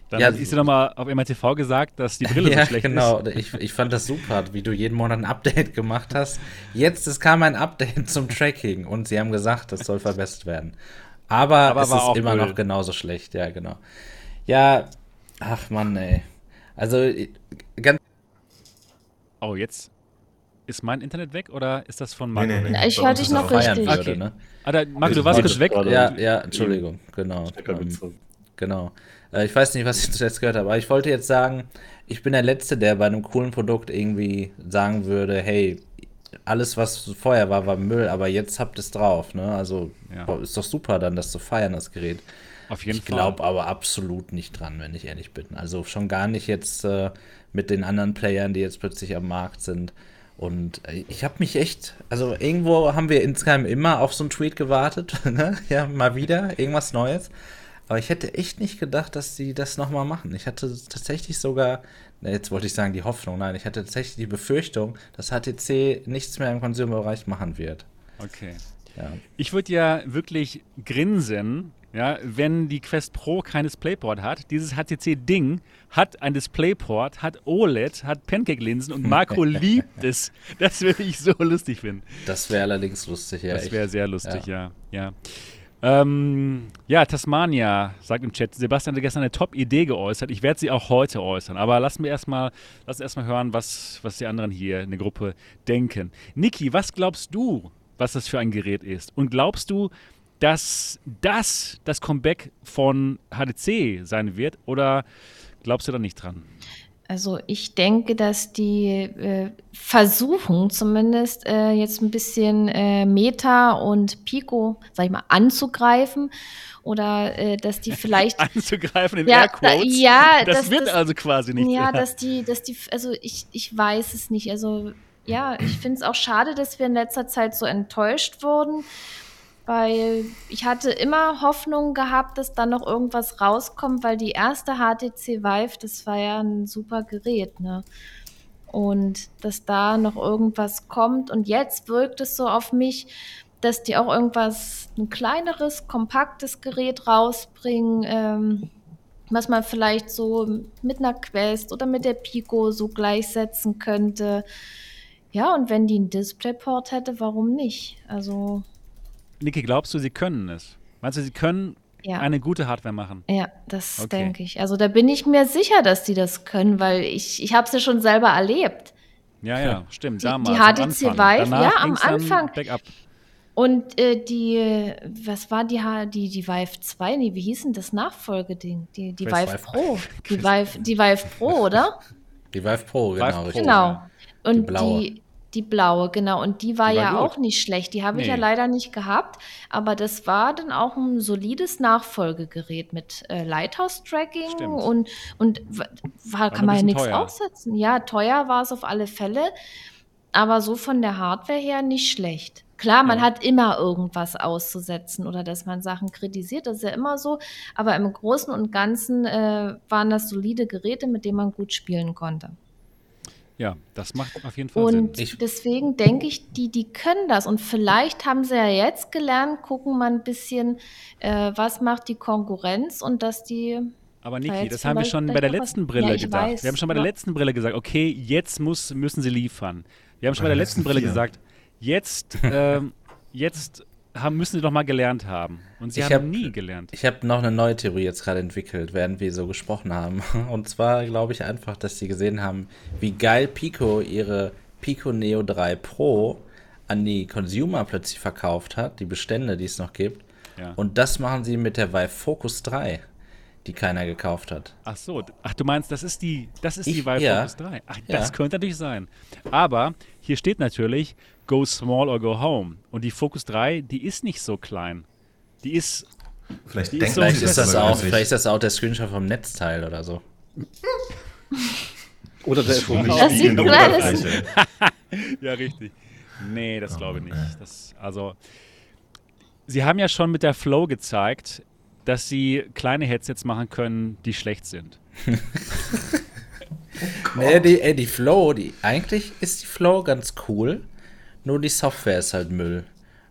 dann ja, ist dir nochmal auf MRTV gesagt, dass die Brille ja, so schlecht genau. ist. genau. Ich, ich fand das super, wie du jeden Monat ein Update gemacht hast. Jetzt es kam ein Update zum Tracking und sie haben gesagt, das soll verbessert werden. Aber, Aber es ist immer Müll. noch genauso schlecht, ja, genau. Ja, ach Mann, ey. Also, ganz. Oh, jetzt ist mein Internet weg oder ist das von Marco? Nee, nee, nee. Ich höre dich noch richtig. Würde, okay. ne? ah, da, Marco, du warst kurz weg. Ja, ja, Entschuldigung, genau. Ähm, genau. Äh, ich weiß nicht, was ich zuletzt gehört habe, aber ich wollte jetzt sagen, ich bin der Letzte, der bei einem coolen Produkt irgendwie sagen würde, hey, alles, was vorher war, war Müll, aber jetzt habt es drauf. Ne? Also ja. ist doch super dann, das zu feiern, das Gerät. Auf jeden ich Fall. Ich glaube aber absolut nicht dran, wenn ich ehrlich bin. Also schon gar nicht jetzt äh, mit den anderen Playern, die jetzt plötzlich am Markt sind. Und äh, ich habe mich echt, also irgendwo haben wir insgeheim immer auf so einen Tweet gewartet, ne? ja, mal wieder, irgendwas Neues. Aber ich hätte echt nicht gedacht, dass sie das nochmal machen. Ich hatte tatsächlich sogar, jetzt wollte ich sagen die Hoffnung, nein, ich hatte tatsächlich die Befürchtung, dass HTC nichts mehr im Consumer-Bereich machen wird. Okay. Ja. Ich würde ja wirklich grinsen, ja, wenn die Quest Pro kein DisplayPort hat, dieses HTC-Ding hat ein DisplayPort, hat OLED, hat Pancake-Linsen und Marco liebt es. Das würde ich so lustig finden. Das wäre allerdings lustig, ja. Das wäre sehr lustig, ja. Ja, ja. Ähm, ja, Tasmania sagt im Chat, Sebastian hat gestern eine Top-Idee geäußert. Ich werde sie auch heute äußern. Aber lassen wir erstmal lass erst hören, was, was die anderen hier in der Gruppe denken. Niki, was glaubst du, was das für ein Gerät ist? Und glaubst du, dass das das Comeback von HDC sein wird oder glaubst du da nicht dran? Also ich denke, dass die äh, versuchen zumindest äh, jetzt ein bisschen äh, Meta und Pico, sag ich mal, anzugreifen oder äh, dass die vielleicht anzugreifen in ja, Airquotes. Da, ja, das, das wird das, also quasi nicht. Ja, dass die, dass die, also ich, ich weiß es nicht. Also ja, ich finde es auch schade, dass wir in letzter Zeit so enttäuscht wurden weil ich hatte immer Hoffnung gehabt, dass da noch irgendwas rauskommt, weil die erste HTC Vive, das war ja ein super Gerät, ne? Und dass da noch irgendwas kommt. Und jetzt wirkt es so auf mich, dass die auch irgendwas, ein kleineres, kompaktes Gerät rausbringen, ähm, was man vielleicht so mit einer Quest oder mit der Pico so gleichsetzen könnte. Ja, und wenn die einen Displayport hätte, warum nicht? Also Niki, glaubst du, sie können es? Meinst du, sie können ja. eine gute Hardware machen? Ja, das okay. denke ich. Also da bin ich mir sicher, dass die das können, weil ich, ich habe es ja schon selber erlebt. Ja, ja, stimmt. Die, damals, die HTC Vive, ja, am Anfang. Backup. Und äh, die, was war die, die, die Vive 2? Nee, wie hieß denn das Nachfolgeding? Die, die Vive, Vive Pro. Die Vive, die Vive Pro, oder? Die Vive Pro, genau. Vive Pro, genau. Und die, blaue. die, die blaue, genau. Und die war, die war ja gut. auch nicht schlecht. Die habe nee. ich ja leider nicht gehabt. Aber das war dann auch ein solides Nachfolgegerät mit äh, Lighthouse-Tracking und, und war, kann man ja nichts aussetzen. Ja, teuer war es auf alle Fälle. Aber so von der Hardware her nicht schlecht. Klar, man ja. hat immer irgendwas auszusetzen oder dass man Sachen kritisiert, das ist ja immer so. Aber im Großen und Ganzen äh, waren das solide Geräte, mit denen man gut spielen konnte. Ja, das macht auf jeden Fall und Sinn. Und deswegen denke ich, die, die können das. Und vielleicht haben sie ja jetzt gelernt, gucken mal ein bisschen, äh, was macht die Konkurrenz und dass die aber Niki, das haben wir schon bei der letzten Brille ja, gesagt. Weiß. Wir haben schon bei der letzten Brille gesagt, okay, jetzt muss, müssen sie liefern. Wir haben schon bei der letzten Brille gesagt, jetzt, ähm, jetzt haben, müssen sie doch mal gelernt haben. Und sie ich haben hab, nie gelernt. Ich habe noch eine neue Theorie jetzt gerade entwickelt, während wir so gesprochen haben. Und zwar glaube ich einfach, dass sie gesehen haben, wie geil Pico ihre Pico Neo 3 Pro an die Consumer plötzlich verkauft hat, die Bestände, die es noch gibt. Ja. Und das machen sie mit der Vive Focus 3 die keiner gekauft hat. Ach so, ach du meinst, das ist die, das ist ich, die Vive ja. Focus 3. Ach, das ja. könnte natürlich sein. Aber hier steht natürlich Go Small or Go Home. Und die Focus 3, die ist nicht so klein. Die ist. Vielleicht, die ist, so vielleicht, ist das auch, vielleicht ist das auch der Screenshot vom Netzteil oder so. oder der Sprung Das sieht klein Ja, richtig. Nee, das oh, glaube ich nicht. Das, also, sie haben ja schon mit der Flow gezeigt, dass sie kleine Headsets machen können, die schlecht sind. oh nee, die, ey, die Flow, die, eigentlich ist die Flow ganz cool, nur die Software ist halt Müll.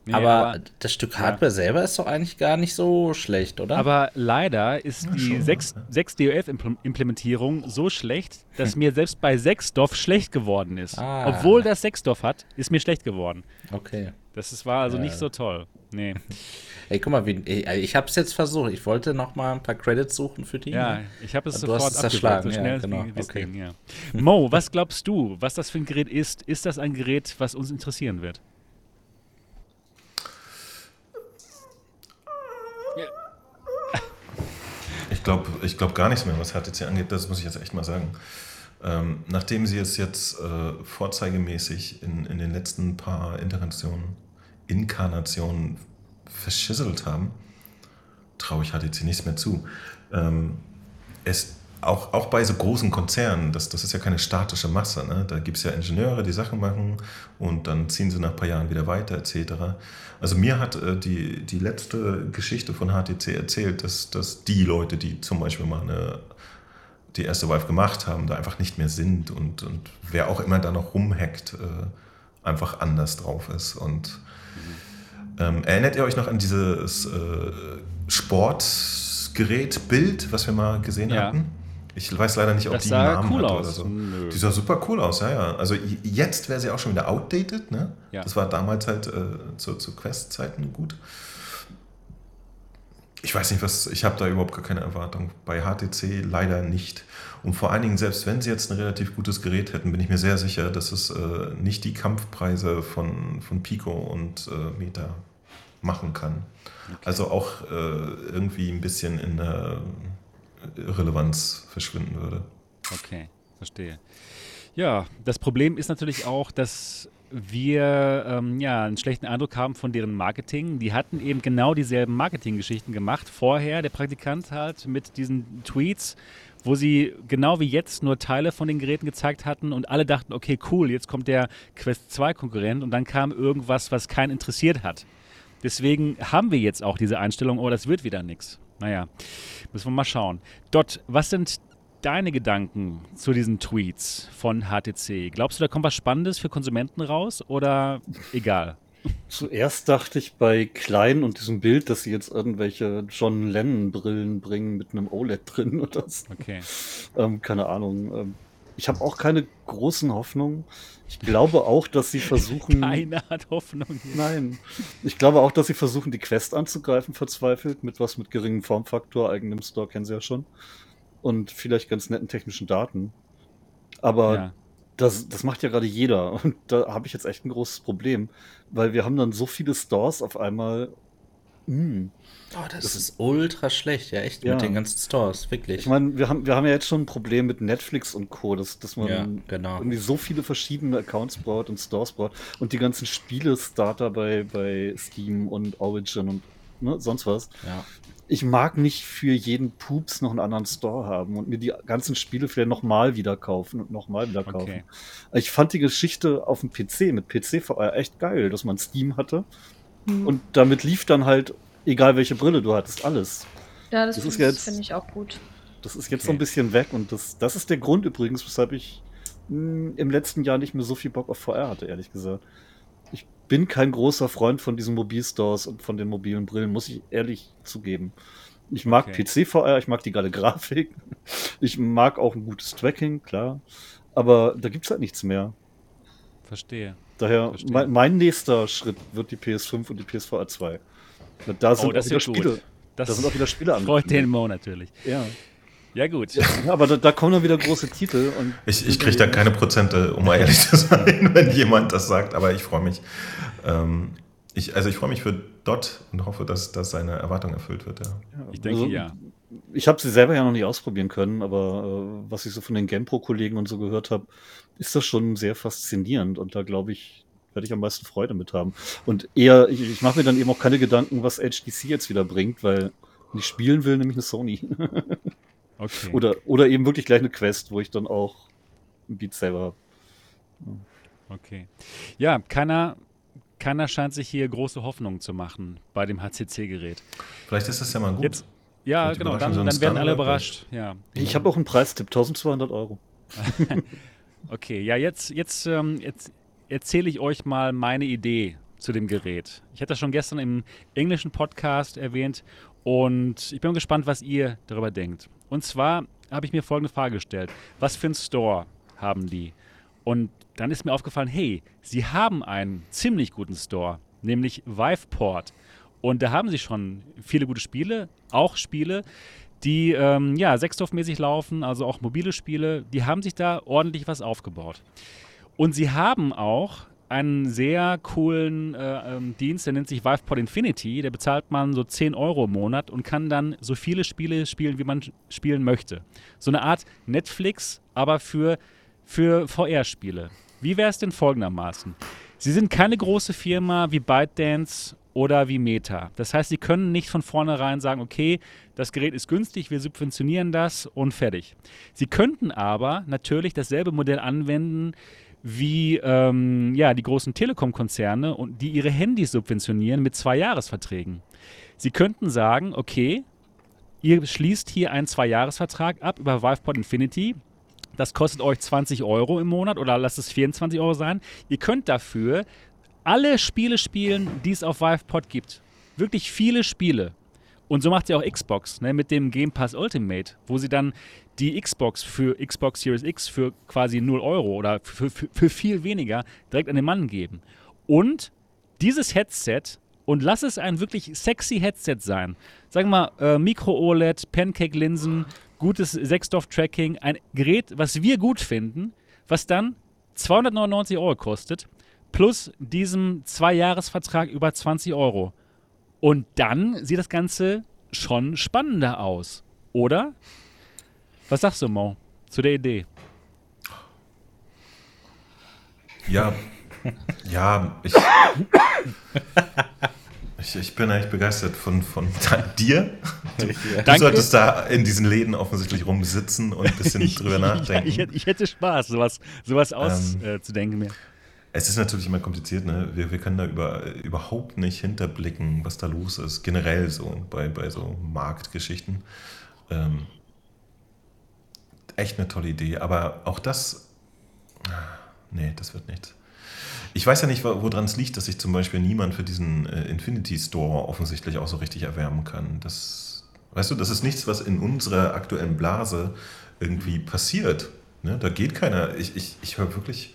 Nee, aber, aber, das Stück Hardware ja. selber ist doch eigentlich gar nicht so schlecht, oder? Aber leider ist ja, die 6, 6 DOF-Implementierung so schlecht, dass mir selbst bei 6 DOF schlecht geworden ist. Ah. Obwohl das 6 DOF hat, ist mir schlecht geworden. Okay. Das ist, war also ja. nicht so toll. Nee. Ey, guck mal, wie, ey, ich habe es jetzt versucht. Ich wollte noch mal ein paar Credits suchen für die. Ja, ich habe es sofort abgeschlagen, so schnell ja, genau. wie, okay. Ging, ja. Mo, was glaubst du, was das für ein Gerät ist? Ist das ein Gerät, was uns interessieren wird? Ich glaube ich glaub gar nichts mehr, was HTC angeht. Das muss ich jetzt echt mal sagen. Ähm, nachdem sie es jetzt äh, vorzeigemäßig in, in den letzten paar Inkarnationen, Inkarnationen verschisselt haben, traue ich HTC nichts mehr zu. Ähm, es, auch, auch bei so großen Konzernen, das, das ist ja keine statische Masse. Ne? Da gibt es ja Ingenieure, die Sachen machen und dann ziehen sie nach ein paar Jahren wieder weiter, etc. Also mir hat äh, die, die letzte Geschichte von HTC erzählt, dass, dass die Leute, die zum Beispiel mal eine, die erste Vive gemacht haben, da einfach nicht mehr sind und, und wer auch immer da noch rumhackt, äh, einfach anders drauf ist. Und ähm, erinnert ihr euch noch an dieses äh, Sportgerät-Bild, was wir mal gesehen ja. hatten? Ich weiß leider nicht, ob das die sah Namen cool aus. So. Die sah super cool aus, ja, ja. Also jetzt wäre sie auch schon wieder outdated, ne? Ja. Das war damals halt äh, zu, zu Quest-Zeiten gut. Ich weiß nicht, was, ich habe da überhaupt gar keine Erwartung. Bei HTC leider nicht. Und vor allen Dingen, selbst wenn sie jetzt ein relativ gutes Gerät hätten, bin ich mir sehr sicher, dass es äh, nicht die Kampfpreise von, von Pico und äh, Meta machen kann. Okay. Also auch äh, irgendwie ein bisschen in der Relevanz verschwinden würde. Okay, verstehe. Ja, das Problem ist natürlich auch, dass wir ähm, ja, einen schlechten Eindruck haben von deren Marketing. Die hatten eben genau dieselben Marketinggeschichten gemacht. Vorher, der Praktikant halt mit diesen Tweets, wo sie genau wie jetzt nur Teile von den Geräten gezeigt hatten und alle dachten, okay, cool, jetzt kommt der Quest 2 Konkurrent und dann kam irgendwas, was keinen interessiert hat. Deswegen haben wir jetzt auch diese Einstellung, oh, das wird wieder nichts. Naja, müssen wir mal schauen. Dot, was sind deine Gedanken zu diesen Tweets von HTC? Glaubst du, da kommt was Spannendes für Konsumenten raus oder egal? Zuerst dachte ich bei Klein und diesem Bild, dass sie jetzt irgendwelche John Lennon-Brillen bringen mit einem OLED drin oder so. Okay. Ähm, keine Ahnung. Ähm, ich habe auch keine großen Hoffnungen. Ich glaube auch, dass sie versuchen. Keiner hat Hoffnung. Nein. Ich glaube auch, dass sie versuchen, die Quest anzugreifen, verzweifelt, mit was mit geringem Formfaktor, eigenem Store kennen sie ja schon. Und vielleicht ganz netten technischen Daten. Aber ja. das, das macht ja gerade jeder. Und da habe ich jetzt echt ein großes Problem. Weil wir haben dann so viele Stores auf einmal Mm. Oh, das, das, ist ultra schlecht, ja, echt, ja. mit den ganzen Stores, wirklich. Ich meine, wir haben, wir haben ja jetzt schon ein Problem mit Netflix und Co., dass, dass man ja, genau. irgendwie so viele verschiedene Accounts braucht und Stores braucht und die ganzen Spiele-Starter bei, bei Steam und Origin und ne, sonst was. Ja. Ich mag nicht für jeden Pups noch einen anderen Store haben und mir die ganzen Spiele vielleicht nochmal wieder kaufen und nochmal wieder kaufen. Okay. Ich fand die Geschichte auf dem PC mit PC VR echt geil, dass man Steam hatte Mhm. Und damit lief dann halt, egal welche Brille du hattest, alles. Ja, das, das finde ich auch gut. Das ist jetzt okay. so ein bisschen weg und das, das ist der Grund übrigens, weshalb ich mh, hm, im letzten Jahr nicht mehr so viel Bock auf VR hatte, ehrlich gesagt. Ich bin kein großer Freund von diesen Mobilstores und von den mobilen Brillen, muss ich ehrlich zugeben. Ich mag okay. PC-VR, ich mag die geile Grafik, ich mag auch ein gutes Tracking, klar, aber da gibt es halt nichts mehr. Verstehe. Daher, mein, mein, nächster Schritt wird die PS5 und die PSVR 2. Da sind oh, auch wieder Spiele. Gut. Das da sind auch wieder Spiele an. Freut den Mo natürlich. Ja. Ja, gut. Ja, aber da, da, kommen dann wieder große Titel. Und ich ich kriege da keine Prozente, um mal ehrlich zu sein, wenn jemand das sagt, aber ich freue mich. Ähm, ich, also ich freue mich für Dot und hoffe, dass, dass seine Erwartung erfüllt wird. Ja. ich denke also, ja. Ich habe sie selber ja noch nicht ausprobieren können, aber äh, was ich so von den GamePro-Kollegen und so gehört habe, ist das schon sehr faszinierend und da glaube ich, werde ich am meisten Freude mit haben. Und eher, ich, ich mache mir dann eben auch keine Gedanken, was HTC jetzt wieder bringt, weil ich spielen will, nämlich eine Sony. okay. Oder, oder eben wirklich gleich eine Quest, wo ich dann auch ein Beat selber habe. Okay. Ja, keiner, keiner scheint sich hier große Hoffnungen zu machen bei dem HCC-Gerät. Vielleicht ist das ja mal gut. Jetzt, ja, genau, dann, so dann werden alle überrascht. Ja. Ich habe auch einen Preistipp, 1200 Euro. okay, ja, jetzt, jetzt, ähm, jetzt erzähle ich euch mal meine Idee zu dem Gerät. Ich hatte das schon gestern im englischen Podcast erwähnt und ich bin gespannt, was ihr darüber denkt. Und zwar habe ich mir folgende Frage gestellt. Was für einen Store haben die? Und dann ist mir aufgefallen, hey, sie haben einen ziemlich guten Store, nämlich Viveport. Und da haben sie schon viele gute Spiele, auch Spiele, die ähm, ja sechsdorfmäßig laufen, also auch mobile Spiele. Die haben sich da ordentlich was aufgebaut. Und sie haben auch einen sehr coolen äh, ähm, Dienst, der nennt sich VivePod Infinity. Der bezahlt man so 10 Euro im Monat und kann dann so viele Spiele spielen, wie man spielen möchte. So eine Art Netflix, aber für, für VR-Spiele. Wie wäre es denn folgendermaßen? Sie sind keine große Firma wie ByteDance oder wie Meta. Das heißt, Sie können nicht von vornherein sagen, okay, das Gerät ist günstig, wir subventionieren das und fertig. Sie könnten aber natürlich dasselbe Modell anwenden, wie ähm, ja, die großen Telekom-Konzerne und die ihre Handys subventionieren mit zwei Jahresverträgen. Sie könnten sagen, okay, ihr schließt hier einen Zwei-Jahres-Vertrag ab über VivePod Infinity. Das kostet euch 20 Euro im Monat oder lasst es 24 Euro sein. Ihr könnt dafür alle Spiele spielen, die es auf VivePod gibt. Wirklich viele Spiele. Und so macht sie auch Xbox ne, mit dem Game Pass Ultimate, wo sie dann die Xbox für Xbox Series X für quasi 0 Euro oder für, für, für viel weniger direkt an den Mann geben. Und dieses Headset, und lass es ein wirklich sexy Headset sein, sagen wir mal äh, Micro-OLED, Pancake-Linsen, gutes Sechsdorf-Tracking, ein Gerät, was wir gut finden, was dann 299 Euro kostet, plus diesem Zwei-Jahres-Vertrag über 20 Euro. Und dann sieht das Ganze schon spannender aus, oder? Was sagst du, Mo, zu der Idee? Ja, ja, ich, ich, ich, bin echt begeistert von, von dir. Du, du solltest da in diesen Läden offensichtlich rumsitzen und ein bisschen drüber nachdenken. Ja, ich, ich, hätte Spaß, sowas, sowas auszudenken. Ähm, es ist natürlich immer kompliziert, ne? wir, wir können da über, überhaupt nicht hinterblicken, was da los ist, generell so bei, bei so Marktgeschichten. Ähm, echt eine tolle Idee, aber auch das, nee, das wird nichts. Ich weiß ja nicht, woran es liegt, dass sich zum Beispiel niemand für diesen äh, Infinity Store offensichtlich auch so richtig erwärmen kann. Das, weißt du, das ist nichts, was in unserer aktuellen Blase irgendwie passiert. Ne? Da geht keiner. Ich, ich, ich höre wirklich.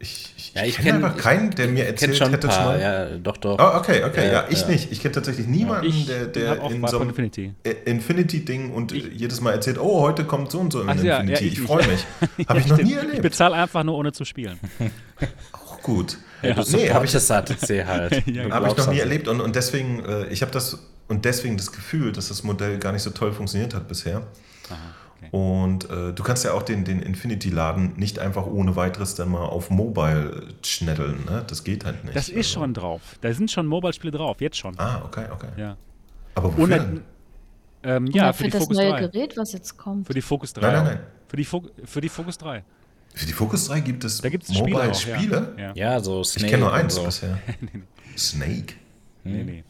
Ich, ich, ja, ich kenne einfach keinen, der mir erzählt schon hätte paar, schon mal. Ja, doch, doch. Oh, okay, okay, ja, ja ich ja. nicht. Ich kenne tatsächlich niemanden, ich der, der in so einem Infinity. Infinity-Ding und ich, jedes Mal erzählt, oh, heute kommt so und so in Ach, Infinity. ich, ich freue mich. Habe ich noch nie erlebt. Ich bezahle einfach nur, ohne zu spielen. Auch gut. Ja, du nee, habe ich das HTC halt. ja, habe ich noch nie erlebt und, und deswegen, äh, ich habe das und deswegen das Gefühl, dass das Modell gar nicht so toll funktioniert hat bisher. Aha. Okay. Und äh, du kannst ja auch den, den Infinity-Laden nicht einfach ohne weiteres dann mal auf Mobile schnetteln. Ne? Das geht halt nicht. Das ist also. schon drauf. Da sind schon Mobile-Spiele drauf, jetzt schon. Ah, okay, okay. Ja. Aber wofür? Und, ähm, ja, für, für die das Focus neue 3. Gerät, was jetzt kommt. Für die Focus 3. Nein, nein, nein. Für die, Fo für die Focus 3. Für die Focus 3 gibt es, da gibt's Mobile-Spiele? Spiele? Ja. ja. so Snake. Ich kenne nur eins so. bisher. Snake? Hm. Nee, nee.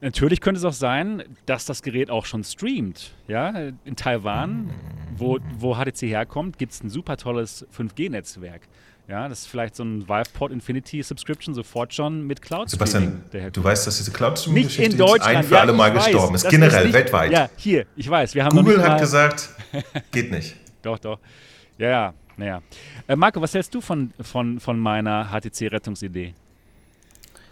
Natürlich könnte es auch sein, dass das Gerät auch schon streamt. Ja, in Taiwan, wo, wo HTC herkommt, gibt es ein super tolles 5G-Netzwerk. Ja, das ist vielleicht so ein VivePort Infinity Subscription sofort schon mit Cloud Streaming. Sebastian, du weißt, dass diese Cloud Streaming nicht in Deutschland ein für ja, alle Mal gestorben ist, generell ist nicht, weltweit. Ja, hier, ich weiß, wir haben Google noch hat gesagt, geht nicht. doch, doch. Ja, ja, naja. Äh, Marco, was hältst du von, von, von meiner HTC-Rettungsidee?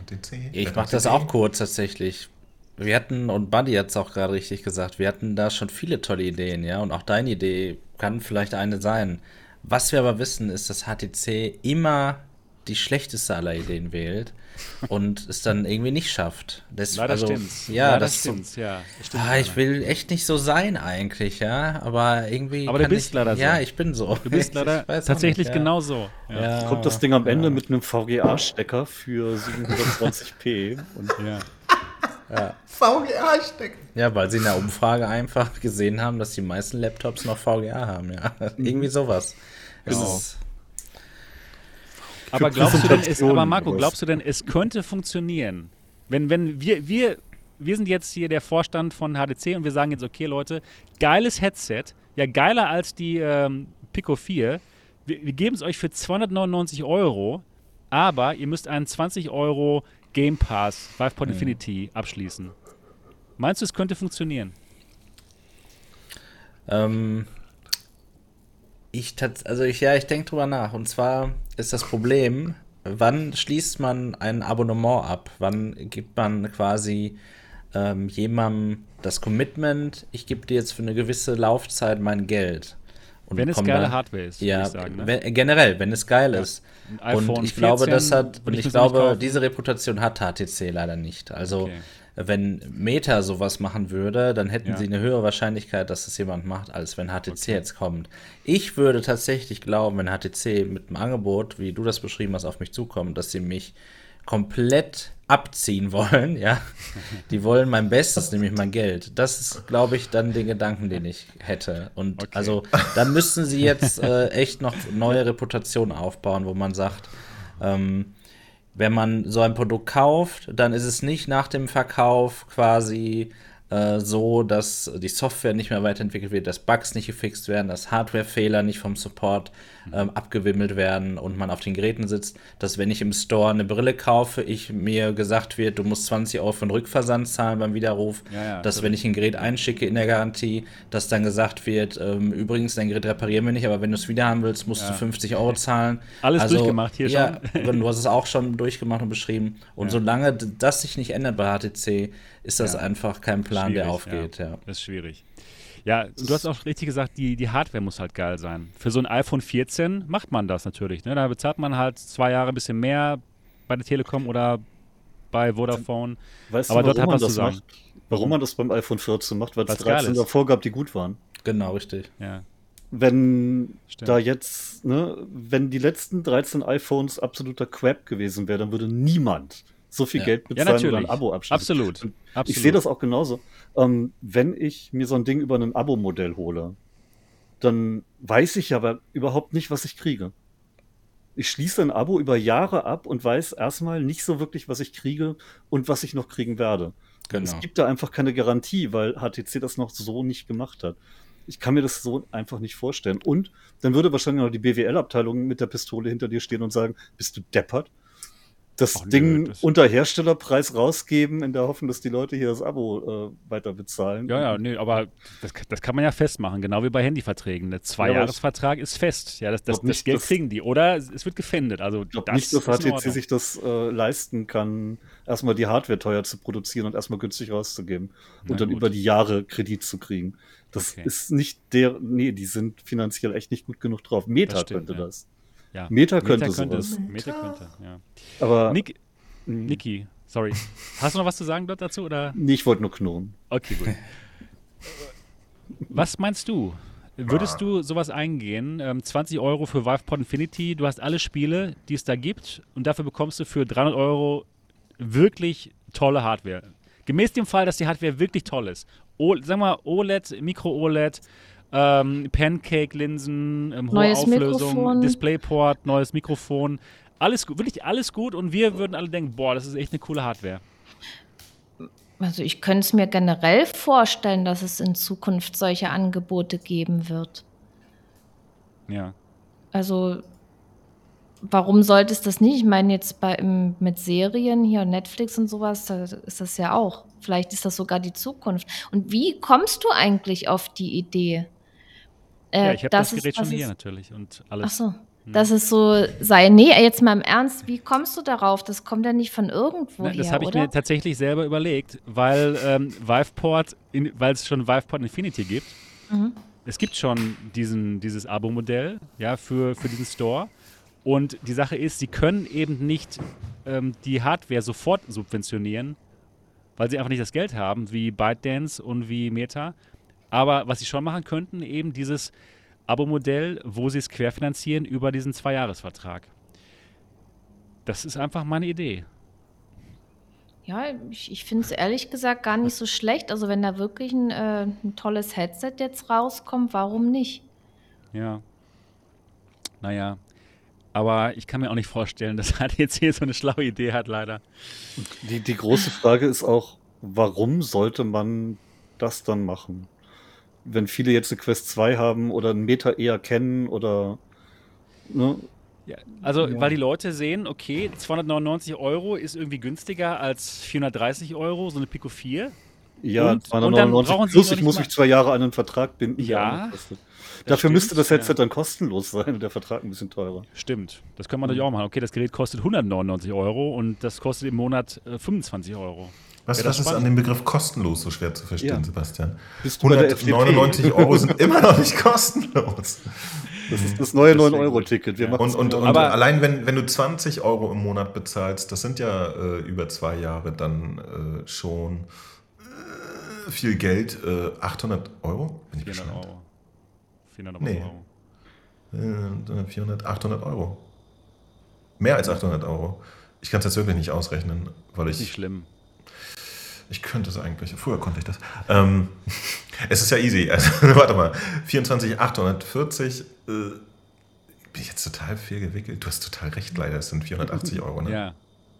HTC? Ich mache das auch kurz tatsächlich. Wir hatten, und Buddy hat es auch gerade richtig gesagt, wir hatten da schon viele tolle Ideen, ja, und auch deine Idee kann vielleicht eine sein. Was wir aber wissen, ist, dass HTC immer die schlechteste aller Ideen wählt und es dann irgendwie nicht schafft. Das, Leider also, stimmt's. Ja, Leider das stimmt's, ja. Stimmt ah, ich will echt nicht so sein eigentlich, ja, aber irgendwie. Aber du bist ich, leider so. Ja, ich bin so. Du bist leider tatsächlich nicht, ja. genau so. Ja. Ja. Kommt das Ding am Ende mit einem VGA-Stecker für 720p und ja. Ja. VGA stecken. Ja, weil sie in der Umfrage einfach gesehen haben, dass die meisten Laptops noch VGA haben, ja. Mhm. Irgendwie sowas. Genau. Aber glaubst du denn, es, aber Marco, glaubst du denn, es könnte funktionieren? Wenn, wenn wir, wir, wir sind jetzt hier der Vorstand von HDC und wir sagen jetzt, okay, Leute, geiles Headset, ja geiler als die ähm, Pico 4. Wir, wir geben es euch für 299 Euro, aber ihr müsst einen 20 Euro Game Pass Vivepod mhm. Infinity abschließen. Meinst du, es könnte funktionieren? Ähm, ich also ich, ja, ich denke drüber nach. Und zwar ist das Problem, wann schließt man ein Abonnement ab? Wann gibt man quasi ähm, jemandem das Commitment, ich gebe dir jetzt für eine gewisse Laufzeit mein Geld? Und wenn es geile dann, Hardware ist, ja, ich sagen, ne? wenn, generell, wenn es geil ja. ist. und ich 14, glaube, das hat, und ich glaube, diese Reputation hat HTC leider nicht. Also, okay. wenn Meta sowas machen würde, dann hätten ja. sie eine höhere Wahrscheinlichkeit, dass es jemand macht, als wenn HTC okay. jetzt kommt. Ich würde tatsächlich glauben, wenn HTC mit einem Angebot, wie du das beschrieben hast, auf mich zukommt, dass sie mich komplett abziehen wollen, ja. Die wollen mein Bestes, nämlich mein Geld. Das ist, glaube ich, dann den Gedanken, den ich hätte. Und okay. also, da müssen sie jetzt äh, echt noch neue Reputationen aufbauen, wo man sagt, ähm, wenn man so ein Produkt kauft, dann ist es nicht nach dem Verkauf quasi äh, so, dass die Software nicht mehr weiterentwickelt wird, dass Bugs nicht gefixt werden, dass Hardwarefehler nicht vom Support ähm, abgewimmelt werden und man auf den Geräten sitzt, dass wenn ich im Store eine Brille kaufe, ich mir gesagt wird, du musst 20 Euro für den Rückversand zahlen beim Widerruf, ja, ja, dass wenn ich ein Gerät einschicke in der Garantie, dass dann gesagt wird, ähm, übrigens, dein Gerät reparieren wir nicht, aber wenn du es wieder haben willst, musst ja. du 50 Euro zahlen. Alles also, durchgemacht hier ja, schon. du hast es auch schon durchgemacht und beschrieben. Und solange das sich nicht ändert bei HTC, ist das einfach kein Plan, schwierig, der aufgeht. Das ist schwierig. Ja, du hast auch richtig gesagt, die, die Hardware muss halt geil sein. Für so ein iPhone 14 macht man das natürlich. Ne? Da bezahlt man halt zwei Jahre ein bisschen mehr bei der Telekom oder bei Vodafone. Weißt Aber du, dort hat man das macht? Warum man das beim iPhone 14 macht? Weil es 13 davor gab, die gut waren. Genau, richtig. Ja. Wenn Stimmt. da jetzt, ne, wenn die letzten 13 iPhones absoluter Crap gewesen wäre, dann würde niemand so viel ja. Geld bezahlen ja, oder ein Abo abschließen. Absolut. Absolut. Ich sehe das auch genauso. Ähm, wenn ich mir so ein Ding über ein Abo-Modell hole, dann weiß ich aber überhaupt nicht, was ich kriege. Ich schließe ein Abo über Jahre ab und weiß erstmal nicht so wirklich, was ich kriege und was ich noch kriegen werde. Genau. Es gibt da einfach keine Garantie, weil HTC das noch so nicht gemacht hat. Ich kann mir das so einfach nicht vorstellen. Und dann würde wahrscheinlich noch die BWL-Abteilung mit der Pistole hinter dir stehen und sagen, bist du deppert? Das Ach, Ding das unter Herstellerpreis rausgeben, in der Hoffnung, dass die Leute hier das Abo äh, weiter bezahlen. Ja, ja, nee, aber das, das kann man ja festmachen, genau wie bei Handyverträgen. Der Zweijahresvertrag ist fest. Ja, das, das, das Geld das, kriegen die. Oder es wird gefändet. Also glaube nicht, dass HTC sich das äh, leisten kann, erstmal die Hardware teuer zu produzieren und erstmal günstig rauszugeben Na, und dann gut. über die Jahre Kredit zu kriegen. Das okay. ist nicht der, nee, die sind finanziell echt nicht gut genug drauf. Meta stimmt, könnte ja. das. Ja. Meta könnte, Meta könnte sowas. Meta könnte, ja. Aber Nick, Niki, sorry. Hast du noch was zu sagen dort dazu? Oder? Nee, ich wollte nur knurren. Okay, gut. was meinst du? Würdest du sowas eingehen? Ähm, 20 Euro für VivePod Infinity, du hast alle Spiele, die es da gibt und dafür bekommst du für 300 Euro wirklich tolle Hardware. Gemäß dem Fall, dass die Hardware wirklich toll ist. O, sagen wir OLED, Micro-OLED, ähm, Pancake-Linsen, ähm, hohe neues Auflösung, Mikrofon. Displayport, neues Mikrofon. Alles gut, wirklich alles gut und wir würden alle denken, boah, das ist echt eine coole Hardware. Also ich könnte es mir generell vorstellen, dass es in Zukunft solche Angebote geben wird. Ja. Also warum sollte es das nicht? Ich meine, jetzt bei, mit Serien hier, Netflix und sowas, da ist das ja auch. Vielleicht ist das sogar die Zukunft. Und wie kommst du eigentlich auf die Idee? Äh, ja, ich habe das Gerät schon hier natürlich und alles. Ach so. Hm. Dass es so sei. Nee, jetzt mal im Ernst, wie kommst du darauf? Das kommt ja nicht von irgendwo Nein, Das habe ich oder? mir tatsächlich selber überlegt, weil ähm, Viveport, weil es schon Viveport Infinity gibt. Mhm. Es gibt schon diesen, dieses Abo-Modell ja, für, für diesen Store. Und die Sache ist, sie können eben nicht ähm, die Hardware sofort subventionieren, weil sie einfach nicht das Geld haben, wie ByteDance und wie Meta, aber was sie schon machen könnten, eben dieses Abo-Modell, wo sie es querfinanzieren über diesen Zweijahresvertrag. Das ist einfach meine Idee. Ja, ich, ich finde es ehrlich gesagt gar nicht so schlecht. Also wenn da wirklich ein, äh, ein tolles Headset jetzt rauskommt, warum nicht? Ja. Naja, aber ich kann mir auch nicht vorstellen, dass HTC so eine schlaue Idee hat, leider. Die, die große Frage ist auch, warum sollte man das dann machen? Wenn viele jetzt eine Quest 2 haben oder einen Meta eher kennen oder. Ne? Ja, also, ja. weil die Leute sehen, okay, 299 Euro ist irgendwie günstiger als 430 Euro, so eine Pico 4. Ja, und, 299 und plus, ich muss mich zwei Jahre an einen Vertrag binden. Ja. Dafür stimmt, müsste das Headset ja. dann kostenlos sein und der Vertrag ein bisschen teurer. Stimmt, das können wir natürlich auch machen. Okay, das Gerät kostet 199 Euro und das kostet im Monat äh, 25 Euro. Was, was ist an dem Begriff kostenlos so schwer zu verstehen, ja. Sebastian? 199 Euro sind immer noch nicht kostenlos. Das ist das neue 9-Euro-Ticket. Ja. Und, und, und allein wenn, wenn du 20 Euro im Monat bezahlst, das sind ja äh, über zwei Jahre dann äh, schon äh, viel Geld. 800 äh, Euro? Bin ich 400 Euro. 400 nee. Euro. 400, äh, 800 Euro. Mehr als 800 Euro. Ich kann es jetzt wirklich nicht ausrechnen, weil ich. Nicht schlimm. Ich könnte es eigentlich. Früher konnte ich das. Ähm, es ist ja easy. Also, warte mal. 24, 840. Äh, bin ich jetzt total viel gewickelt? Du hast total recht, leider. Es sind 480 Euro, ne? Ja.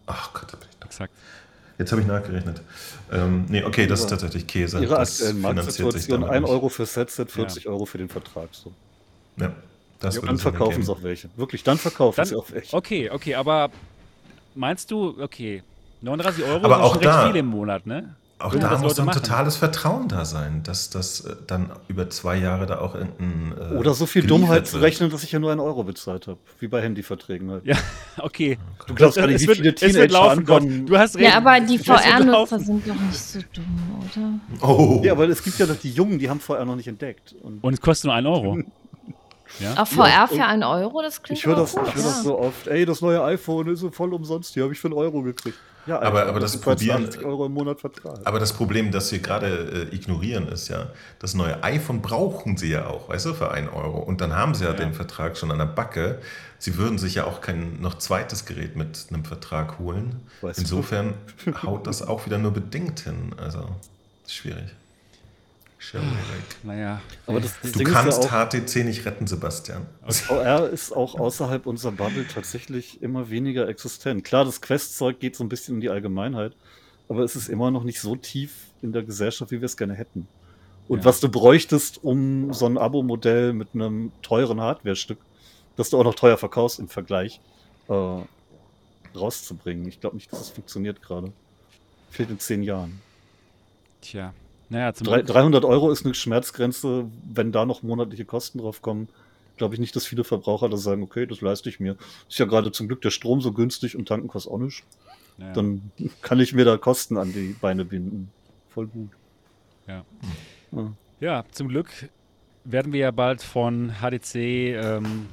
Ach Gott, da bin ich doch. Exakt. Jetzt habe ich nachgerechnet. Ähm, nee, okay, das ist tatsächlich Käse. Ihre aktuelle Marktsituation: 1 Euro für Setset, 40 ja. Euro für den Vertrag. So. Ja, das ja, Dann verkaufen es auch welche. Wirklich, dann verkaufen sie auch welche. Okay, okay, aber meinst du, okay, 39 Euro aber auch da, viel im Monat, ne? Auch ja, da muss ein machen. totales Vertrauen da sein, dass das äh, dann über zwei Jahre da auch irgendein. Äh, Oder so viel Dummheit zu rechnen, dass ich ja nur einen Euro bezahlt habe. Wie bei Handyverträgen halt. Ja, okay. Du glaubst gar nicht, wie viele Teenager ankommen. Du hast recht. Ja, aber die VR-Nutzer sind doch nicht so dumm, oder? Oh. Ja, aber es gibt ja noch die Jungen, die haben VR noch nicht entdeckt. Und, Und es kostet nur einen Euro. Ja? Auf VR ja, für einen Euro, das klingt Ich höre das, hör das so oft. Ey, das neue iPhone ist so voll umsonst. Die habe ich für einen Euro gekriegt. Ja, aber, aber das, Problem, Euro im Monat Vertrag. aber das Problem, das wir gerade äh, ignorieren, ist ja, das neue iPhone brauchen sie ja auch, weißt du, für einen Euro. Und dann haben sie ja, ja. den Vertrag schon an der Backe. Sie würden sich ja auch kein noch zweites Gerät mit einem Vertrag holen. Weißt Insofern du? haut das auch wieder nur bedingt hin. Also, schwierig. Schwierig. Naja. Aber das, das du Ding kannst ja HTC nicht retten, Sebastian. VR ist auch außerhalb unserer Bubble tatsächlich immer weniger existent. Klar, das Quest-Zeug geht so ein bisschen in die Allgemeinheit, aber es ist immer noch nicht so tief in der Gesellschaft, wie wir es gerne hätten. Und ja. was du bräuchtest, um so ein Abo-Modell mit einem teuren Hardware-Stück, das du auch noch teuer verkaufst im Vergleich, äh, rauszubringen. Ich glaube nicht, dass es das funktioniert gerade. Fehlt in zehn Jahren. Tja. Naja, zum Drei, 300 Euro ist eine Schmerzgrenze. Wenn da noch monatliche Kosten drauf kommen, glaube ich nicht, dass viele Verbraucher da sagen, okay, das leiste ich mir. Ist ja gerade zum Glück der Strom so günstig und tanken kostet auch nicht. Ja. Dann kann ich mir da Kosten an die Beine binden. Voll gut. Ja. Ja, ja zum Glück werden wir ja bald von HDC ähm,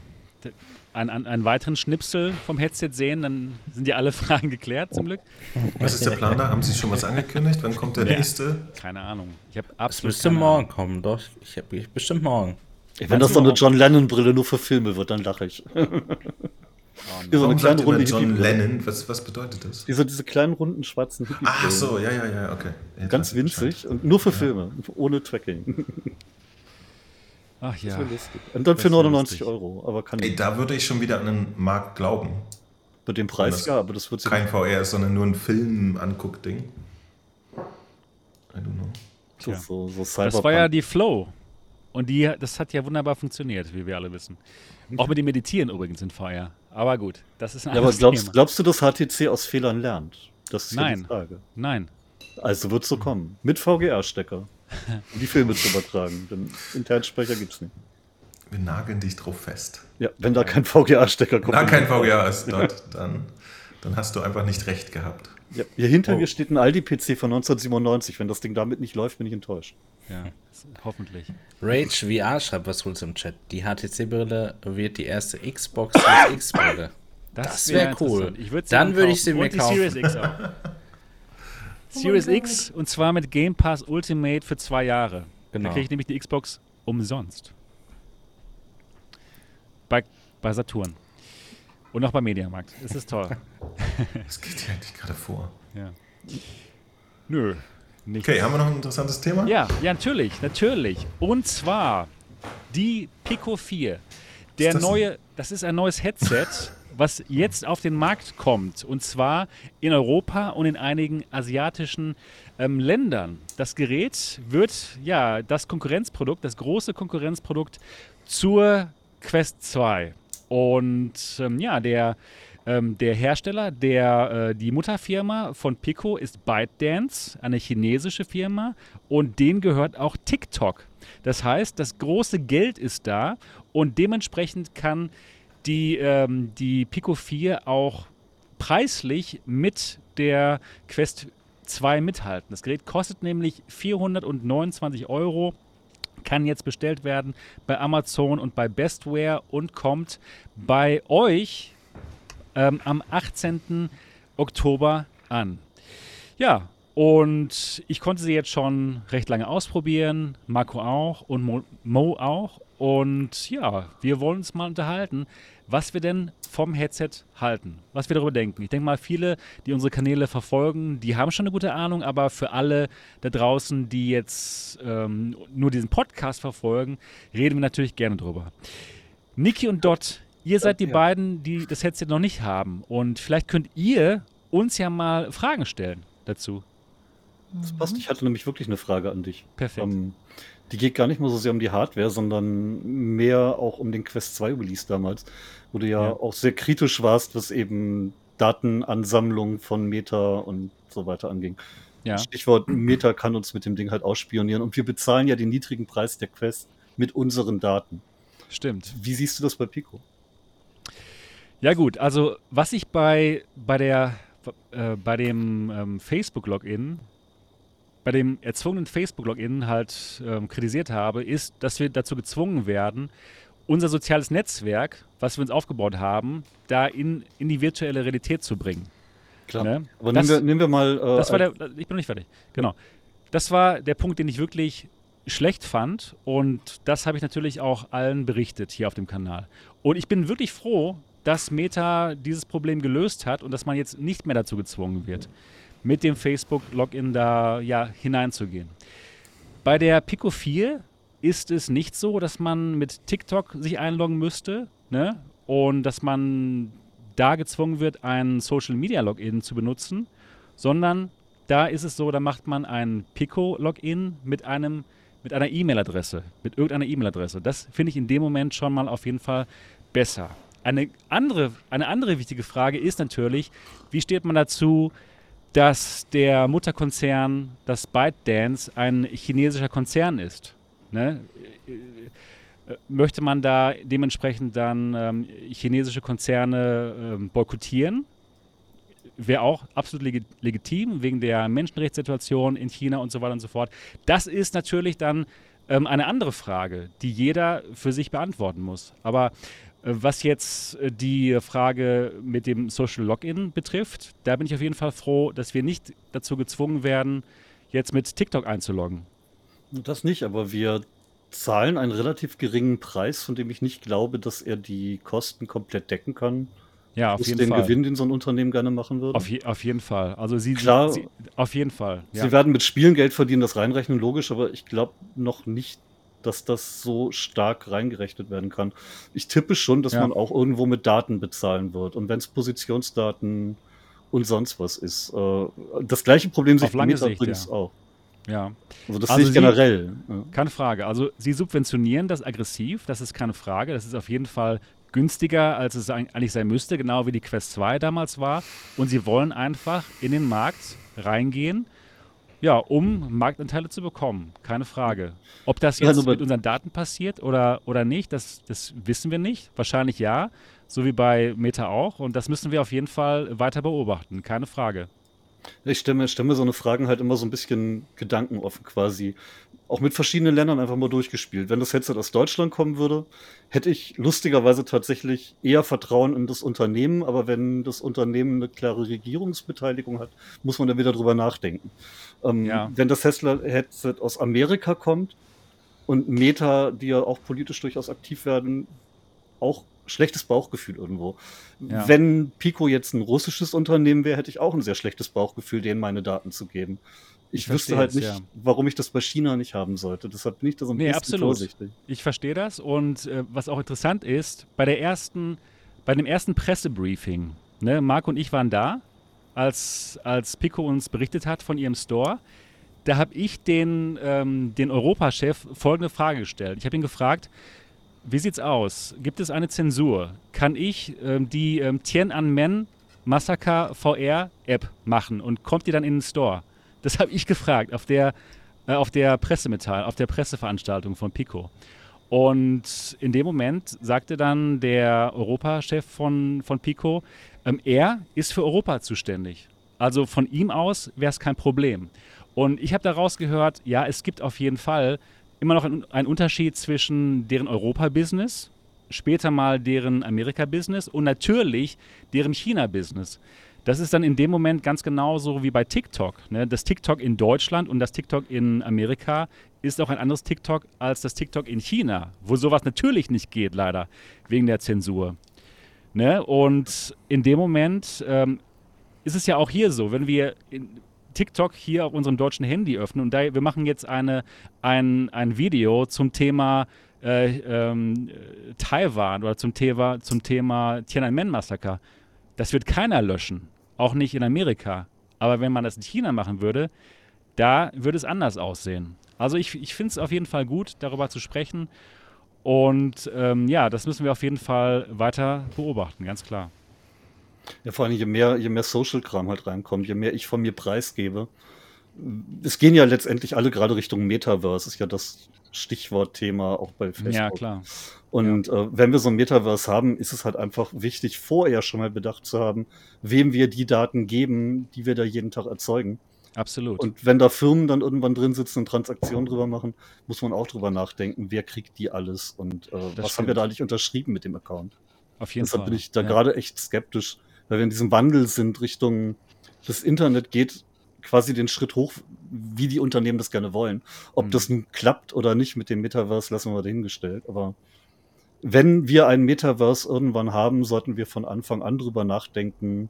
einen, einen weiteren Schnipsel vom Headset sehen. Dann sind ja alle Fragen geklärt, zum Glück. Was ist der Plan da? Haben Sie schon was angekündigt? Wann kommt der ja. nächste? Keine Ahnung. Ich habe absolut. Es müsste morgen kommen, doch. Ich habe bestimmt morgen. Wenn das so eine John Lennon-Brille nur für Filme wird, dann lache ich. Oh, so eine kleine runde John Lennon, was, was bedeutet das? Diese, diese kleinen runden schwarzen hippie Ach so, ja, ja, ja, okay. Jetzt Ganz winzig und nur für Filme, ohne Tracking. Ach ja. Und dann für 99 Euro. Aber kann Ey, da würde ich schon wieder an den Markt glauben. Bei dem Preis, ja, aber das wird Kein VR ist, sondern nur ein Film-Anguck-Ding. I don't know. So, so, so das war ja die Flow. Und die, das hat ja wunderbar funktioniert, wie wir alle wissen. Auch mit dem Meditieren übrigens in VR. Aber gut, das ist ein ja, aber glaubst, Thema. glaubst du, dass HTC aus Fehlern lernt? Das ist Nein. die Frage. Nein. Also wird es so kommen. Mit VGA-Stecker. Um die Filme zu übertragen. Denn Internsprecher gibt es nicht. Wir nageln dich drauf fest. Ja, wenn da kein VGA-Stecker kommt. Wenn da kein VGA ist dort, dann, dann hast du einfach nicht recht gehabt. Ja, hier hinter oh. mir steht ein Aldi-PC von 1997. Wenn das Ding damit nicht läuft, bin ich enttäuscht. Ja, hoffentlich. Rage VR schreibt was Cooles im Chat. Die HTC-Brille wird die erste Xbox X-Brille. Das, das wäre wär cool. Dann würde ich sie mir kaufen. Series X auch. Series oh X und zwar mit Game Pass Ultimate für zwei Jahre. Genau. Da kriege ich nämlich die Xbox umsonst. Bei, bei Saturn. Und auch bei Mediamarkt. Das ist toll. Das geht ja eigentlich gerade vor. Ja. Nö. Nichts. Okay, haben wir noch ein interessantes Thema? Ja, ja, natürlich, natürlich. Und zwar die Pico 4. Der das neue, das ist ein neues Headset was jetzt auf den Markt kommt. Und zwar in Europa und in einigen asiatischen ähm, Ländern. Das Gerät wird ja das Konkurrenzprodukt, das große Konkurrenzprodukt zur Quest 2. Und ähm, ja, der, ähm, der Hersteller, der, äh, die Mutterfirma von Pico ist ByteDance, eine chinesische Firma. Und denen gehört auch TikTok. Das heißt, das große Geld ist da und dementsprechend kann die, ähm, die Pico 4 auch preislich mit der Quest 2 mithalten. Das Gerät kostet nämlich 429 Euro, kann jetzt bestellt werden bei Amazon und bei Bestware und kommt bei euch ähm, am 18. Oktober an. Ja, und ich konnte sie jetzt schon recht lange ausprobieren, Marco auch und Mo, Mo auch. Und ja, wir wollen uns mal unterhalten, was wir denn vom Headset halten, was wir darüber denken. Ich denke mal, viele, die unsere Kanäle verfolgen, die haben schon eine gute Ahnung, aber für alle da draußen, die jetzt ähm, nur diesen Podcast verfolgen, reden wir natürlich gerne drüber. Niki und Dot, ihr seid die ja. beiden, die das Headset noch nicht haben. Und vielleicht könnt ihr uns ja mal Fragen stellen dazu. Das passt. Ich hatte nämlich wirklich eine Frage an dich. Perfekt. Ähm, die geht gar nicht mal so sehr um die Hardware, sondern mehr auch um den Quest 2 Release damals, wo du ja, ja. auch sehr kritisch warst, was eben Datenansammlung von Meta und so weiter anging. Ja. Stichwort Meta kann uns mit dem Ding halt ausspionieren und wir bezahlen ja den niedrigen Preis der Quest mit unseren Daten. Stimmt. Wie siehst du das bei Pico? Ja gut, also was ich bei, bei, der, äh, bei dem ähm, Facebook-Login bei dem erzwungenen Facebook-Login halt ähm, kritisiert habe, ist, dass wir dazu gezwungen werden, unser soziales Netzwerk, was wir uns aufgebaut haben, da in, in die virtuelle Realität zu bringen. Klar. Ne? Aber das, nehmen, wir, nehmen wir mal. Äh, das war der, ich bin noch nicht fertig. Genau. Das war der Punkt, den ich wirklich schlecht fand und das habe ich natürlich auch allen berichtet hier auf dem Kanal. Und ich bin wirklich froh, dass Meta dieses Problem gelöst hat und dass man jetzt nicht mehr dazu gezwungen wird mit dem Facebook-Login da ja hineinzugehen. Bei der Pico 4 ist es nicht so, dass man mit TikTok sich einloggen müsste ne? und dass man da gezwungen wird, ein Social Media Login zu benutzen, sondern da ist es so, da macht man ein Pico Login mit mit einer E-Mail-Adresse, mit irgendeiner E-Mail-Adresse. Das finde ich in dem Moment schon mal auf jeden Fall besser. eine andere, eine andere wichtige Frage ist natürlich, wie steht man dazu, dass der Mutterkonzern, das ByteDance, ein chinesischer Konzern ist? Ne? Äh, möchte man da dementsprechend dann ähm, chinesische Konzerne ähm, boykottieren? Wäre auch absolut leg legitim, wegen der Menschenrechtssituation in China und so weiter und so fort. Das ist natürlich dann ähm, eine andere Frage, die jeder für sich beantworten muss. Aber was jetzt äh, die Frage mit dem Social Login betrifft, da bin ich auf jeden Fall froh, dass wir nicht dazu gezwungen werden, jetzt mit TikTok einzuloggen. Das nicht, aber wir zahlen einen relativ geringen Preis, von dem ich nicht glaube, dass er die Kosten komplett decken kann. Ja, auf jeden den Fall. Gewinn, den so ein Unternehmen gerne machen würde. Auf, je, auf jeden Fall. Also sie, Klar, sie, auf jeden Fall. Ja. Sie werden mit Spielen Geld verdienen, das reinrechnen, logisch, aber ich glaube noch nicht, dass das so stark reingerechnet werden kann. Ich tippe schon, dass ja. man auch irgendwo mit Daten bezahlen wird. Und wenn es Positionsdaten und sonst was ist. Äh, das gleiche Problem sich lange Sicht, übrigens ja. auch. Ja. Also das also sehe ich generell. Ja. Keine Frage. Also sie subventionieren das aggressiv, das ist keine Frage. Das ist auf jeden Fall günstiger, als es eigentlich sein müsste, genau wie die Quest 2 damals war. Und sie wollen einfach in den Markt reingehen, ja, um Marktanteile zu bekommen. Keine Frage. Ob das jetzt also mit unseren Daten passiert oder, oder nicht, das, das wissen wir nicht. Wahrscheinlich ja, so wie bei Meta auch. Und das müssen wir auf jeden Fall weiter beobachten. Keine Frage. Ich stelle mir, stell mir so eine Fragen halt immer so ein bisschen gedankenoffen quasi. Auch mit verschiedenen Ländern einfach mal durchgespielt. Wenn das Headset aus Deutschland kommen würde, hätte ich lustigerweise tatsächlich eher Vertrauen in das Unternehmen. Aber wenn das Unternehmen eine klare Regierungsbeteiligung hat, muss man da wieder drüber nachdenken. Ähm, ja. Wenn das Headset aus Amerika kommt und Meta, die ja auch politisch durchaus aktiv werden, auch schlechtes Bauchgefühl irgendwo. Ja. Wenn Pico jetzt ein russisches Unternehmen wäre, hätte ich auch ein sehr schlechtes Bauchgefühl, denen meine Daten zu geben. Ich, ich wüsste halt nicht, ja. warum ich das bei China nicht haben sollte. Deshalb bin ich da so ein nee, bisschen absolut. vorsichtig. Ich verstehe das. Und äh, was auch interessant ist, bei der ersten, bei dem ersten Pressebriefing, ne, Marc und ich waren da, als, als Pico uns berichtet hat von ihrem Store. Da habe ich den, ähm, den Europachef folgende Frage gestellt. Ich habe ihn gefragt, wie sieht's aus? Gibt es eine Zensur? Kann ich ähm, die ähm, Tiananmen Massacre VR App machen und kommt die dann in den Store? Das habe ich gefragt auf der, äh, auf der Pressemitteilung, auf der Presseveranstaltung von Pico. Und in dem Moment sagte dann der Europachef von, von Pico, ähm, er ist für Europa zuständig. Also von ihm aus wäre es kein Problem. Und ich habe daraus gehört, ja, es gibt auf jeden Fall immer noch ein, ein Unterschied zwischen deren Europa-Business, später mal deren Amerika-Business und natürlich deren China-Business. Das ist dann in dem Moment ganz genauso wie bei TikTok. Ne? Das TikTok in Deutschland und das TikTok in Amerika ist auch ein anderes TikTok als das TikTok in China, wo sowas natürlich nicht geht, leider, wegen der Zensur. Ne? Und in dem Moment ähm, ist es ja auch hier so, wenn wir in, TikTok hier auf unserem deutschen Handy öffnen und da, wir machen jetzt eine, ein, ein Video zum Thema äh, ähm, Taiwan oder zum Thema, zum Thema Tiananmen-Massaker. Das wird keiner löschen, auch nicht in Amerika. Aber wenn man das in China machen würde, da würde es anders aussehen. Also ich, ich finde es auf jeden Fall gut, darüber zu sprechen. Und ähm, ja, das müssen wir auf jeden Fall weiter beobachten, ganz klar. Ja, vor allem, je mehr, je mehr Social-Kram halt reinkommt, je mehr ich von mir preisgebe. Es gehen ja letztendlich alle gerade Richtung Metaverse, ist ja das Stichwortthema auch bei Facebook. Ja, klar. Und ja. Äh, wenn wir so ein Metaverse haben, ist es halt einfach wichtig, vorher schon mal bedacht zu haben, wem wir die Daten geben, die wir da jeden Tag erzeugen. Absolut. Und wenn da Firmen dann irgendwann drin sitzen und Transaktionen drüber machen, muss man auch drüber nachdenken, wer kriegt die alles und äh, was stimmt. haben wir da eigentlich unterschrieben mit dem Account. Auf jeden Deshalb Fall. bin ich da ja. gerade echt skeptisch, weil wir in diesem Wandel sind Richtung das Internet geht quasi den Schritt hoch, wie die Unternehmen das gerne wollen. Ob mhm. das nun klappt oder nicht mit dem Metaverse, lassen wir mal dahingestellt. Aber wenn wir ein Metaverse irgendwann haben, sollten wir von Anfang an drüber nachdenken,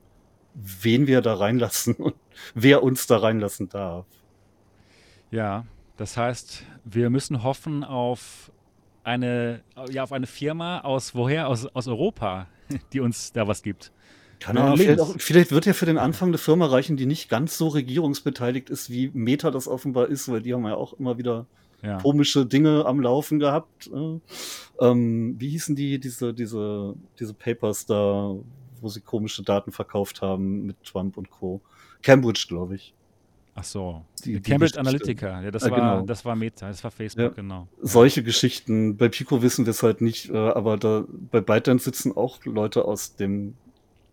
wen wir da reinlassen und wer uns da reinlassen darf. Ja, das heißt, wir müssen hoffen auf eine, ja, auf eine Firma aus woher? Aus, aus Europa, die uns da was gibt. Keine Ahnung, vielleicht, auch, vielleicht, wird ja für den Anfang eine Firma reichen, die nicht ganz so regierungsbeteiligt ist, wie Meta das offenbar ist, weil die haben ja auch immer wieder ja. komische Dinge am Laufen gehabt. Äh, Ähm, wie hießen die, diese, diese, diese Papers da, wo sie komische Daten verkauft haben mit Trump und Co. Cambridge, glaube ich. Ach so, die, die Cambridge Analytica, ja, das, ja, war, genau. das war Meta, das war Facebook, ja, genau. Solche Geschichten. Bei Pico wissen wir es halt nicht, äh, aber da bei ByteDance sitzen auch Leute aus dem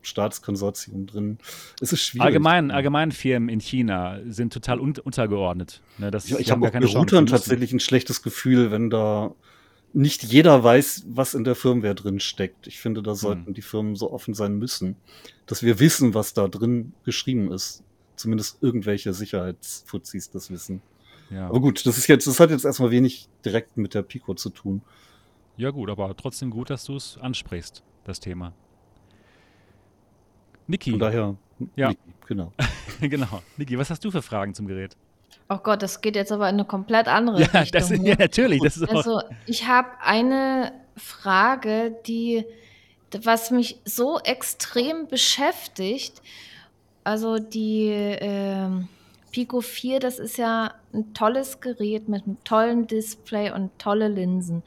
Staatskonsortium drin. Es ist schwierig. Allgemein, allgemein Firmen in China sind total un untergeordnet. Ne, das, ich, ich habe auch bei Routern tatsächlich ein schlechtes Gefühl, wenn da nicht jeder weiß, was in der Firmware drin steckt. Ich finde, da sollten hm. die Firmen so offen sein müssen, dass wir wissen, was da drin geschrieben ist. Zumindest irgendwelche Sicherheitsfuzis das wissen. Ja. Aber gut, das ist jetzt, das hat jetzt erstmal wenig direkt mit der Pico zu tun. Ja, gut, aber trotzdem gut, dass du es ansprichst, das Thema. Niki. Von daher, ja. Niki, genau. genau. Niki, was hast du für Fragen zum Gerät? Oh Gott, das geht jetzt aber in eine komplett andere ja, Richtung. Das, ja, natürlich. Das ist also, ich habe eine Frage, die, was mich so extrem beschäftigt. Also die äh, Pico 4, das ist ja ein tolles Gerät mit einem tollen Display und tolle Linsen.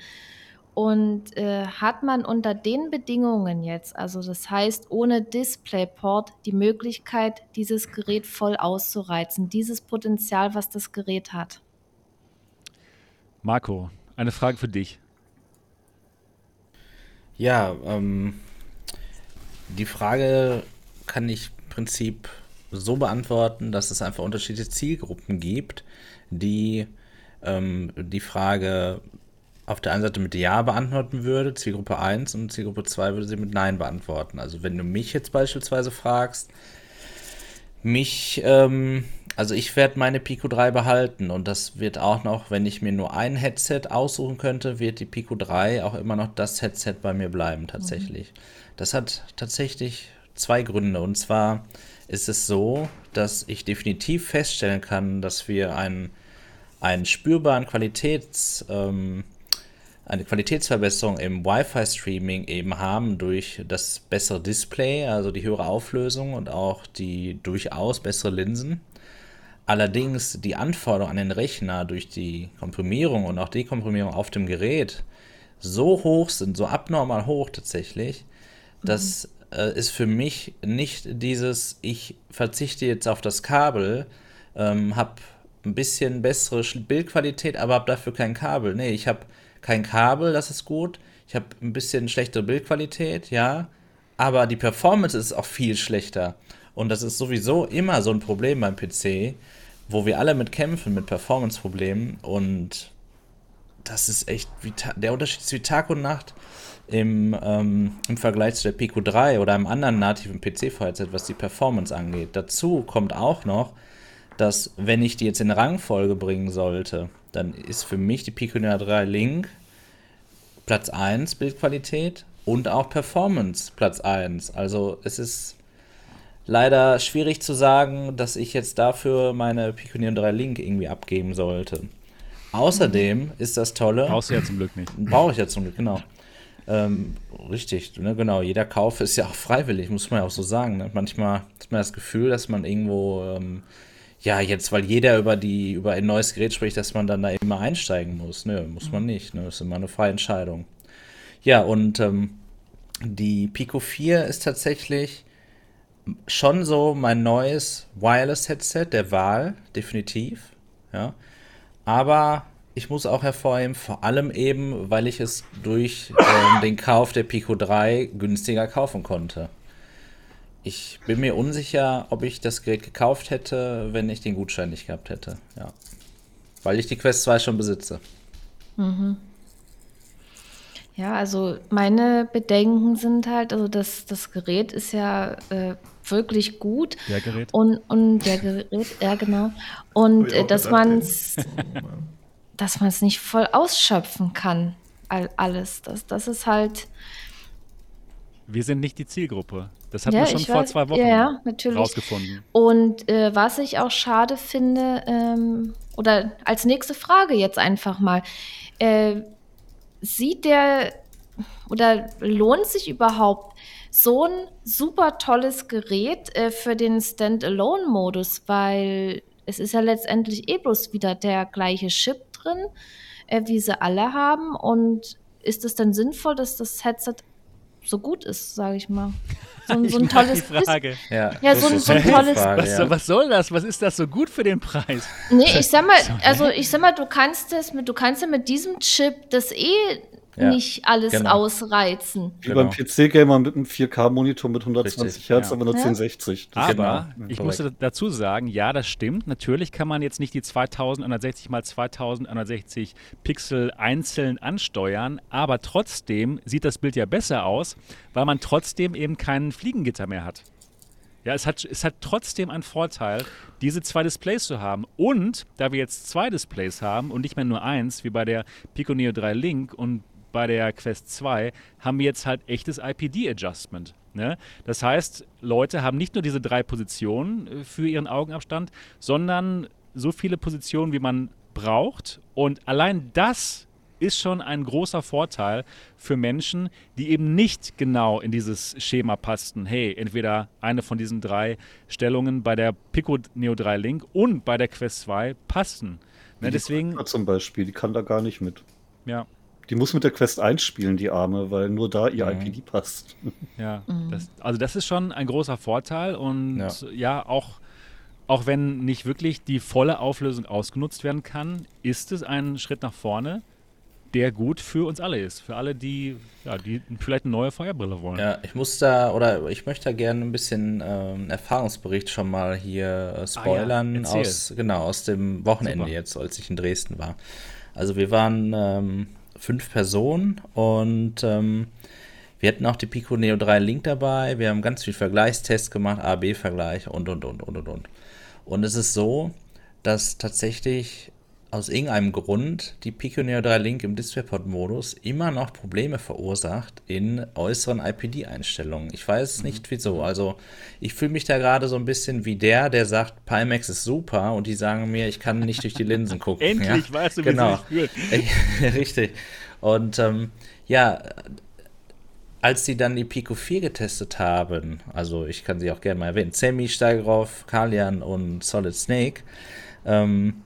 Und äh, hat man unter den Bedingungen jetzt, also das heißt ohne DisplayPort, die Möglichkeit, dieses Gerät voll auszureizen, dieses Potenzial, was das Gerät hat? Marco, eine Frage für dich. Ja, ähm, die Frage kann ich im Prinzip so beantworten, dass es einfach unterschiedliche Zielgruppen gibt, die ähm, die Frage auf der einen Seite mit Ja beantworten würde, Zielgruppe 1, und Zielgruppe 2 würde sie mit Nein beantworten. Also wenn du mich jetzt beispielsweise fragst, mich, ähm, also ich werde meine Pico 3 behalten und das wird auch noch, wenn ich mir nur ein Headset aussuchen könnte, wird die Pico 3 auch immer noch das Headset bei mir bleiben tatsächlich. Mhm. Das hat tatsächlich zwei Gründe und zwar ist es so, dass ich definitiv feststellen kann, dass wir einen, einen spürbaren Qualitäts, ähm, eine Qualitätsverbesserung im Wi-Fi-Streaming eben haben durch das bessere Display, also die höhere Auflösung und auch die durchaus bessere Linsen. Allerdings die Anforderungen an den Rechner durch die Komprimierung und auch Dekomprimierung auf dem Gerät so hoch sind, so abnormal hoch tatsächlich, mhm. dass äh, ist für mich nicht dieses, ich verzichte jetzt auf das Kabel, ähm, habe ein bisschen bessere Bildqualität, aber habe dafür kein Kabel. Nee, ich habe kein Kabel, das ist gut. Ich habe ein bisschen schlechtere Bildqualität, ja. Aber die Performance ist auch viel schlechter. Und das ist sowieso immer so ein Problem beim PC, wo wir alle mit kämpfen, mit Performance-Problemen. Und das ist echt, wie der Unterschied ist wie Tag und Nacht im, ähm, im Vergleich zu der Pico 3 oder einem anderen nativen PC-Headset, was die Performance angeht. Dazu kommt auch noch, dass wenn ich die jetzt in Rangfolge bringen sollte, dann ist für mich die Pico 3 Link Platz 1 Bildqualität und auch Performance Platz 1. Also es ist leider schwierig zu sagen, dass ich jetzt dafür meine Pico 3 Link irgendwie abgeben sollte. Außerdem ist das Tolle. Brauchst du ja zum Glück nicht. Brauche ich ja zum Glück, genau. Ähm, richtig, ne, genau. Jeder Kauf ist ja auch freiwillig, muss man ja auch so sagen. Ne? Manchmal hat man das Gefühl, dass man irgendwo ähm, ja, jetzt, weil jeder über die, über ein neues Gerät spricht, dass man dann da immer einsteigen muss. Nö, muss man nicht. Ne? Das ist immer eine freie Entscheidung. Ja, und ähm, die Pico 4 ist tatsächlich schon so mein neues Wireless-Headset der Wahl, definitiv. Ja. Aber ich muss auch hervorheben, vor allem eben, weil ich es durch ähm, den Kauf der Pico 3 günstiger kaufen konnte. Ich bin mir unsicher, ob ich das Gerät gekauft hätte, wenn ich den Gutschein nicht gehabt hätte. Ja. Weil ich die Quest 2 schon besitze. Mhm. Ja, also meine Bedenken sind halt, also das, das Gerät ist ja äh, wirklich gut. Der Gerät. Und, und der Gerät, ja genau. Und äh, dass man es dass man es nicht voll ausschöpfen kann, all, alles. Das, das ist halt. Wir sind nicht die Zielgruppe. Das hat ja, man schon vor weiß, zwei Wochen ja, rausgefunden. Und äh, was ich auch schade finde, ähm, oder als nächste Frage jetzt einfach mal, äh, sieht der oder lohnt sich überhaupt so ein super tolles Gerät äh, für den Standalone-Modus, weil es ist ja letztendlich eh bloß wieder der gleiche Chip drin, äh, wie sie alle haben. Und ist es denn sinnvoll, dass das Headset so gut ist, sage ich mal. So, ein, so ein tolles Frage. Ja, ja so, ein, so ein tolles. Frage, was, ja. was, soll das? Was ist das so gut für den Preis? Nee, ich sag mal, also ich sag mal, du kannst das mit, du kannst ja mit diesem Chip das eh ja, nicht alles genau. ausreizen. Wie genau. beim PC-Gamer mit einem 4K-Monitor mit 120 Richtig, Hertz, ja. aber nur ja. 1060. Das aber genau. ich muss dazu sagen, ja, das stimmt. Natürlich kann man jetzt nicht die 2160 mal 2160 Pixel einzeln ansteuern, aber trotzdem sieht das Bild ja besser aus, weil man trotzdem eben keinen Fliegengitter mehr hat. Ja, es hat, es hat trotzdem einen Vorteil, diese zwei Displays zu haben. Und da wir jetzt zwei Displays haben und nicht mehr nur eins, wie bei der Pico Neo 3 Link und bei der Quest 2 haben wir jetzt halt echtes IPD-Adjustment. Ne? Das heißt, Leute haben nicht nur diese drei Positionen äh, für ihren Augenabstand, sondern so viele Positionen, wie man braucht. Und allein das ist schon ein großer Vorteil für Menschen, die eben nicht genau in dieses Schema passten. Hey, entweder eine von diesen drei Stellungen bei der Pico Neo 3 Link und bei der Quest 2 passten. Ne, deswegen zum Beispiel, die kann da gar nicht mit. Ja, die muss mit der Quest 1 spielen, die Arme, weil nur da ihr mhm. IPD passt. Ja, mhm. das, also das ist schon ein großer Vorteil und ja, ja auch, auch wenn nicht wirklich die volle Auflösung ausgenutzt werden kann, ist es ein Schritt nach vorne, der gut für uns alle ist. Für alle, die, ja, die vielleicht eine neue Feuerbrille wollen. Ja, ich muss da, oder ich möchte da gerne ein bisschen ähm, Erfahrungsbericht schon mal hier äh, spoilern ah, ja. aus, genau, aus dem Wochenende Super. jetzt, als ich in Dresden war. Also wir waren ähm, fünf Personen und ähm, wir hatten auch die Pico Neo 3 Link dabei. Wir haben ganz viel Vergleichstests gemacht, A-B-Vergleich und und und und und und. Und es ist so, dass tatsächlich aus irgendeinem Grund die Pico Neo 3 Link im DisplayPort-Modus immer noch Probleme verursacht in äußeren IPD-Einstellungen. Ich weiß mhm. nicht wieso. Also ich fühle mich da gerade so ein bisschen wie der, der sagt, Pimax ist super und die sagen mir, ich kann nicht durch die Linsen gucken. Endlich ja? weißt du, wie genau. sich fühlt. Richtig. Und ähm, ja, als sie dann die Pico 4 getestet haben, also ich kann sie auch gerne mal erwähnen, Semi, Steigerhoff, Kalian und Solid Snake, ähm,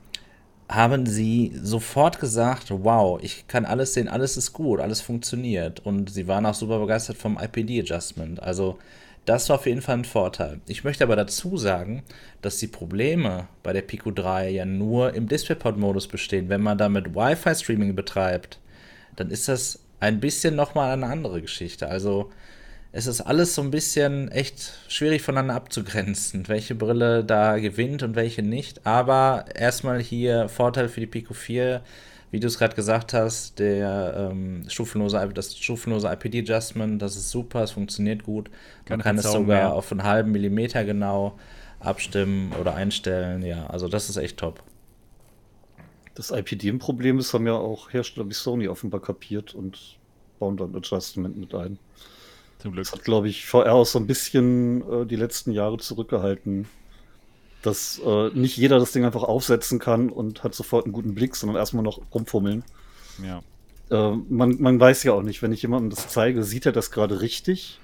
haben sie sofort gesagt, wow, ich kann alles sehen, alles ist gut, alles funktioniert. Und sie waren auch super begeistert vom IPD-Adjustment. Also das war auf jeden Fall ein Vorteil. Ich möchte aber dazu sagen, dass die Probleme bei der Pico 3 ja nur im DisplayPort-Modus bestehen. Wenn man damit Wi-Fi-Streaming betreibt, dann ist das ein bisschen nochmal eine andere Geschichte. Also es ist alles so ein bisschen echt schwierig voneinander abzugrenzen, welche Brille da gewinnt und welche nicht. Aber erstmal hier Vorteil für die Pico 4, wie du es gerade gesagt hast, der ähm, stufenlose, das stufenlose IPD-Adjustment, das ist super, es funktioniert gut. Man kann, kann es sogar mehr. auf einen halben Millimeter genau abstimmen oder einstellen. Ja, also das ist echt top. Das IPD-Problem ist, haben ja auch Hersteller wie Sony offenbar kapiert und bauen dann Adjustment mit ein. Zum Glück. Das hat, glaube ich, VR auch so ein bisschen äh, die letzten Jahre zurückgehalten. Dass äh, nicht jeder das Ding einfach aufsetzen kann und hat sofort einen guten Blick, sondern erstmal noch rumfummeln. Ja. Äh, man, man weiß ja auch nicht, wenn ich jemandem das zeige, sieht er das gerade richtig?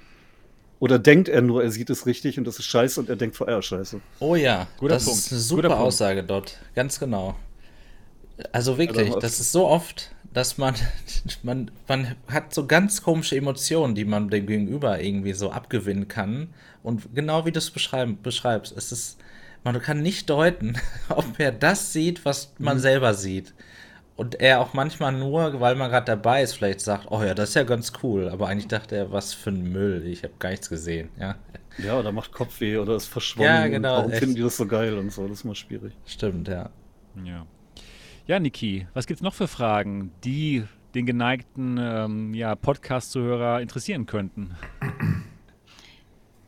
Oder denkt er nur, er sieht es richtig und das ist scheiße und er denkt VR scheiße? Oh ja, Guter das Punkt. ist eine super Aussage dort. Ganz genau. Also wirklich, das ist so oft, dass man, man, man hat so ganz komische Emotionen, die man dem Gegenüber irgendwie so abgewinnen kann. Und genau wie du es beschreibst, es ist, man kann nicht deuten, ob er das sieht, was man mhm. selber sieht. Und er auch manchmal nur, weil man gerade dabei ist, vielleicht sagt, oh ja, das ist ja ganz cool. Aber eigentlich dachte er, was für ein Müll, ich habe gar nichts gesehen. Ja, ja oder macht Kopfweh oder ist verschwommen. Ja, genau. Warum echt. finden die das so geil und so? Das ist mal schwierig. Stimmt, ja. Ja. Ja, Niki, was gibt es noch für Fragen, die den geneigten ähm, ja, Podcast-Zuhörer interessieren könnten?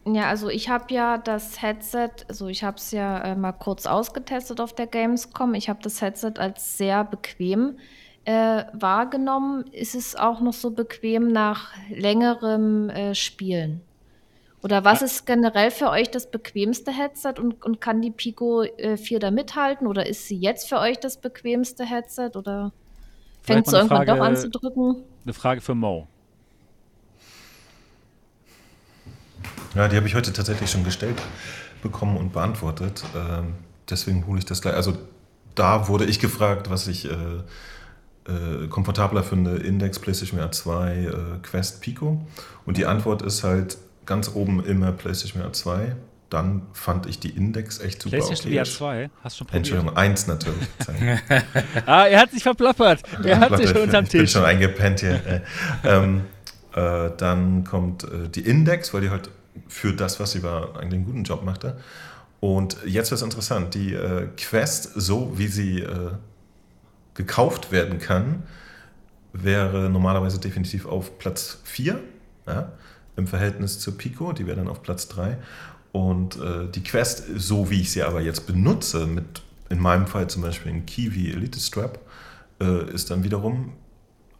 Ja, also ich habe ja das Headset, also ich habe es ja äh, mal kurz ausgetestet auf der Gamescom. Ich habe das Headset als sehr bequem äh, wahrgenommen. Ist es auch noch so bequem nach längerem äh, Spielen? Oder was ist generell für euch das bequemste Headset und, und kann die Pico äh, 4 da mithalten? Oder ist sie jetzt für euch das bequemste Headset? Oder fängt es irgendwann Frage, doch an zu drücken? Eine Frage für Mo. Ja, die habe ich heute tatsächlich schon gestellt bekommen und beantwortet. Ähm, deswegen hole ich das gleich. Also da wurde ich gefragt, was ich äh, äh, komfortabler finde, Index, PlayStation VR 2, äh, Quest, Pico. Und die Antwort ist halt ganz oben immer PlayStation VR 2. Dann fand ich die Index echt super. PlayStation VR 2? Hast du schon probiert? Entschuldigung, eins natürlich. ah, er hat sich verplappert. Er hat sich schon unterm Tisch. Ich bin schon eingepennt hier. ähm, äh, dann kommt äh, die Index, weil die halt für das, was sie war, eigentlich einen guten Job machte. Und jetzt wird es interessant. Die äh, Quest, so wie sie äh, gekauft werden kann, wäre normalerweise definitiv auf Platz 4 ja, im Verhältnis zur Pico, die wäre dann auf Platz 3. Und äh, die Quest, so wie ich sie aber jetzt benutze, mit in meinem Fall zum Beispiel ein Kiwi Elite Strap, äh, ist dann wiederum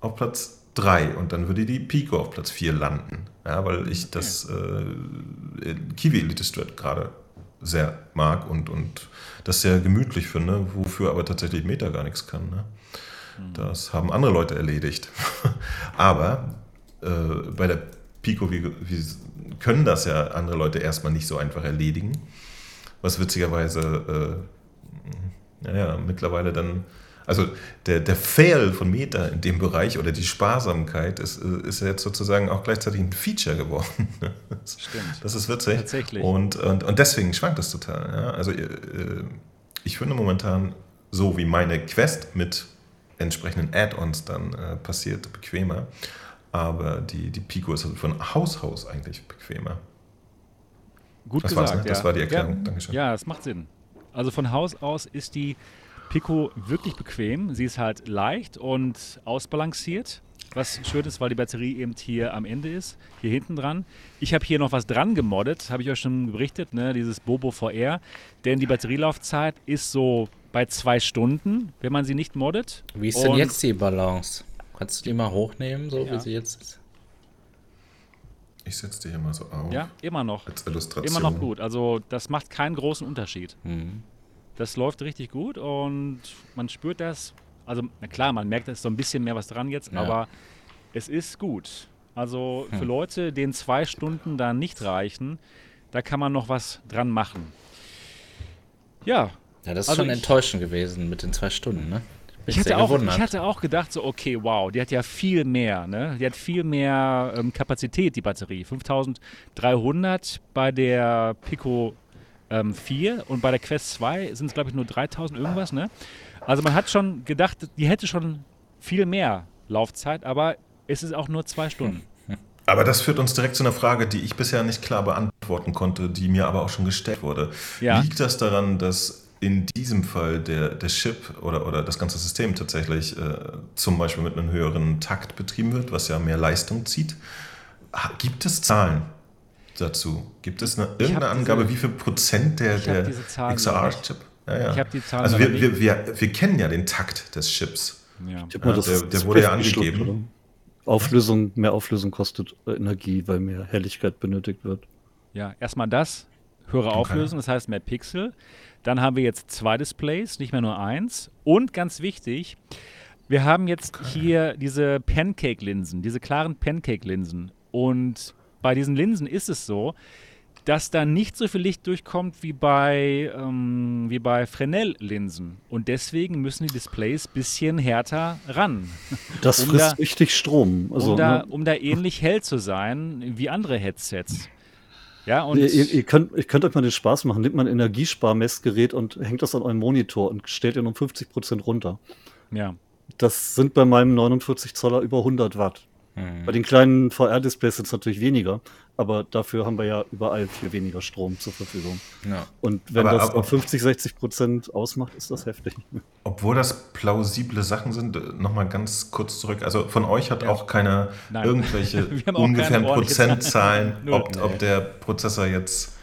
auf Platz 3 und dann würde die Pico auf Platz 4 landen. Ja, weil ich das äh, Kiwi Elite Strap gerade sehr mag und, und das sehr gemütlich finde, wofür aber tatsächlich Meta gar nichts kann. Ne? Mhm. Das haben andere Leute erledigt. aber äh, bei der Pico, wie, wie können das ja andere Leute erstmal nicht so einfach erledigen. Was witzigerweise äh, ja, mittlerweile dann also der, der Fail von Meta in dem Bereich oder die Sparsamkeit ist, ist jetzt sozusagen auch gleichzeitig ein Feature geworden. Das, Stimmt. Das ist witzig. Tatsächlich. Und, und, und deswegen schwankt das total. Ja? Also äh, ich finde momentan, so wie meine Quest mit entsprechenden Add-ons dann äh, passiert, bequemer. Aber die, die Pico ist von Haus aus eigentlich bequemer. Gut das gesagt. Ne? Das war die Erklärung. Ja, Dankeschön. Ja, das macht Sinn. Also von Haus aus ist die Pico wirklich bequem. Sie ist halt leicht und ausbalanciert. Was schön ist, weil die Batterie eben hier am Ende ist, hier hinten dran. Ich habe hier noch was dran gemoddet, habe ich euch schon berichtet, ne? dieses Bobo VR. Denn die Batterielaufzeit ist so bei zwei Stunden, wenn man sie nicht moddet. Wie ist denn jetzt die Balance? Kannst du die mal hochnehmen, so ja. wie sie jetzt ist? Ich setze die hier mal so auf. Ja, immer noch. Als Illustration. Immer noch gut. Also das macht keinen großen Unterschied. Mhm. Das läuft richtig gut und man spürt das. Also, na klar, man merkt, da ist so ein bisschen mehr was dran jetzt, ja. aber es ist gut. Also für hm. Leute, denen zwei Stunden da nicht reichen, da kann man noch was dran machen. Ja. Ja, das ist also schon enttäuschend gewesen mit den zwei Stunden, ne? Ich hatte, auch, ich hatte auch gedacht, so, okay, wow, die hat ja viel mehr, ne? Die hat viel mehr ähm, Kapazität, die Batterie. 5300 bei der Pico ähm, 4 und bei der Quest 2 sind es, glaube ich, nur 3000 irgendwas. Ne? Also man hat schon gedacht, die hätte schon viel mehr Laufzeit, aber es ist auch nur zwei Stunden. Aber das führt uns direkt zu einer Frage, die ich bisher nicht klar beantworten konnte, die mir aber auch schon gestellt wurde. Ja. Liegt das daran, dass in diesem Fall der, der Chip oder, oder das ganze System tatsächlich äh, zum Beispiel mit einem höheren Takt betrieben wird, was ja mehr Leistung zieht? Gibt es Zahlen? dazu? Gibt es eine, irgendeine Angabe, diese, wie viel Prozent der, der XR-Chip? Ja, ja. Ich habe die Zahlen Also wir, wir, wir, wir kennen ja den Takt des Chips. Ja. Ja, das, der, der wurde ja angegeben. Auflösung, mehr Auflösung kostet Energie, weil mehr Helligkeit benötigt wird. Ja, erstmal das, höhere okay. Auflösung, das heißt mehr Pixel. Dann haben wir jetzt zwei Displays, nicht mehr nur eins. Und ganz wichtig, wir haben jetzt hier diese Pancake-Linsen, diese klaren Pancake-Linsen. Und bei diesen Linsen ist es so, dass da nicht so viel Licht durchkommt wie bei, ähm, bei Fresnel-Linsen. Und deswegen müssen die Displays ein bisschen härter ran. Das um frisst da, richtig Strom. Also, um, da, ne? um da ähnlich hell zu sein wie andere Headsets. Ja, und ihr, ihr, könnt, ihr könnt euch mal den Spaß machen. Nehmt mal ein Energiesparmessgerät und hängt das an euren Monitor und stellt ihn um 50 Prozent runter. Ja. Das sind bei meinem 49 Zoller über 100 Watt. Mhm. Bei den kleinen VR-Displays sind es natürlich weniger, aber dafür haben wir ja überall viel weniger Strom zur Verfügung. Ja. Und wenn aber, das aber, auf 50, 60 Prozent ausmacht, ist das heftig. Obwohl das plausible Sachen sind, äh, nochmal ganz kurz zurück. Also von euch hat ja. auch keiner irgendwelche ungefähren Prozentzahlen, ob, ob der Prozessor jetzt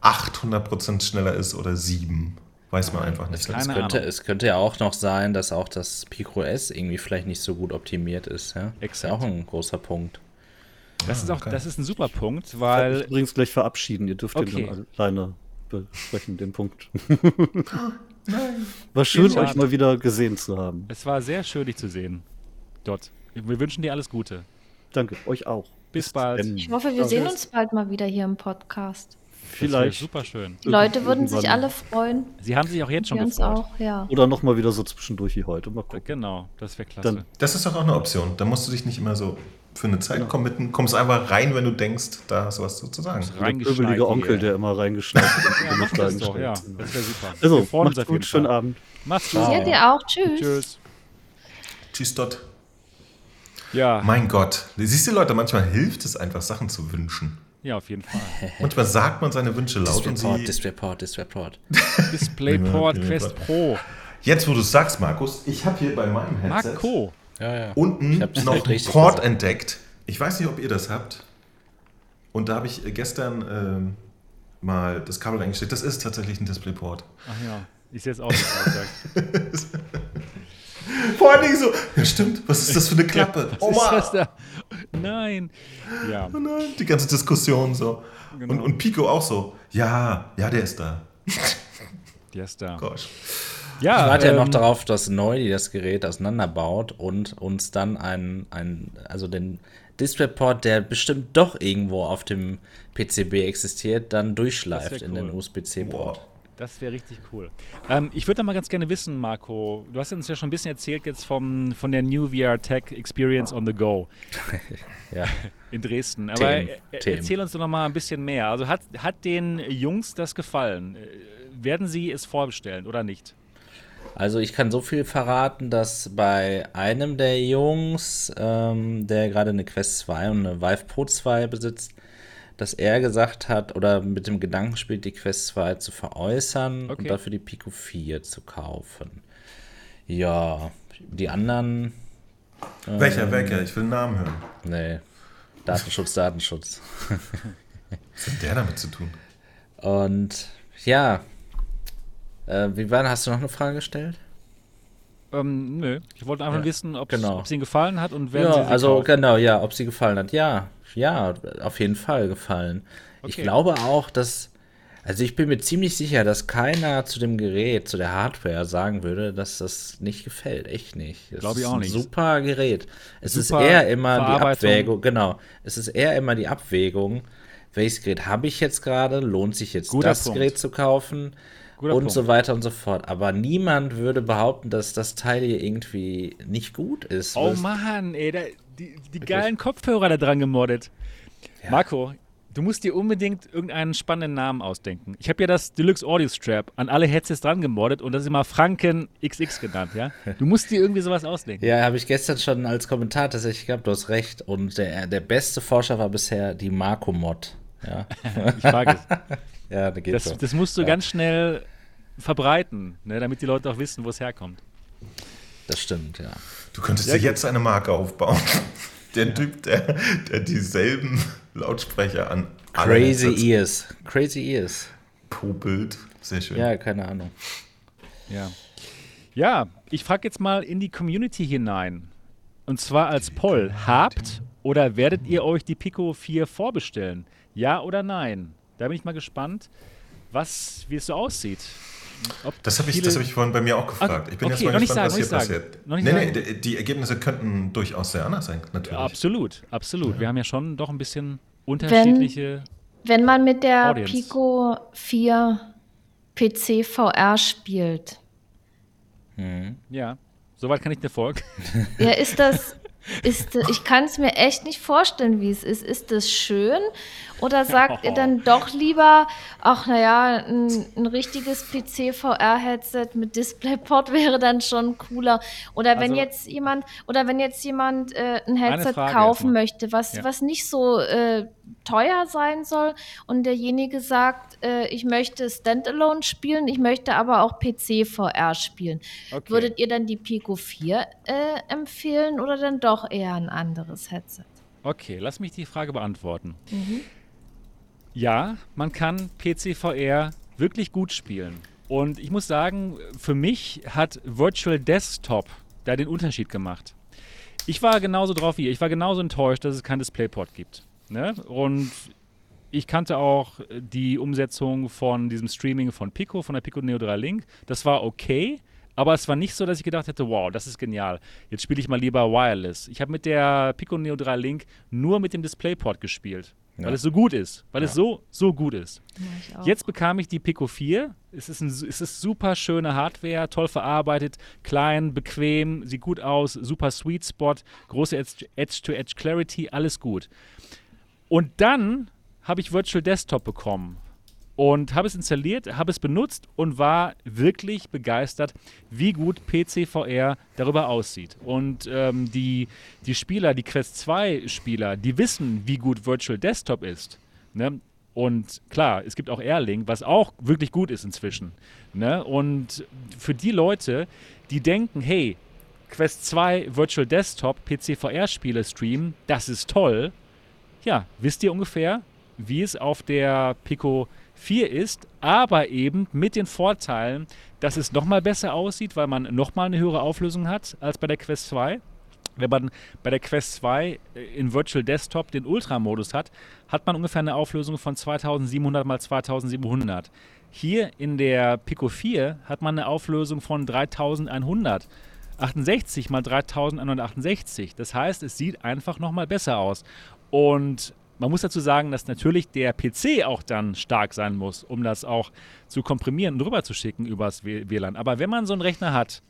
800 Prozent schneller ist oder 7. Weiß man einfach nicht. Es könnte, es könnte ja auch noch sein, dass auch das Pico S irgendwie vielleicht nicht so gut optimiert ist. Ja? Ist ja auch ein großer Punkt. Das, ist auch, das ist ein super Punkt, weil. Ich übrigens gleich verabschieden. Ihr dürft okay. den alleine besprechen, den Punkt. Nein. War schön, euch mal wieder gesehen zu haben. Es war sehr schön, dich zu sehen. Dort. Wir wünschen dir alles Gute. Danke, euch auch. Bis, Bis bald. Ich hoffe, wir sehen uns bald mal wieder hier im Podcast. Vielleicht. Super schön. Leute würden sich alle freuen. Sie haben sich auch jetzt schon Wir uns gefreut. auch, ja. Oder nochmal wieder so zwischendurch wie heute. Mal gucken. Genau, das wäre klasse. Dann, Das ist doch auch eine Option. Da musst du dich nicht immer so für eine Zeit committen. Kommst einfach rein, wenn du denkst, da hast du was zu sagen. der Onkel, hier. der immer reingeschneit hat. Ja, das doch, ja. Das wäre super. Also, uns macht's gut, schönen Fall. Abend. Mach's gut. Ja, dir auch. Tschüss. Tschüss. Tschüss dort. Ja, Mein Gott. Siehst du, Leute, manchmal hilft es einfach, Sachen zu wünschen. Ja, auf jeden Fall. Manchmal sagt man seine Wünsche laut und sie. Disreport. DisplayPort Ja, Quest Pro. Jetzt, wo du es sagst, Markus, ich habe hier bei meinem Headset Marco. Ja, ja. unten noch einen Port gesagt. entdeckt. Ich weiß nicht, ob ihr das habt. Und da habe ich gestern ähm, mal das Kabel eingesteckt. Das ist tatsächlich ein DisplayPort. Ach ja, ich sehe es auch nicht. Vor allen Dingen so, ja stimmt, was ist das für eine Klappe? Was ist Oma! das da? Nein. Ja, Oh nein, die ganze Diskussion so. Genau. Und, und Pico auch so, ja, ja, der ist da. der ist da. Gosh. Ja, Ich warte ja noch ähm, darauf, dass Neudi das Gerät auseinanderbaut und uns dann ein, ein also den DisplayPort, der bestimmt doch irgendwo auf dem PCB existiert, dann durchschleift in den. USB-C-Port. Wow. Das wäre richtig cool. Ähm, ich würde da mal ganz gerne wissen, Marco, du hast uns ja schon ein bisschen erzählt jetzt vom, von der New VR Tech Experience on the Go Ja. in Dresden. Aber Themen, er, er, Themen. erzähl uns doch noch mal ein bisschen mehr. Also hat, hat den Jungs das gefallen? Äh, Werden sie es vorbestellen oder nicht? Also ich kann so viel verraten, dass bei einem der Jungs, ähm, der gerade eine Quest 2 und eine Vive Pro 2 besitzt, dass er gesagt hat oder mit dem Gedanken spielt, die Quest 2 zu veräußern Okay. und dafür die Pico 4 zu kaufen. Ja, die anderen, Welcher, welcher? Ich will einen Namen hören. nee, Datenschutz, Datenschutz. Was hat der damit zu tun? Und ja, äh, wie war, hast du noch eine Frage gestellt? Ähm, nö. Ich wollte einfach Ja, wissen, ob genau. es ihnen gefallen hat und werden Ja, sie sie also kaufen. genau, ja, ob sie gefallen hat. Ja, ja, auf jeden Fall gefallen. Ich Okay. glaube auch, dass, also ich bin mir ziemlich sicher, dass keiner zu dem Gerät, zu der Hardware sagen würde, dass das nicht gefällt. Echt nicht. Es Glaube ich ist auch ein nicht. Super Gerät. Es Super ist eher immer die. Abwägung, genau. Es ist eher immer die Abwägung, welches Gerät habe ich jetzt gerade, lohnt sich jetzt Guter das Punkt. Gerät zu kaufen Guter und Punkt. so weiter und so fort. Aber niemand würde behaupten, dass das Teil hier irgendwie nicht gut ist. Oh Mann, ey, da, die, die geilen Kopfhörer da dran gemoddet. Marco, du musst dir unbedingt irgendeinen spannenden Namen ausdenken. Ich habe ja das Deluxe Audio Strap an alle Headsets dran gemoddet und das ist immer Franken XX genannt, ja? Du musst dir irgendwie sowas ausdenken. Ja, habe ich gestern schon als Kommentar tatsächlich gehabt, du hast recht. Und der, der beste Forscher war bisher die Marco-Mod. Ja, Ich frage es. ja da geht Das, so. das musst du ganz schnell verbreiten, ne, damit die Leute auch wissen, wo es herkommt. Das stimmt, ja. Du könntest Sehr dir jetzt eine Marke aufbauen. Der Typ, der, der dieselben Lautsprecher an alle Crazy Ears. Crazy Ears. popelt. Sehr schön. Ja, keine Ahnung. Ja. Ja, ich frage jetzt mal in die Community hinein. Und zwar als Poll. Habt oder werdet ihr euch die Pico 4 vorbestellen? Ja oder nein? Da bin ich mal gespannt, was, wie es so aussieht. Ob Das habe ich, das hab ich vorhin bei mir auch gefragt. Ich bin okay, jetzt mal gespannt, sagen, was hier passiert. Noch nicht nee, nee, sagen. die, die Ergebnisse könnten durchaus sehr anders sein, natürlich. Absolut, absolut. Wir haben ja schon doch ein bisschen unterschiedliche. Wenn man mit der Audience. Pico 4 PC VR spielt, ja, soweit kann ich dir folgen. ja, ist das, ist, ich kann es mir echt nicht vorstellen, wie es ist. Ist das schön? Oder sagt ihr dann doch lieber, ach naja, ein, ein richtiges PC-VR-Headset mit DisplayPort wäre dann schon cooler. Oder wenn Also- jetzt jemand, oder wenn jetzt jemand äh, ein Headset kaufen möchte, was, Ja. was nicht so äh, teuer sein soll und derjenige sagt, äh, ich möchte Standalone spielen, ich möchte aber auch PC-VR spielen. Okay. Würdet ihr dann die Pico 4 äh, empfehlen oder dann doch eher ein anderes Headset? Okay, lass mich die Frage beantworten. Ja, man kann PC-VR wirklich gut spielen. Und ich muss sagen, für mich hat Virtual Desktop da den Unterschied gemacht. Ich war genauso drauf wie ihr. Ich war genauso enttäuscht, dass es kein DisplayPort gibt. Ne? Und ich kannte auch die Umsetzung von diesem Streaming von Pico, von der Pico Neo 3 Link. Das war okay, aber es war nicht so, dass ich gedacht hätte, wow, das ist genial. Jetzt spiele ich mal lieber Wireless. Ich habe mit der Pico Neo 3 Link nur mit dem DisplayPort gespielt. Ja. Weil es so gut ist. Weil ja. es so, so gut ist. Ja, Jetzt bekam ich die Pico 4. Es ist, ein, es ist super schöne Hardware, toll verarbeitet, klein, bequem, sieht gut aus, super Sweet Spot, große Edge-to-Edge -Edge Clarity, alles gut. Und dann habe ich Virtual Desktop bekommen und habe es installiert, habe es benutzt und war wirklich begeistert, wie gut PC VR darüber aussieht. Und ähm, die, die Spieler, die Quest 2 Spieler, die wissen, wie gut Virtual Desktop ist. Ne? Und klar, es gibt auch Airlink, was auch wirklich gut ist inzwischen. Ne? Und für die Leute, die denken, hey, Quest 2 Virtual Desktop PC VR Spiele streamen, das ist toll. Ja, wisst ihr ungefähr, wie es auf der Pico 4 ist, aber eben mit den Vorteilen, dass es nochmal besser aussieht, weil man nochmal eine höhere Auflösung hat als bei der Quest 2. Wenn man bei der Quest 2 äh, in Virtual Desktop den Ultra-Modus hat, hat man ungefähr eine Auflösung von 2700 x 2700. Hier in der Pico 4 hat man eine Auflösung von 3100. 68 mal 3168. Das heißt, es sieht einfach nochmal besser aus. Und man muss dazu sagen, dass natürlich der PC auch dann stark sein muss, um das auch zu komprimieren und rüber zu schicken übers WLAN. Aber wenn man so einen Rechner hat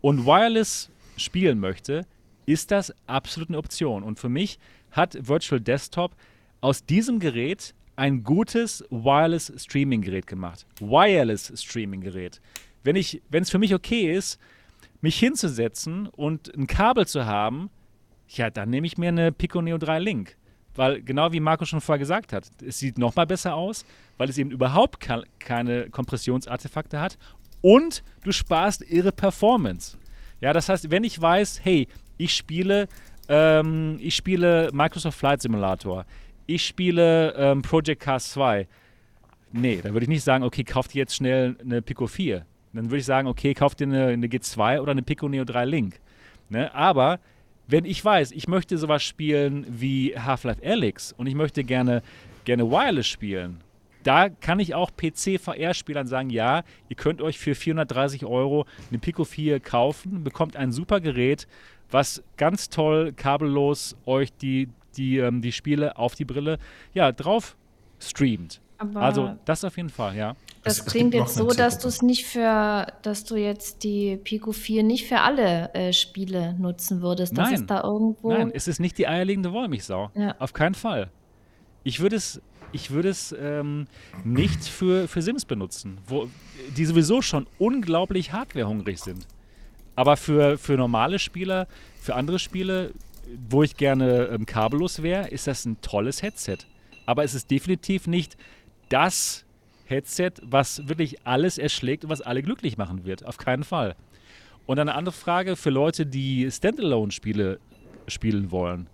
und wireless spielen möchte, ist das absolut eine Option. Und für mich hat Virtual Desktop aus diesem Gerät ein gutes Wireless Streaming Gerät gemacht. Wireless Streaming Gerät. Wenn es für mich okay ist, mich hinzusetzen und ein Kabel zu haben, ja, dann nehme ich mir eine Pico Neo 3 Link. Weil genau wie Marco schon vorher gesagt hat, es sieht noch mal besser aus, weil es eben überhaupt keine Kompressionsartefakte hat und du sparst irre Performance. Ja, das heißt, wenn ich weiß, hey, ich spiele, ähm, ich spiele Microsoft Flight Simulator, ich spiele ähm, Project Cars 2, nee, dann würde ich nicht sagen, okay, kauf dir jetzt schnell eine Pico 4. Dann würde ich sagen, okay, kauf dir eine, eine G2 oder eine Pico Neo 3 Link. Ne? Aber wenn ich weiß, ich möchte sowas spielen wie Half-Life Alyx und ich möchte gerne, gerne Wireless spielen, da kann ich auch PC-VR-Spielern sagen, ja, ihr könnt euch für 430 Euro eine Pico 4 kaufen, bekommt ein super Gerät, was ganz toll kabellos euch die, die, ähm, die Spiele auf die Brille ja, drauf streamt. Aber also das auf jeden Fall, ja. Das es, klingt es jetzt so, dass du es nicht für, dass du jetzt die Pico 4 nicht für alle äh, Spiele nutzen würdest. Das Nein. ist da irgendwo. Nein, es ist nicht die eierlegende Wollmilchsau. Ja. Auf keinen Fall. Ich würde es, ich würde es ähm, nicht für, für Sims benutzen, wo die sowieso schon unglaublich hardwarehungrig sind. Aber für, für normale Spieler, für andere Spiele, wo ich gerne ähm, kabellos wäre, ist das ein tolles Headset. Aber es ist definitiv nicht das Headset, was wirklich alles erschlägt und was alle glücklich machen wird. Auf keinen Fall. Und eine andere Frage für Leute, die Standalone-Spiele spielen wollen.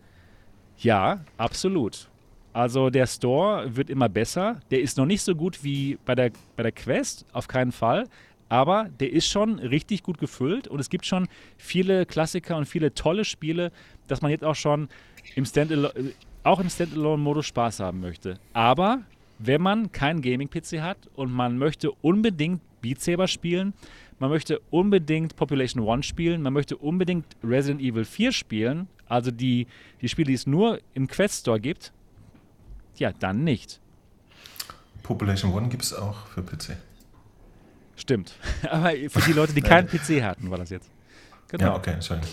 Ja, absolut. Also der Store wird immer besser. Der ist noch nicht so gut wie bei der, bei der Quest, auf keinen Fall. Aber der ist schon richtig gut gefüllt und es gibt schon viele Klassiker und viele tolle Spiele, dass man jetzt auch schon im Standalone, auch im Standalone-Modus Spaß haben möchte. Aber wenn man keinen Gaming-PC hat und man möchte unbedingt Beat Saber spielen, man möchte unbedingt Population One spielen, man möchte unbedingt Resident Evil 4 spielen, also die, die Spiele, die es nur im Quest Store gibt, ja, dann nicht. Population One gibt es auch für PC. Stimmt. Aber für die Leute, die keinen PC hatten, war das jetzt. Genau. Ja, okay, Entschuldigung.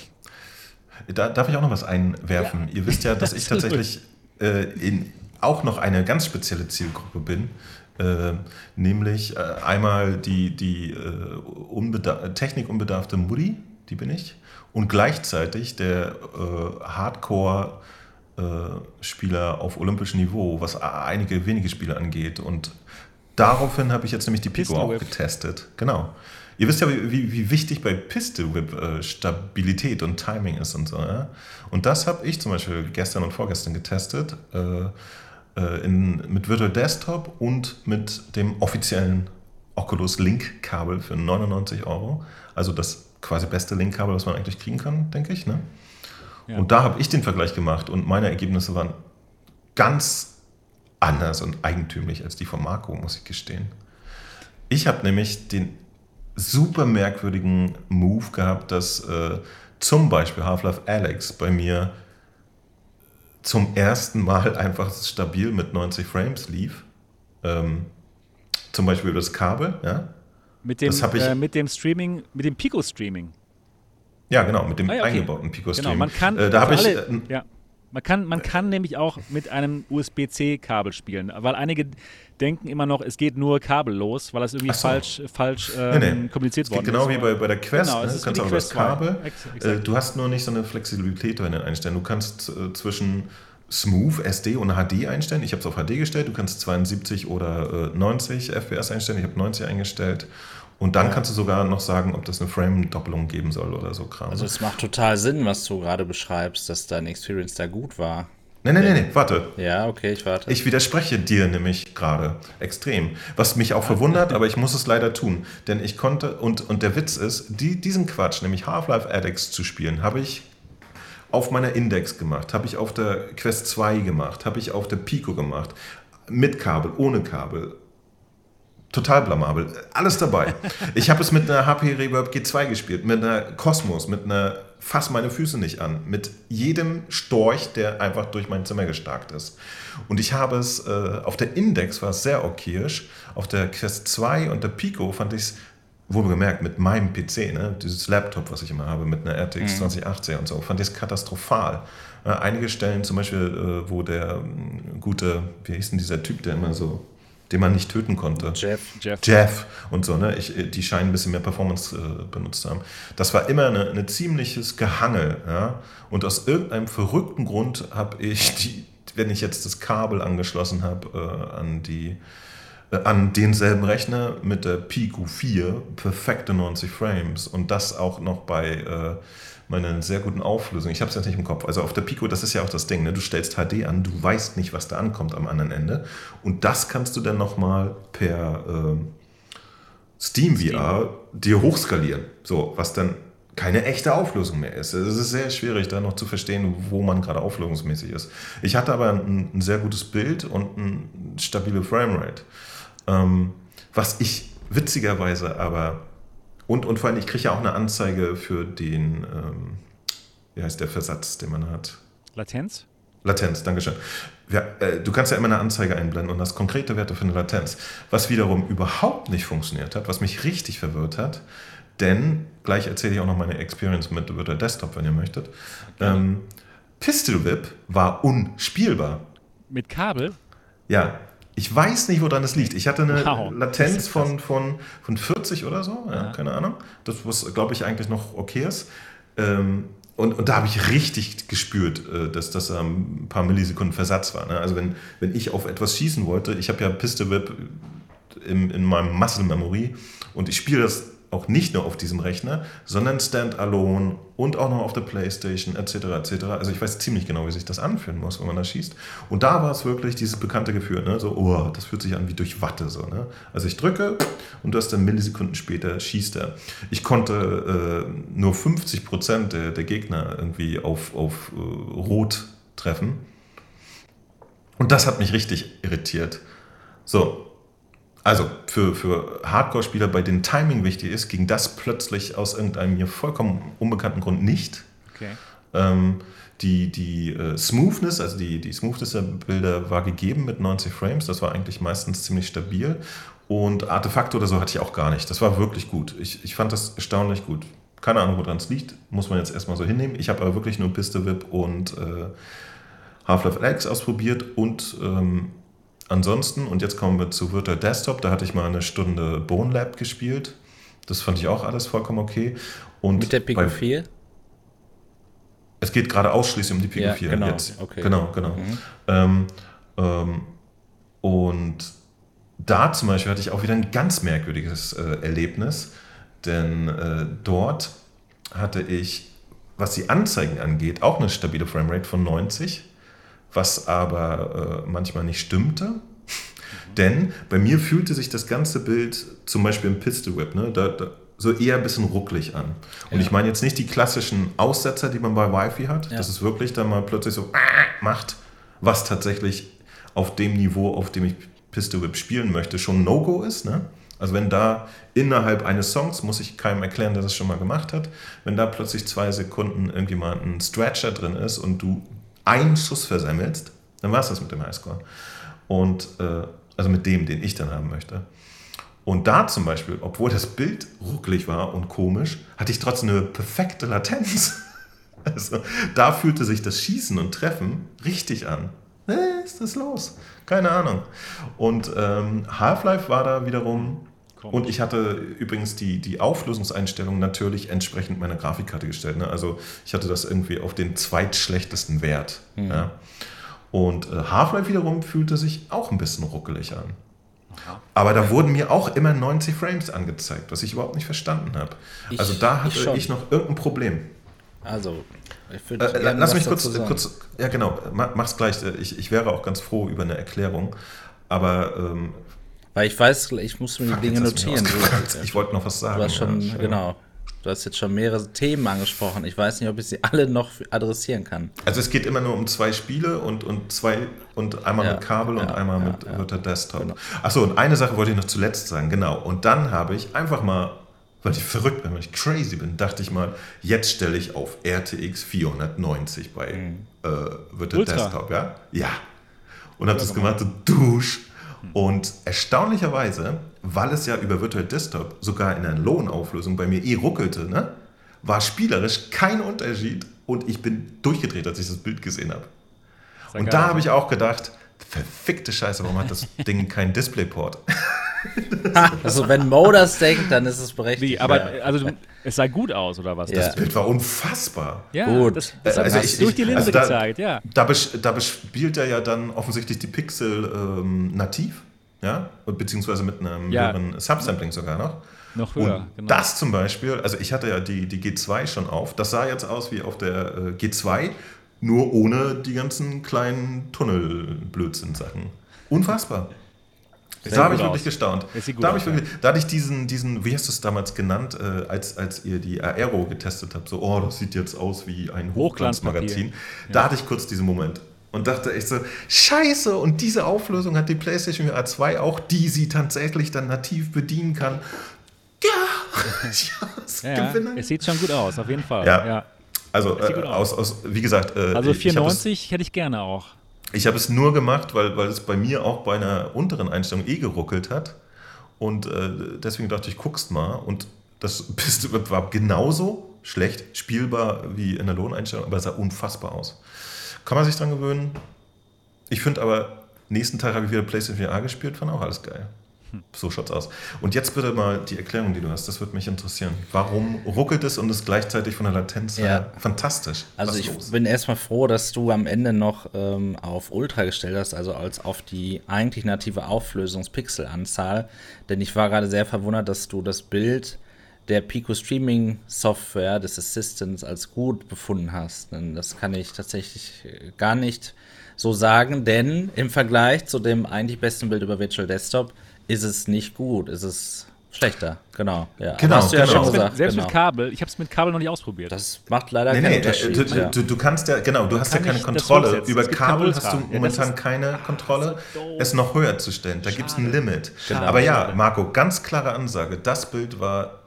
Da, darf ich auch noch was einwerfen? Ja. Ihr wisst ja, dass ich tatsächlich äh, in auch noch eine ganz spezielle Zielgruppe bin. Äh, nämlich äh, einmal die, die äh, technikunbedarfte Mutti, die bin ich, und gleichzeitig der äh, Hardcore-Spieler auf olympischem Niveau, was einige wenige Spiele angeht. Und daraufhin habe ich jetzt nämlich die Pico auch getestet. Genau. Ihr wisst ja, wie, wie wichtig bei Pistol Whip äh, Stabilität und Timing ist und so. Ja? Und das habe ich zum Beispiel gestern und vorgestern getestet. Äh, äh, in, mit Virtual Desktop und mit dem offiziellen Oculus Link-Kabel für 99 Euro. Also das quasi beste Link-Kabel, was man eigentlich kriegen kann, denke ich. Ne? Ja. Und da habe ich den Vergleich gemacht und meine Ergebnisse waren ganz anders und eigentümlich als die von Marco, muss ich gestehen. Ich habe nämlich den super merkwürdigen Move gehabt, dass äh, zum Beispiel Half-Life Alex bei mir zum ersten Mal einfach stabil mit 90 Frames lief. Ähm, zum Beispiel über das Kabel, ja. Mit dem, äh, mit dem Streaming, mit dem Pico-Streaming. Ja, genau, mit dem ah, ja, okay. eingebauten Pico-Streaming. Genau, man kann, äh, da habe ich. Äh, ja. Man kann, man kann nämlich auch mit einem USB-C-Kabel spielen, weil einige denken immer noch, es geht nur kabellos, weil das irgendwie so. falsch, falsch ähm, nee, nee. kommuniziert worden genau ist. Genau wie bei, bei der Quest. Genau, ne? Du kannst auch das Kabel. Äh, du hast nur nicht so eine Flexibilität bei den Einstellen. Du kannst äh, zwischen Smooth, SD und HD einstellen. Ich habe es auf HD gestellt. Du kannst 72 oder äh, 90 FPS einstellen. Ich habe 90 eingestellt. Und dann ja. kannst du sogar noch sagen, ob das eine Frame-Doppelung geben soll oder so Kram. Also es macht total Sinn, was du gerade beschreibst, dass dein Experience da gut war. Nein, nein, nein, nee, warte. Ja, okay, ich warte. Ich widerspreche dir nämlich gerade extrem. Was mich auch verwundert, aber ich muss es leider tun. Denn ich konnte, und, und der Witz ist, die, diesen Quatsch, nämlich Half-Life Addicts zu spielen, habe ich auf meiner Index gemacht, habe ich auf der Quest 2 gemacht, habe ich auf der Pico gemacht. Mit Kabel, ohne Kabel, total blamabel. Alles dabei. Ich habe es mit einer HP Reverb G2 gespielt, mit einer Cosmos, mit einer Fass meine Füße nicht an, mit jedem Storch, der einfach durch mein Zimmer gestarkt ist. Und ich habe es, äh, auf der Index war es sehr okayisch, auf der Quest 2 und der Pico fand ich es wohl gemerkt, mit meinem PC, ne, dieses Laptop, was ich immer habe, mit einer RTX mhm. 2080 und so, fand ich es katastrophal. Äh, einige Stellen, zum Beispiel, äh, wo der äh, gute, wie hieß denn dieser Typ, der immer so den man nicht töten konnte. Jeff. Jeff. Jeff und so, ne? Ich, die scheinen ein bisschen mehr Performance äh, benutzt zu haben. Das war immer eine, eine ziemliches Gehangel, ja. Und aus irgendeinem verrückten Grund habe ich die, wenn ich jetzt das Kabel angeschlossen habe äh, an die äh, an denselben Rechner mit der Pico 4 perfekte 90 Frames und das auch noch bei äh, meiner sehr guten Auflösung. Ich habe es jetzt nicht im Kopf. Also auf der Pico, das ist ja auch das Ding, ne? du stellst HD an, du weißt nicht, was da ankommt am anderen Ende und das kannst du dann nochmal per äh, Steam, Steam VR dir hochskalieren. So, was dann keine echte Auflösung mehr ist. Es ist sehr schwierig, da noch zu verstehen, wo man gerade auflösungsmäßig ist. Ich hatte aber ein, ein sehr gutes Bild und eine stabile Framerate. Ähm, was ich witzigerweise aber, und, und vor allem, ich kriege ja auch eine Anzeige für den, ähm, wie heißt der Versatz, den man hat? Latenz? Latenz, Dankeschön. Ja, äh, du kannst ja immer eine Anzeige einblenden und hast konkrete Werte für eine Latenz. Was wiederum überhaupt nicht funktioniert hat, was mich richtig verwirrt hat, denn, gleich erzähle ich auch noch meine Experience mit Virtual Desktop, wenn ihr möchtet. Okay. Ähm, Pistol Whip war unspielbar. Mit Kabel? Ja, ich weiß nicht, woran das liegt. Ich hatte eine wow, Latenz von, von, von 40 oder so, ja, ja. keine Ahnung. Das, was, glaube ich, eigentlich noch okay ist. Ähm, und, und da habe ich richtig gespürt, äh, dass das ein paar Millisekunden Versatz war. Ne? Also wenn, wenn ich auf etwas schießen wollte, ich habe ja Piste Whip in, in meinem Muscle Memory und ich spiele das auch nicht nur auf diesem Rechner, sondern standalone und auch noch auf der Playstation etc. etc. Also ich weiß ziemlich genau, wie sich das anfühlen muss, wenn man da schießt. Und da war es wirklich dieses bekannte Gefühl, ne? so, oh, das fühlt sich an wie durch Watte. So, ne? Also ich drücke und du hast dann Millisekunden später schießt er. Ich konnte äh, nur 50 Prozent der, der Gegner irgendwie auf, auf äh, Rot treffen. Und das hat mich richtig irritiert. So, also für, für Hardcore-Spieler, bei denen Timing wichtig ist, ging das plötzlich aus irgendeinem mir vollkommen unbekannten Grund nicht. Okay. Ähm, die die äh, Smoothness, also die, die Smoothness der Bilder war gegeben mit 90 Frames, das war eigentlich meistens ziemlich stabil. Und Artefakte oder so hatte ich auch gar nicht. Das war wirklich gut. Ich, ich fand das erstaunlich gut. Keine Ahnung, woran es liegt, muss man jetzt erstmal so hinnehmen. Ich habe aber wirklich nur Piste Whip und äh, Half-Life Alex ausprobiert und ähm, ansonsten, und jetzt kommen wir zu Virtual Desktop, da hatte ich mal eine Stunde Bone Lab gespielt. Das fand ich auch alles vollkommen okay. Und Mit der Pico 4? Es geht gerade ausschließlich um die Pico ja, 4 genau. jetzt. Okay. Genau, genau. Mhm. Ähm, ähm, und da zum Beispiel hatte ich auch wieder ein ganz merkwürdiges äh, Erlebnis, denn äh, dort hatte ich, was die Anzeigen angeht, auch eine stabile Framerate von 90 was aber äh, manchmal nicht stimmte. Denn bei mir fühlte sich das ganze Bild, zum Beispiel im Pistol Whip, ne, da, da, so eher ein bisschen rucklig an. Und ja. ich meine jetzt nicht die klassischen Aussetzer, die man bei Wi-Fi hat, ja. dass es wirklich dann mal plötzlich so macht, was tatsächlich auf dem Niveau, auf dem ich Pistol Whip spielen möchte, schon No-Go ist. Ne? Also wenn da innerhalb eines Songs, muss ich keinem erklären, der das schon mal gemacht hat, wenn da plötzlich zwei Sekunden irgendwie mal ein Stretcher drin ist und du einen Schuss versemmelst, dann war es das mit dem Highscore. Und äh, also mit dem, den ich dann haben möchte. Und da zum Beispiel, obwohl das Bild ruckelig war und komisch, hatte ich trotzdem eine perfekte Latenz. Also da fühlte sich das Schießen und Treffen richtig an. Was ist das los? Keine Ahnung. Und ähm, Half-Life war da wiederum. Und ich hatte übrigens die, die Auflösungseinstellung natürlich entsprechend meiner Grafikkarte gestellt. Ne? Also ich hatte das irgendwie auf den zweitschlechtesten Wert. Mhm. Ja? Und äh, Half-Life wiederum fühlte sich auch ein bisschen ruckelig an. Aber da wurden mir auch immer 90 Frames angezeigt, was ich überhaupt nicht verstanden habe. Also da hatte ich, ich, noch irgendein Problem. Also, ich würde. Äh, lass mich kurz, kurz. Ja, genau, mach's gleich. Ich, ich wäre auch ganz froh über eine Erklärung. Aber. Ähm, Weil ich weiß, ich muss mir die Dinge notieren. Ich wollte noch was sagen. Du hast schon, ja, genau. Du hast jetzt schon mehrere Themen angesprochen. Ich weiß nicht, ob ich sie alle noch adressieren kann. Also es geht immer nur um zwei Spiele und, und zwei und einmal ja, mit Kabel ja, und einmal ja, mit, mit der Desktop. Genau. Achso, und eine Sache wollte ich noch zuletzt sagen, genau. Und dann habe ich einfach mal, weil ich verrückt bin, weil ich crazy bin, dachte ich mal, jetzt stelle ich auf RTX 490 bei mhm. äh, Virtual Desktop, ja? Ja. Und habe das gemacht, so Dusch. Und erstaunlicherweise, weil es ja über Virtual Desktop sogar in der Lohnauflösung bei mir eh ruckelte, ne, war spielerisch kein Unterschied und ich bin durchgedreht, als ich das Bild gesehen habe. Und da habe ich auch gedacht, verfickte Scheiße, warum hat das Ding keinen Displayport? also wenn Mo das denkt, dann ist es berechtigt. Wie, aber ja. also es sah gut aus, oder was? Ja. Das Bild war unfassbar. Ja, gut. Das, das also ich, durch die Linse also da, gezeigt, ja. Da, da bespielt er ja dann offensichtlich die Pixel ähm, nativ, ja, beziehungsweise mit einem ja. höheren Subsampling sogar noch. Noch höher, Und genau. Das zum Beispiel, also ich hatte ja die, die G2 schon auf, das sah jetzt aus wie auf der äh, G2, nur ohne die ganzen kleinen Tunnelblödsinn-Sachen. Unfassbar. Da habe ich wirklich aus. gestaunt. Da, aus, ich wirklich, ja. da hatte ich diesen, diesen, wie hast du es damals genannt, äh, als, als ihr die Aero getestet habt, so, oh, das sieht jetzt aus wie ein Hochglanzmagazin. Ja. Da hatte ich kurz diesen Moment und dachte echt so, scheiße, und diese Auflösung hat die PlayStation VR 2 auch, die sie tatsächlich dann nativ bedienen kann. Ja, ja, ja es sieht schon gut aus, auf jeden Fall. Ja, ja. also äh, aus, aus, wie gesagt. Äh, also 94 hätte ich gerne auch. Ich habe es nur gemacht, weil, weil es bei mir auch bei einer unteren Einstellung eh geruckelt hat. Und äh, deswegen dachte ich, guckst mal. Und das war genauso schlecht spielbar wie in der Lohneinstellung, aber es sah unfassbar aus. Kann man sich dran gewöhnen. Ich finde aber, nächsten Tag habe ich wieder PlayStation VR gespielt, fand auch alles geil. So schaut's aus. Und jetzt bitte mal die Erklärung, die du hast. Das würde mich interessieren. Warum ruckelt es und ist gleichzeitig von der Latenz ja. fantastisch? Also ich los? bin erstmal froh, dass du am Ende noch ähm, auf Ultra gestellt hast, also als auf die eigentlich native Auflösungspixelanzahl. Denn ich war gerade sehr verwundert, dass du das Bild der Pico Streaming Software des Assistants als gut befunden hast. Denn das kann ich tatsächlich äh, gar nicht so sagen, denn im Vergleich zu dem eigentlich besten Bild über Virtual Desktop ist es nicht gut, ist es schlechter. Genau, ja. Genau, hast du ja genau. schon gesagt. Selbst genau. mit Kabel, ich habe es mit Kabel noch nicht ausprobiert. Das macht leider nee, keinen nee, Unterschied. Du, ja. du, du, kannst ja, genau, du hast ja keine Kontrolle. Über Kabel hast du momentan ja, keine Kontrolle, es noch höher zu stellen. Da gibt es ein Limit. Genau. Aber ja, Marco, ganz klare Ansage. Das Bild war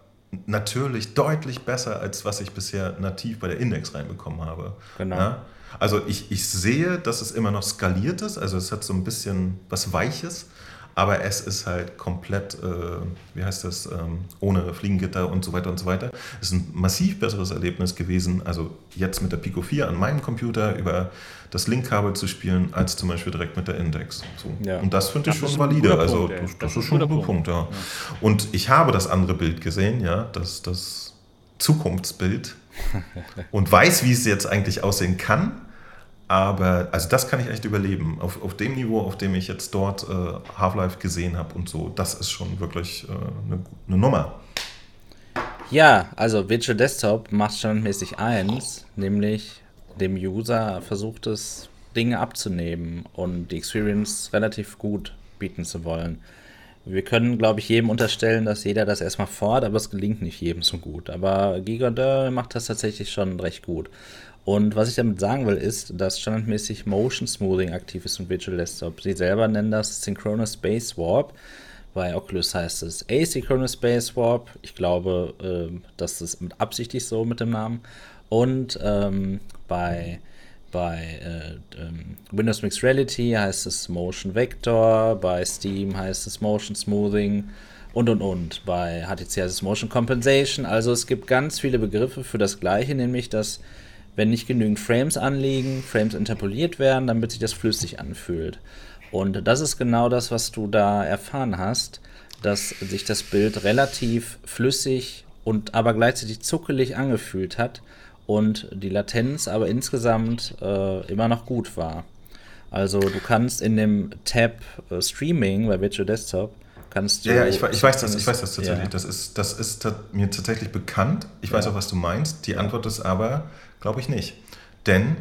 natürlich deutlich besser, als was ich bisher nativ bei der Index reinbekommen habe. Genau. Ja? Also ich, ich sehe, dass es immer noch skaliert ist, also es hat so ein bisschen was Weiches, aber es ist halt komplett, äh, wie heißt das, ähm, ohne Fliegengitter und so weiter und so weiter. Es ist ein massiv besseres Erlebnis gewesen, also jetzt mit der Pico 4 an meinem Computer über das Linkkabel zu spielen, als zum Beispiel direkt mit der Index. So. Ja. Und das finde ich schon valide. Also Punkt, das, das, das, ist schon ein guter Punkt, ja. ja. Und ich habe das andere Bild gesehen, ja, das, das Zukunftsbild und weiß, wie es jetzt eigentlich aussehen kann aber, also das kann ich echt überleben. Auf, auf dem Niveau, auf dem ich jetzt dort äh, Half-Life gesehen habe und so, das ist schon wirklich äh, eine, eine Nummer. Ja, also Virtual Desktop macht standardmäßig eins, nämlich dem User versucht es, Dinge abzunehmen und die Experience relativ gut bieten zu wollen. Wir können, glaube ich, jedem unterstellen, dass jeder das erstmal fordert, aber es gelingt nicht jedem so gut. Aber Gigadeur macht das tatsächlich schon recht gut. Und was ich damit sagen will, ist, dass standardmäßig Motion Smoothing aktiv ist im Virtual Desktop. Sie selber nennen das Synchronous Space Warp. Bei Oculus heißt es Asynchronous Space Warp. Ich glaube, äh, das ist mit absichtlich so mit dem Namen. Und ähm, bei, bei äh, ähm, Windows Mixed Reality heißt es Motion Vector, bei Steam heißt es Motion Smoothing und und und. Bei HTC heißt es Motion Compensation. Also es gibt ganz viele Begriffe für das Gleiche, nämlich dass wenn nicht genügend Frames anliegen, Frames interpoliert werden, damit sich das flüssig anfühlt. Und das ist genau das, was du da erfahren hast, dass sich das Bild relativ flüssig und aber gleichzeitig zuckelig angefühlt hat und die Latenz aber insgesamt äh, immer noch gut war. Also du kannst in dem Tab äh, Streaming bei Virtual Desktop kannst du. Ja, ich, ich weiß das, ich weiß das tatsächlich. Ja. Das ist, das ist mir tatsächlich bekannt. Ich weiß auch, was du meinst. Die Antwort ist aber, glaube ich nicht. Denn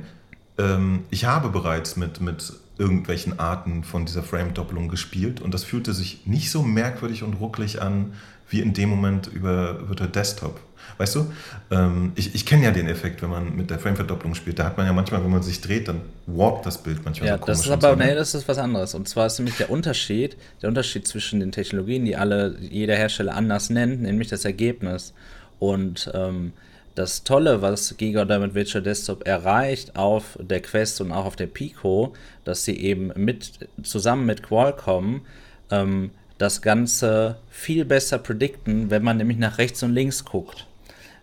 ähm, ich habe bereits mit, mit irgendwelchen Arten von dieser Frame-Doppelung gespielt und das fühlte sich nicht so merkwürdig und rucklig an wie in dem Moment über, über der Desktop. Weißt du, ähm, ich, ich kenne ja den Effekt, wenn man mit der Frame-Verdopplung spielt. Da hat man ja manchmal, wenn man sich dreht, dann warpt das Bild manchmal ja, so. Das ist aber, so, ne? nee, das ist was anderes. Und zwar ist nämlich der Unterschied, der Unterschied zwischen den Technologien, die alle, jeder Hersteller anders nennt, nämlich das Ergebnis. Und ähm, das Tolle, was Giga mit Virtual Desktop erreicht auf der Quest und auch auf der Pico, dass sie eben mit zusammen mit Qualcomm ähm, das Ganze viel besser predikten, wenn man nämlich nach rechts und links guckt.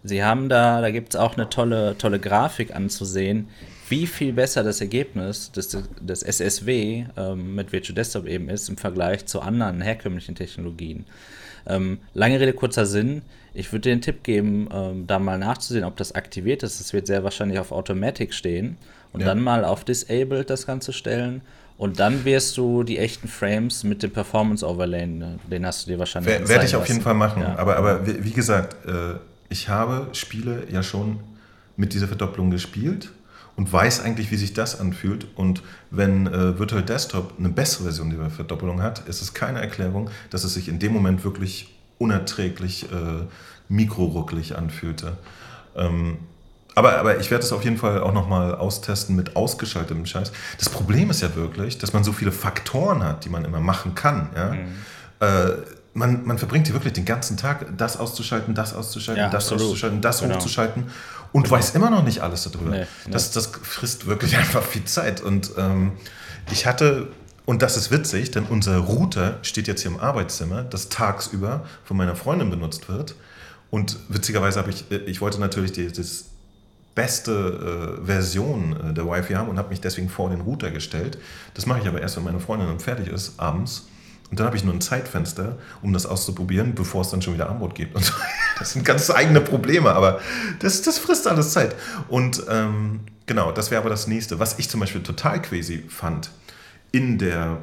Sie haben da, da gibt es auch eine tolle, tolle Grafik anzusehen, wie viel besser das Ergebnis des, des SSW ähm, mit Virtual Desktop eben ist im Vergleich zu anderen herkömmlichen Technologien. Ähm, lange Rede, kurzer Sinn. Ich würde dir den Tipp geben, ähm, da mal nachzusehen, ob das aktiviert ist. Das wird sehr wahrscheinlich auf Automatic stehen. Und ja. dann mal auf Disabled das Ganze stellen. Und dann wirst du die echten Frames mit dem Performance Overlay, ne, den hast du dir wahrscheinlich. Wer, werde ich auf jeden Fall machen. Ja. Aber, aber wie, wie gesagt, äh, ich habe Spiele ja schon mit dieser Verdopplung gespielt und weiß eigentlich, wie sich das anfühlt. Und wenn äh, Virtual Desktop eine bessere Version dieser Verdoppelung hat, ist es keine Erklärung, dass es sich in dem Moment wirklich unerträglich äh, mikroruckelig anfühlte. Ähm, aber, aber ich werde es auf jeden Fall auch nochmal austesten mit ausgeschaltetem Scheiß. Das Problem ist ja wirklich, dass man so viele Faktoren hat, die man immer machen kann. Ja? Mhm. Äh, man, man verbringt hier wirklich den ganzen Tag, das auszuschalten, das auszuschalten, ja, das absolut. auszuschalten, das genau. hochzuschalten und genau. weiß immer noch nicht alles darüber. Nee, nee. Das, das frisst wirklich einfach viel Zeit. Und ähm, ich hatte, und das ist witzig, denn unser Router steht jetzt hier im Arbeitszimmer, das tagsüber von meiner Freundin benutzt wird. Und witzigerweise habe ich, äh, ich wollte natürlich die, das beste äh, Version äh, der Wi-Fi haben und habe mich deswegen vor den Router gestellt. Das mache ich aber erst, wenn meine Freundin dann fertig ist, abends. Und dann habe ich nur ein Zeitfenster, um das auszuprobieren, bevor es dann schon wieder Armut geht. Und das sind ganz eigene Probleme, aber das, das frisst alles Zeit. Und ähm, genau, das wäre aber das nächste. Was ich zum Beispiel total crazy fand, in der,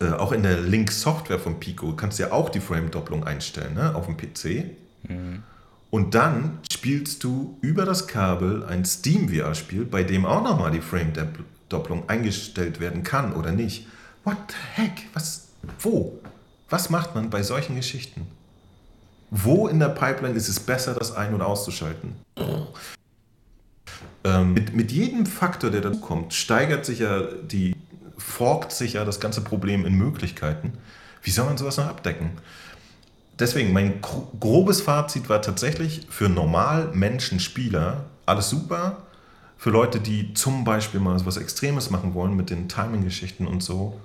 äh, auch in der Link-Software von Pico, kannst du ja auch die Frame-Doppelung einstellen, ne, auf dem PC. Mhm. Und dann spielst du über das Kabel ein Steam VR-Spiel, bei dem auch nochmal die Frame-Doppelung eingestellt werden kann oder nicht. What the heck? Was, wo? Was macht man bei solchen Geschichten? Wo in der Pipeline ist es besser, das ein- oder auszuschalten? Ähm, mit, mit jedem Faktor, der dazu kommt, steigert sich ja die, forkt sich ja das ganze Problem in Möglichkeiten. Wie soll man sowas noch abdecken? Deswegen, mein grobes Fazit war tatsächlich für normal Menschen Spieler alles super. Für Leute, die zum Beispiel mal so was Extremes machen wollen mit den Timing-Geschichten und so,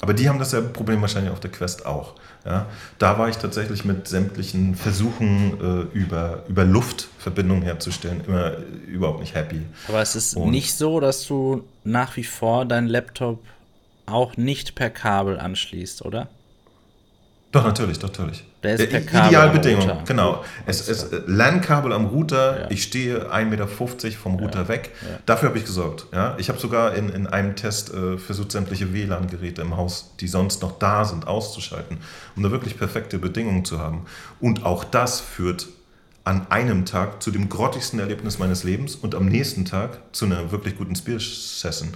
aber die haben dasselbe Problem wahrscheinlich auf der Quest auch. Ja? Da war ich tatsächlich mit sämtlichen Versuchen, äh, über, über Luftverbindungen herzustellen, immer äh, überhaupt nicht happy. Aber es ist Und nicht so, dass du nach wie vor deinen Laptop auch nicht per Kabel anschließt, oder? Doch, natürlich, natürlich. Der ist per Kabel Idealbedingung, genau. Es, es, LAN-Kabel am Router, ja. ich stehe 1,50 Meter vom Router ja. weg. Ja. Dafür habe ich gesorgt. Ja? Ich habe sogar in, in einem Test äh, versucht, sämtliche WLAN-Geräte im Haus, die sonst noch da sind, auszuschalten, um da wirklich perfekte Bedingungen zu haben. Und auch das führt an einem Tag zu dem grottigsten Erlebnis meines Lebens und am nächsten Tag zu einer wirklich guten Spear-Session.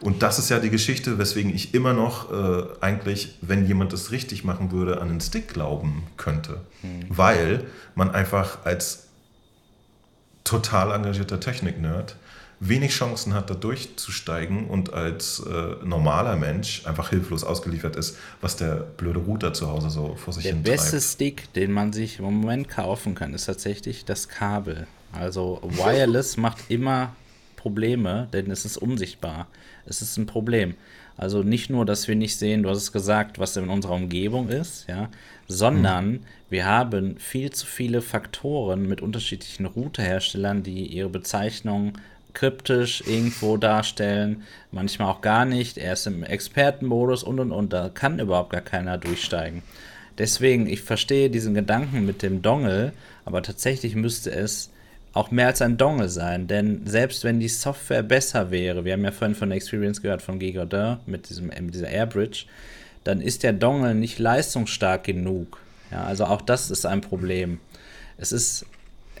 Und das ist ja die Geschichte, weswegen ich immer noch äh, eigentlich, wenn jemand das richtig machen würde, an den Stick glauben könnte. Mhm. Weil man einfach als total engagierter Technik-Nerd wenig Chancen hat, da durchzusteigen und als äh, normaler Mensch einfach hilflos ausgeliefert ist, was der blöde Router zu Hause so vor sich hin Der beste Stick, den man sich im Moment kaufen kann, ist tatsächlich das Kabel. Also Wireless macht immer Probleme, denn es ist unsichtbar. Es ist ein Problem. Also nicht nur, dass wir nicht sehen, du hast es gesagt, was in unserer Umgebung ist, ja, sondern mhm. wir haben viel zu viele Faktoren mit unterschiedlichen Routerherstellern, die ihre Bezeichnung kryptisch irgendwo darstellen, manchmal auch gar nicht. Er ist im Expertenmodus und und und, da kann überhaupt gar keiner durchsteigen. Deswegen, ich verstehe diesen Gedanken mit dem Dongle, aber tatsächlich müsste es auch mehr als ein Dongle sein, denn selbst wenn die Software besser wäre, wir haben ja vorhin von der Experience gehört von Gigadin mit, diesem, mit dieser Airbridge, dann ist der Dongle nicht leistungsstark genug. Ja, also auch das ist ein Problem. Es ist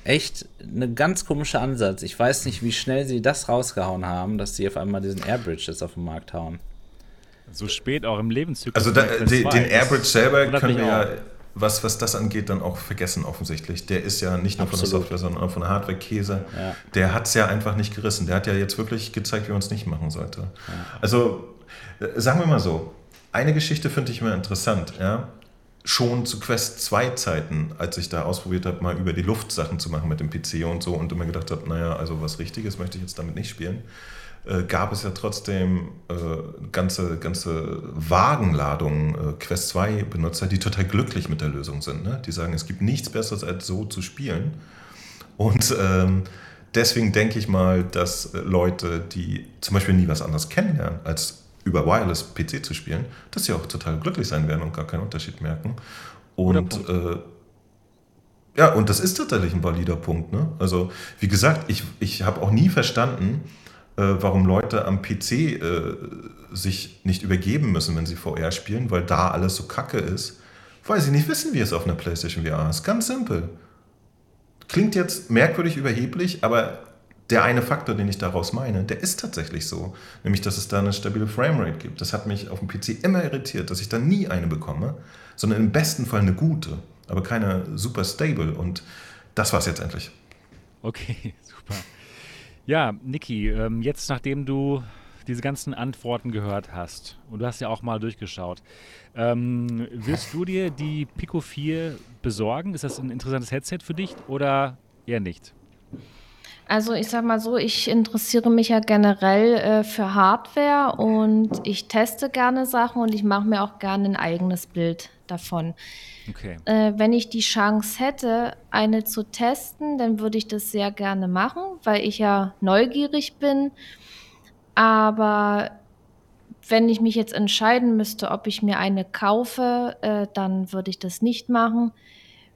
echt ein ganz komischer Ansatz. Ich weiß nicht, wie schnell sie das rausgehauen haben, dass sie auf einmal diesen Airbridge jetzt auf den Markt hauen. So spät auch im Lebenszyklus. Also da, den, den Airbridge selber können wir ja, was, was das angeht, dann auch vergessen offensichtlich. Der ist ja nicht nur Absolut. von der Software, sondern auch von der Hardware Käse. Ja. Der hat es ja einfach nicht gerissen. Der hat ja jetzt wirklich gezeigt, wie man es nicht machen sollte. Ja. Also äh, sagen wir mal so, eine Geschichte finde ich immer interessant. Ja? Schon zu Quest 2 Zeiten, als ich da ausprobiert habe, mal über die Luft Sachen zu machen mit dem PC und so und immer gedacht habe, naja, also was Richtiges möchte ich jetzt damit nicht spielen äh, gab es ja trotzdem äh, ganze, ganze Wagenladungen äh, Quest 2 Benutzer, die total glücklich mit der Lösung sind. Ne? Die sagen, es gibt nichts Besseres als so zu spielen. Und ähm, deswegen denke ich mal, dass Leute, die zum Beispiel nie was anderes kennenlernen, als über Wireless PC zu spielen, dass sie auch total glücklich sein werden und gar keinen Unterschied merken. Und äh, ja, und das ist tatsächlich ein valider Punkt. Ne? Also, wie gesagt, ich, ich habe auch nie verstanden, äh, warum Leute am PC äh, sich nicht übergeben müssen, wenn sie VR spielen, weil da alles so kacke ist, weil sie nicht wissen, wie es auf einer PlayStation VR ist. Ganz simpel. Klingt jetzt merkwürdig überheblich, aber der eine Faktor, den ich daraus meine, der ist tatsächlich so. Nämlich, dass es da eine stabile Framerate gibt. Das hat mich auf dem PC immer irritiert, dass ich da nie eine bekomme, sondern im besten Fall eine gute, aber keine super stable. Und das war es jetzt endlich. Okay, super. Ja, Niki, ähm, jetzt nachdem du diese ganzen Antworten gehört hast und du hast ja auch mal durchgeschaut, ähm, willst du dir die Pico 4 besorgen? Ist das ein interessantes Headset für dich oder eher nicht? Also ich sag mal so, ich interessiere mich ja generell äh, für Hardware und ich teste gerne Sachen und ich mache mir auch gerne ein eigenes Bild davon. Okay. Äh, wenn ich die Chance hätte, eine zu testen, dann würde ich das sehr gerne machen, weil ich ja neugierig bin. Aber wenn ich mich jetzt entscheiden müsste, ob ich mir eine kaufe, äh, dann würde ich das nicht machen,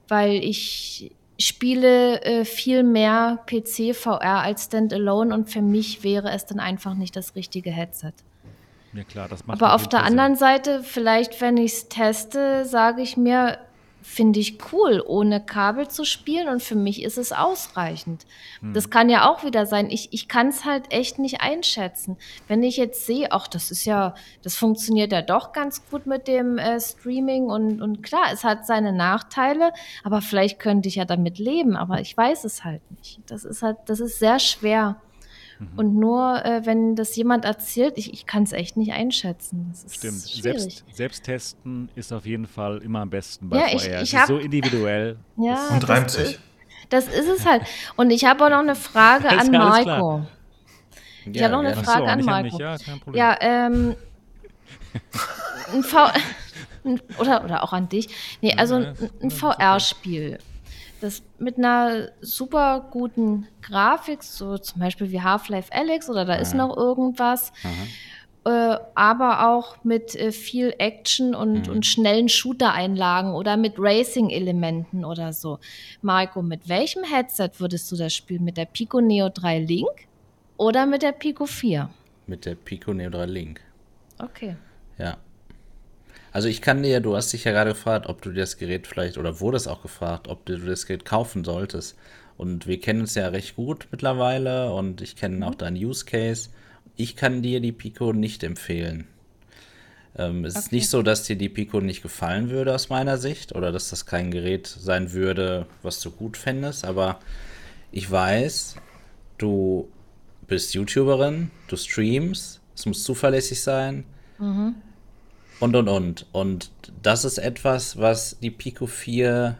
weil ich spiele äh, viel mehr PC VR als Standalone und für mich wäre es dann einfach nicht das richtige Headset. Ja klar, das macht Aber auf der anderen Seite, vielleicht wenn ich es teste, sage ich mir, finde ich cool, ohne Kabel zu spielen und für mich ist es ausreichend. Hm. Das kann ja auch wieder sein. Ich, ich kann es halt echt nicht einschätzen. Wenn ich jetzt sehe, ach, das ist ja, das funktioniert ja doch ganz gut mit dem äh, Streaming und, und klar, es hat seine Nachteile, aber vielleicht könnte ich ja damit leben, aber ich weiß es halt nicht. Das ist halt, das ist sehr schwer. Mhm. Und nur, äh, wenn das jemand erzählt, ich, ich kann es echt nicht einschätzen. Stimmt. Selbst, Selbsttesten ist auf jeden Fall immer am besten bei ja, VR. Ich, ich es ist so individuell. Ja, und reimt sich. Das ist es halt. Und ich habe auch noch eine Frage an Marco. Ich habe noch eine Frage so, an Marco. Ja, ja ähm, ein v oder, oder auch an dich. Nee, also ein, ein VR-Spiel das mit einer super guten Grafik, so zum Beispiel wie Half-Life Alex oder da ist noch irgendwas, äh, aber auch mit äh, viel Action und, mhm. und schnellen Shooter-Einlagen oder mit Racing-Elementen oder so. Marco, mit welchem Headset würdest du das spielen? Mit der Pico Neo 3 Link oder mit der Pico 4? Mit der Pico Neo 3 Link. Okay. Ja. Also ich kann dir, du hast dich ja gerade gefragt, ob du das Gerät vielleicht, oder wurde es auch gefragt, ob du das Gerät kaufen solltest. Und wir kennen uns ja recht gut mittlerweile und ich kenne auch deinen Use Case. Ich kann dir die Pico nicht empfehlen. Ähm, es okay. ist nicht so, dass dir die Pico nicht gefallen würde aus meiner Sicht oder dass das kein Gerät sein würde, was du gut fändest, aber ich weiß, du bist YouTuberin, du streamst, es muss zuverlässig sein. Mhm und und und. Und das ist etwas, was die Pico 4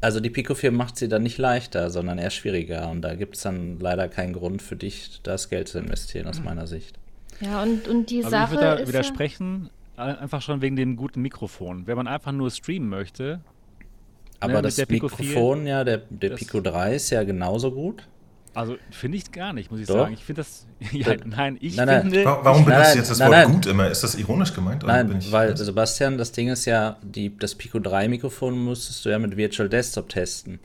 Also die Pico 4 macht sie dann nicht leichter, sondern eher schwieriger. Und da gibt es dann leider keinen Grund für dich, das Geld zu investieren, aus meiner Sicht. Ja, und, und die Aber Sache ich würde da ist widersprechen, ja einfach schon wegen dem guten Mikrofon. Wenn man einfach nur streamen möchte. Aber ne, das Mikrofon, 4, ja, der, der Pico 3 ist ja genauso gut. Also finde ich gar nicht, muss ich Doch. sagen. Ich finde das. Ja, nein, ich nein, finde. Warum benutzt du jetzt das nein, Wort gut immer? Ist das ironisch gemeint? Nein, weil das? Sebastian, das Ding ist ja, die, das Pico 3 Mikrofon musstest du ja mit Virtual Desktop testen.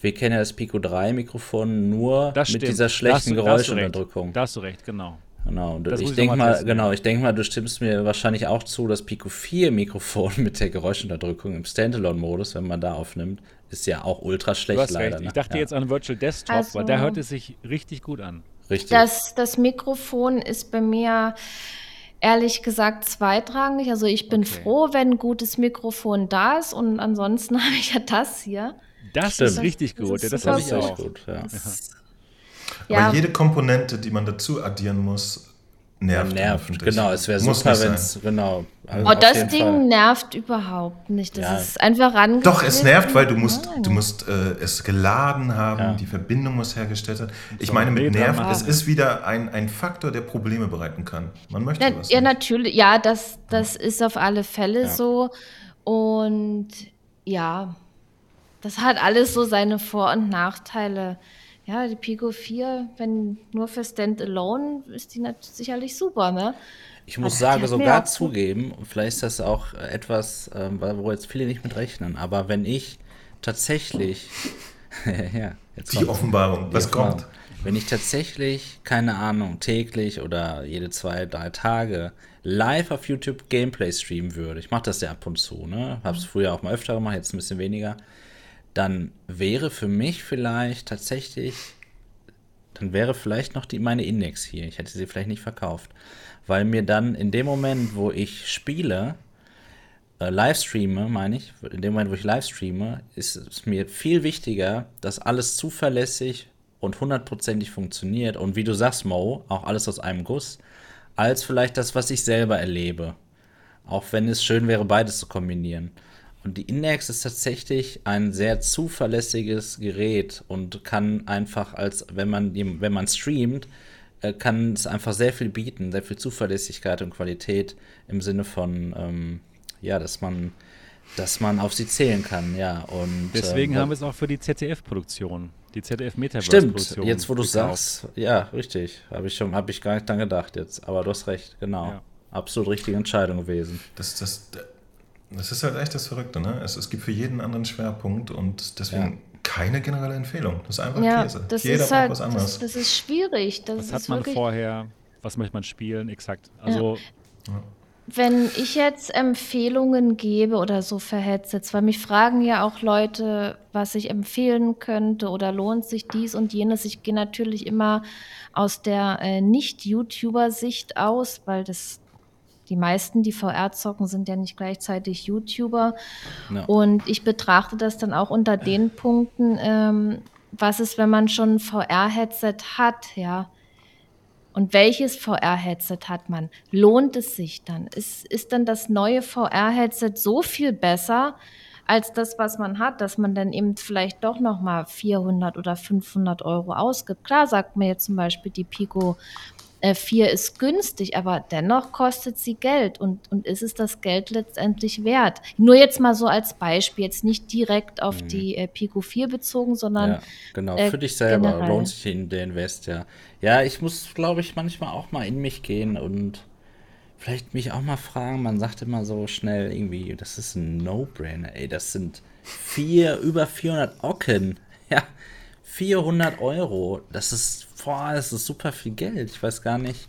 Wir kennen ja das Pico 3 Mikrofon nur das mit dieser schlechten Geräuschunterdrückung. Da hast du recht, genau. Genau, das ich denke mal, genau, ich denke mal, du stimmst mir wahrscheinlich auch zu, das Pico 4 Mikrofon mit der Geräuschunterdrückung im Standalone-Modus, wenn man da aufnimmt, ist ja auch ultra schlecht du hast leider. Recht. Ich dachte ja. jetzt an Virtual Desktop, also, weil da hört es sich richtig gut an. Richtig. Das, das Mikrofon ist bei mir ehrlich gesagt zweitrangig. Also ich bin okay. froh, wenn ein gutes Mikrofon da ist und ansonsten habe ich ja das hier. Das Stimmt. ist richtig gut, das, das habe ich auch. Gut, ja. Aber ja. jede Komponente, die man dazu addieren muss, nervt. Ja, nervt, genau. Es wäre super, wenn es, genau. Also oh, das Ding Fall. nervt überhaupt nicht. Das ja. ist einfach ran. Doch, es nervt, weil du musst, du musst äh, es geladen haben, ja. die Verbindung muss hergestellt werden. Ich so meine, mit nervt, es ist wieder ein, ein Faktor, der Probleme bereiten kann. Man möchte Na, was. Ja, nicht. natürlich. Ja, das, das ist auf alle Fälle so. Und ja, das hat alles so seine Vor- und Nachteile. Ja, die Pico 4, wenn nur für Standalone, ist die sicherlich super, ne? Ich muss sagen, sogar zugeben, vielleicht ist das auch etwas, ähm, wo jetzt viele nicht mit rechnen, aber wenn ich tatsächlich, ja, jetzt die Offenbarung, was kommt? Wenn ich tatsächlich, keine Ahnung, täglich oder jede zwei, drei Tage live auf YouTube Gameplay streamen würde, ich mache das ja ab und zu, ne? Hab's früher auch mal öfter gemacht, jetzt ein bisschen weniger dann wäre für mich vielleicht tatsächlich, dann wäre vielleicht noch die, meine Index hier. Ich hätte sie vielleicht nicht verkauft. Weil mir dann in dem Moment, wo ich spiele, äh, live meine ich, in dem Moment, wo ich live streame, ist es mir viel wichtiger, dass alles zuverlässig und hundertprozentig funktioniert und wie du sagst, Mo, auch alles aus einem Guss, als vielleicht das, was ich selber erlebe. Auch wenn es schön wäre, beides zu kombinieren. Und die Index ist tatsächlich ein sehr zuverlässiges Gerät und kann einfach als, wenn man, wenn man streamt, äh, kann es einfach sehr viel bieten, sehr viel Zuverlässigkeit und Qualität im Sinne von, ähm, ja, dass man, dass man auf sie zählen kann, ja. Und, Deswegen ähm, haben wir es auch für die ZDF-Produktion, die ZDF-Metaverse-Produktion. Stimmt, jetzt wo du sagst, ja, richtig, habe ich schon, habe ich gar nicht dran gedacht jetzt, aber du hast recht, genau. Ja. Absolut richtige Entscheidung gewesen. Das, das, das ist halt echt das Verrückte, ne? Es, es gibt für jeden anderen Schwerpunkt und deswegen ja. keine generelle Empfehlung. Das ist einfach ja, Käse. Das Jeder ist halt, was anderes. Das, das, ist schwierig. Das was hat man vorher? Was möchte man spielen? Exakt. Also. Ja. Wenn ich jetzt Empfehlungen gebe oder so Headsets, weil mich fragen ja auch Leute, was ich empfehlen könnte oder lohnt sich dies und jenes. Ich gehe natürlich immer aus der äh, Nicht-YouTuber-Sicht aus, weil das die meisten, die VR zocken, sind ja nicht gleichzeitig YouTuber. Ja. Und ich betrachte das dann auch unter den Punkten, ähm, was ist, wenn man schon ein VR-Headset hat, ja. Und welches VR-Headset hat man? Lohnt es sich dann? Ist, ist dann das neue VR-Headset so viel besser als das, was man hat, dass man dann eben vielleicht doch noch mal 400 oder 500 Euro ausgibt? Klar sagt mir jetzt zum Beispiel die Pico äh, 4 ist günstig, aber dennoch kostet sie Geld und, und ist es das Geld letztendlich wert? Nur jetzt mal so als Beispiel, jetzt nicht direkt auf mhm. die äh, Pico 4 bezogen, sondern. Ja, genau, äh, für dich selber generell. lohnt sich in der Invest, ja. Ja, ich muss, glaube ich, manchmal auch mal in mich gehen und vielleicht mich auch mal fragen. Man sagt immer so schnell irgendwie, das ist ein No-Brainer, ey, das sind vier, über 400 Ocken. Ja, 400 Euro. Das ist, boah, das ist super viel Geld. Ich weiß gar nicht,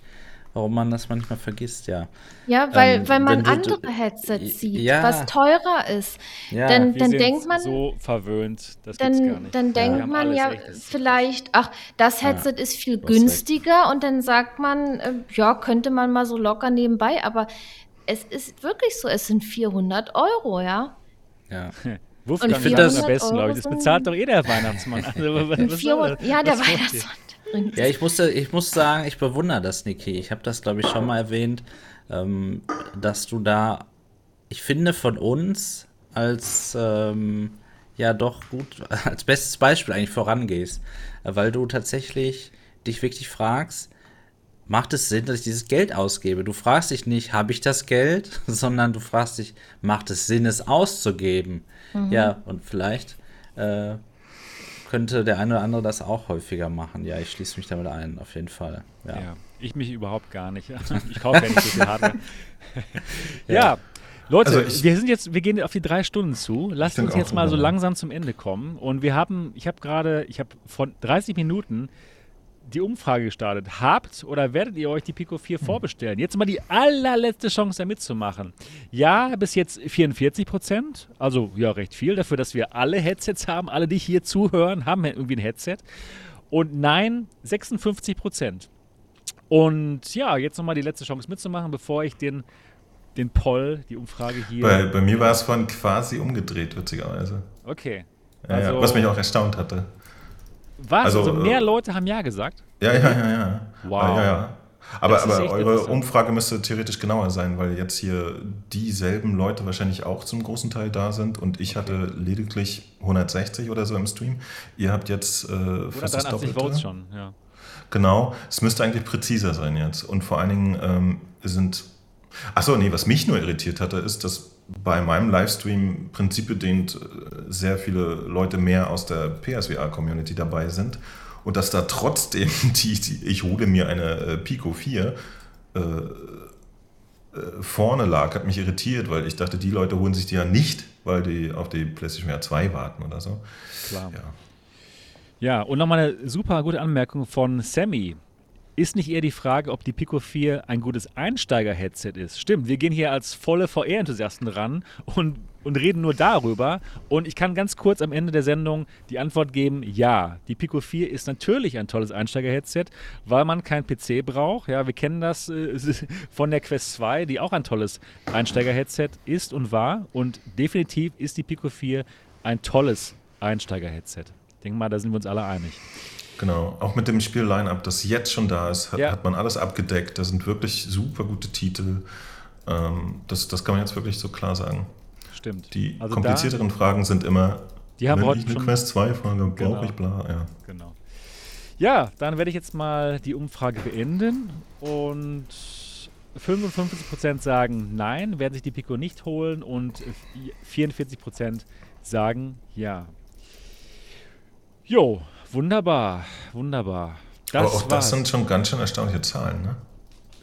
warum man das manchmal vergisst, ja. Ja, weil, ähm, weil man andere Headsets sieht, ja, was teurer ist. Ja, dann, dann denkt man. so verwöhnt, das dann, gibt's gar nicht. Dann denkt man ja vielleicht, ach, das Headset ja, ist viel günstiger recht. und dann sagt man, äh, ja, könnte man mal so locker nebenbei, aber es ist wirklich so, es sind 400 Euro, ja. Ja. Wolfgang ich finde das am besten, glaube ich. Das bezahlt doch eh der Weihnachtsmann. Also, was, was ja, der Weihnachtsmann. Ja, ich, musste, ich muss sagen, ich bewundere das, Niki. Ich habe das, glaube ich, schon mal erwähnt, ähm, dass du da, ich finde, von uns als ähm, ja doch gut, als bestes Beispiel eigentlich vorangehst, weil du tatsächlich dich wirklich fragst, macht es Sinn, dass ich dieses Geld ausgebe? Du fragst dich nicht, habe ich das Geld, sondern du fragst dich, macht es Sinn, es auszugeben? Mhm. Ja, und vielleicht äh, könnte der eine oder andere das auch häufiger machen. Ja, ich schließe mich damit ein, auf jeden Fall. Ja, ja ich mich überhaupt gar nicht. Ich kaufe ja nicht so viel Hardware. ja. ja. Leute, also ich, wir sind jetzt, wir gehen auf die drei Stunden zu. Lasst uns jetzt mal so langsam zum Ende kommen. Und wir haben, ich habe gerade, ich habe von 30 Minuten die Umfrage gestartet. Habt oder werdet ihr euch die Pico 4 hm. vorbestellen? Jetzt mal die allerletzte Chance, da mitzumachen. Ja, bis jetzt 44 Prozent. Also ja, recht viel dafür, dass wir alle Headsets haben. Alle, die hier zuhören, haben irgendwie ein Headset. Und nein, 56 Prozent. Und ja, jetzt nochmal die letzte Chance mitzumachen, bevor ich den, den Poll, die Umfrage hier. Bei, bei mir war es von quasi umgedreht, witzigerweise. Okay. Also, ja, was mich auch erstaunt hatte. Was? Also, also mehr äh, Leute haben Ja gesagt? Ja, ja, ja, ja. Wow. Ja, ja. Aber, aber eure Umfrage müsste theoretisch genauer sein, weil jetzt hier dieselben Leute wahrscheinlich auch zum großen Teil da sind und ich hatte lediglich 160 oder so im Stream. Ihr habt jetzt äh, fast das Doppelte. Votes schon, ja. Genau, es müsste eigentlich präziser sein jetzt. Und vor allen Dingen ähm, sind. Achso, nee, was mich nur irritiert hatte, ist, dass bei meinem Livestream prinzipbedingt äh, sehr viele Leute mehr aus der PSVR-Community dabei sind und dass da trotzdem die, die ich hole mir eine äh, Pico 4 äh, äh, vorne lag, hat mich irritiert, weil ich dachte, die Leute holen sich die ja nicht, weil die auf die PlayStation VR 2 warten oder so. Klar. Ja, ja und nochmal eine super gute Anmerkung von Sammy. Ist nicht eher die Frage, ob die Pico 4 ein gutes Einsteiger-Headset ist? Stimmt, wir gehen hier als volle VR-Enthusiasten ran und, und reden nur darüber. Und ich kann ganz kurz am Ende der Sendung die Antwort geben: Ja, die Pico 4 ist natürlich ein tolles Einsteiger-Headset, weil man kein PC braucht. Ja, wir kennen das äh, von der Quest 2, die auch ein tolles Einsteiger-Headset ist und war. Und definitiv ist die Pico 4 ein tolles Einsteiger-Headset. Ich denke mal, da sind wir uns alle einig. Genau, auch mit dem Spiel-Line-Up, das jetzt schon da ist, hat, ja. hat, man alles abgedeckt. Da sind wirklich super gute Titel. Ähm, das, das kann man jetzt wirklich so klar sagen. Stimmt. Die also komplizierteren da, Fragen sind immer, die haben heute eine schon, Quest 2 Frage, brauche genau, ich bla, ja. Genau. Ja, dann werde ich jetzt mal die Umfrage beenden und 55% sagen nein, werden sich die Pico nicht holen und 44% sagen ja. Jo, Wunderbar, wunderbar. Das Aber auch das sind schon ganz schön erstaunliche Zahlen, ne?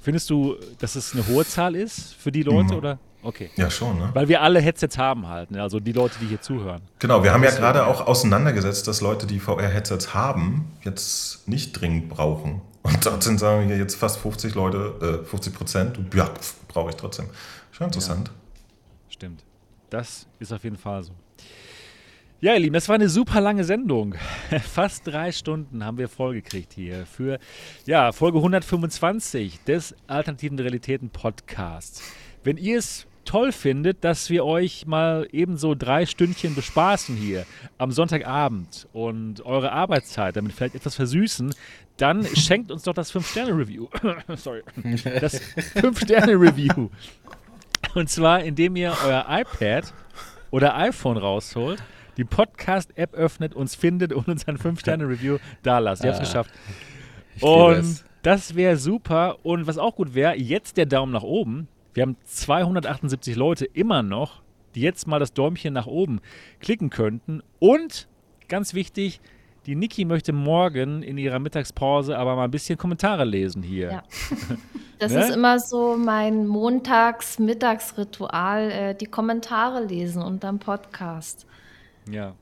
Findest du, dass es eine hohe Zahl ist für die Leute mhm. oder? Okay. Ja, schon, ne? Weil wir alle Headsets haben halt, ne? also die Leute, die hier zuhören. Genau, wir haben ja gerade auch auseinandergesetzt, dass Leute, die VR-Headsets haben, jetzt nicht dringend brauchen. Und trotzdem sagen wir hier jetzt fast 50 Leute, äh, 50 Prozent, ja, brauche ich trotzdem. Schon interessant. Ja, stimmt. Das ist auf jeden Fall so. Ja, ihr Lieben, das war eine super lange Sendung. Fast drei Stunden haben wir vollgekriegt hier für ja, Folge 125 des Alternativen Realitäten Podcasts. Wenn ihr es toll findet, dass wir euch mal ebenso drei Stündchen bespaßen hier am Sonntagabend und eure Arbeitszeit damit vielleicht etwas versüßen, dann schenkt uns doch das 5-Sterne-Review. Sorry. Das 5-Sterne-Review. Und zwar, indem ihr euer iPad oder iPhone rausholt die Podcast-App öffnet, uns findet und uns ein 5-Sterne-Review da lasst. Ihr habt es ah, geschafft. Und das wäre super. Und was auch gut wäre, jetzt der Daumen nach oben. Wir haben 278 Leute immer noch, die jetzt mal das Däumchen nach oben klicken könnten. Und ganz wichtig, die Niki möchte morgen in ihrer Mittagspause aber mal ein bisschen Kommentare lesen hier. Ja. Das ne? ist immer so mein Montags-Mittagsritual, äh, die Kommentare lesen unterm Podcast. Ja,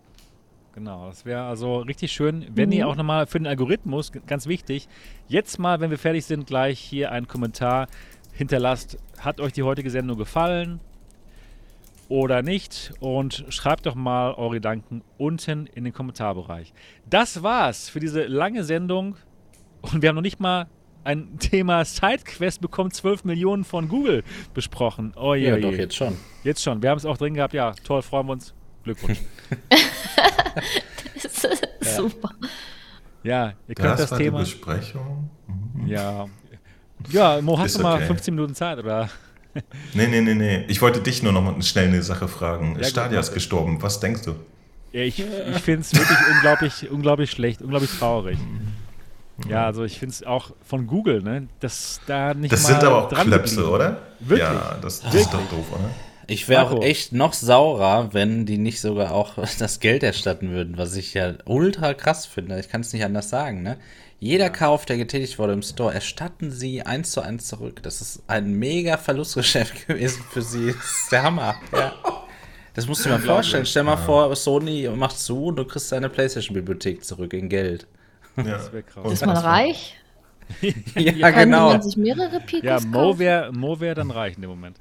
genau. Das wäre also richtig schön, wenn mhm. ihr auch nochmal für den Algorithmus, ganz wichtig, jetzt mal, wenn wir fertig sind, gleich hier einen Kommentar hinterlasst. Hat euch die heutige Sendung gefallen oder nicht? Und schreibt doch mal eure Gedanken unten in den Kommentarbereich. Das war's für diese lange Sendung. Und wir haben noch nicht mal ein Thema Sidequest bekommt 12 Millionen von Google besprochen. Oh je, ja, doch, jetzt schon. Jetzt schon. Wir haben es auch drin gehabt. Ja, toll, freuen wir uns. Glückwunsch. das ist ja. super. Ja, ihr könnt das, das Thema. Die Besprechung. Mhm. Ja. Ja, Mo, hast ist du mal okay. 15 Minuten Zeit, oder? nee, nee, nee, nee. Ich wollte dich nur noch mal schnell eine Sache fragen. Ja, Stadia ist gestorben. Was denkst du? Ja, ich ich finde es wirklich unglaublich, unglaublich schlecht, unglaublich traurig. Ja, also ich finde es auch von Google, ne, dass da nicht Das mal sind aber auch dran Klöpse, geblieben. oder? Wirklich? Ja, das, das ist doch doof, oder? Ich wäre auch echt noch saurer, wenn die nicht sogar auch das Geld erstatten würden, was ich ja ultra krass finde. Ich kann es nicht anders sagen, ne? Jeder Kauf, der getätigt wurde im Store, erstatten sie eins zu eins zurück. Das ist ein mega Verlustgeschäft gewesen für sie. Das ist der Hammer. Ja. Das musst du dir mal vorstellen. Stell mal vor, Sony macht zu und du kriegst deine PlayStation-Bibliothek zurück in Geld. Ja. Das wär krass. Ist man reich? Ja, Kann genau. man sich mehrere Picos Ja, Mo wäre wär dann reich in dem Moment.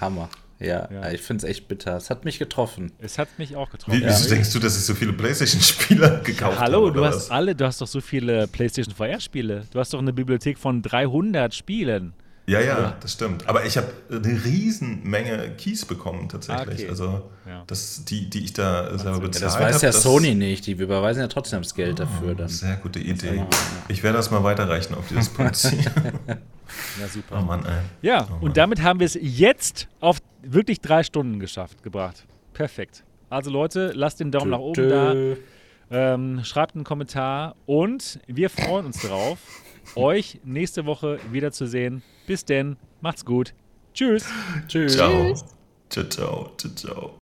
Hammer. Ja, Ja. ich finde es echt bitter. Es hat mich getroffen. Es hat mich auch getroffen. Wie, wieso denkst du, dass ich so viele Playstation-Spieler gekauft habe? Hallo, du hast was? alle, du hast doch so viele PlayStation VR-Spiele. Du hast doch eine Bibliothek von 300 Spielen. Ja, ja, das stimmt. Aber ich habe eine riesen Menge Keys bekommen tatsächlich. Okay. Also Ja. das, die, die ich da selber Ja, bezahlt das habe. weiß ja das- Sony nicht. Die überweisen ja trotzdem das Geld dafür dann. Sehr gute Idee. Ich werde das mal weiterreichen auf dieses Prinzip. Ja, super. oh Mann, ey. Ja, und damit haben wir es jetzt auf wirklich drei Stunden geschafft, gebracht. Perfekt. Also Leute, lasst den Daumen nach oben da, ähm, schreibt einen Kommentar und wir freuen uns darauf, euch nächste Woche wiederzusehen. Bis denn, macht's gut. Tschüss. Tschüss. Ciao. Ciao, ciao, ciao, ciao.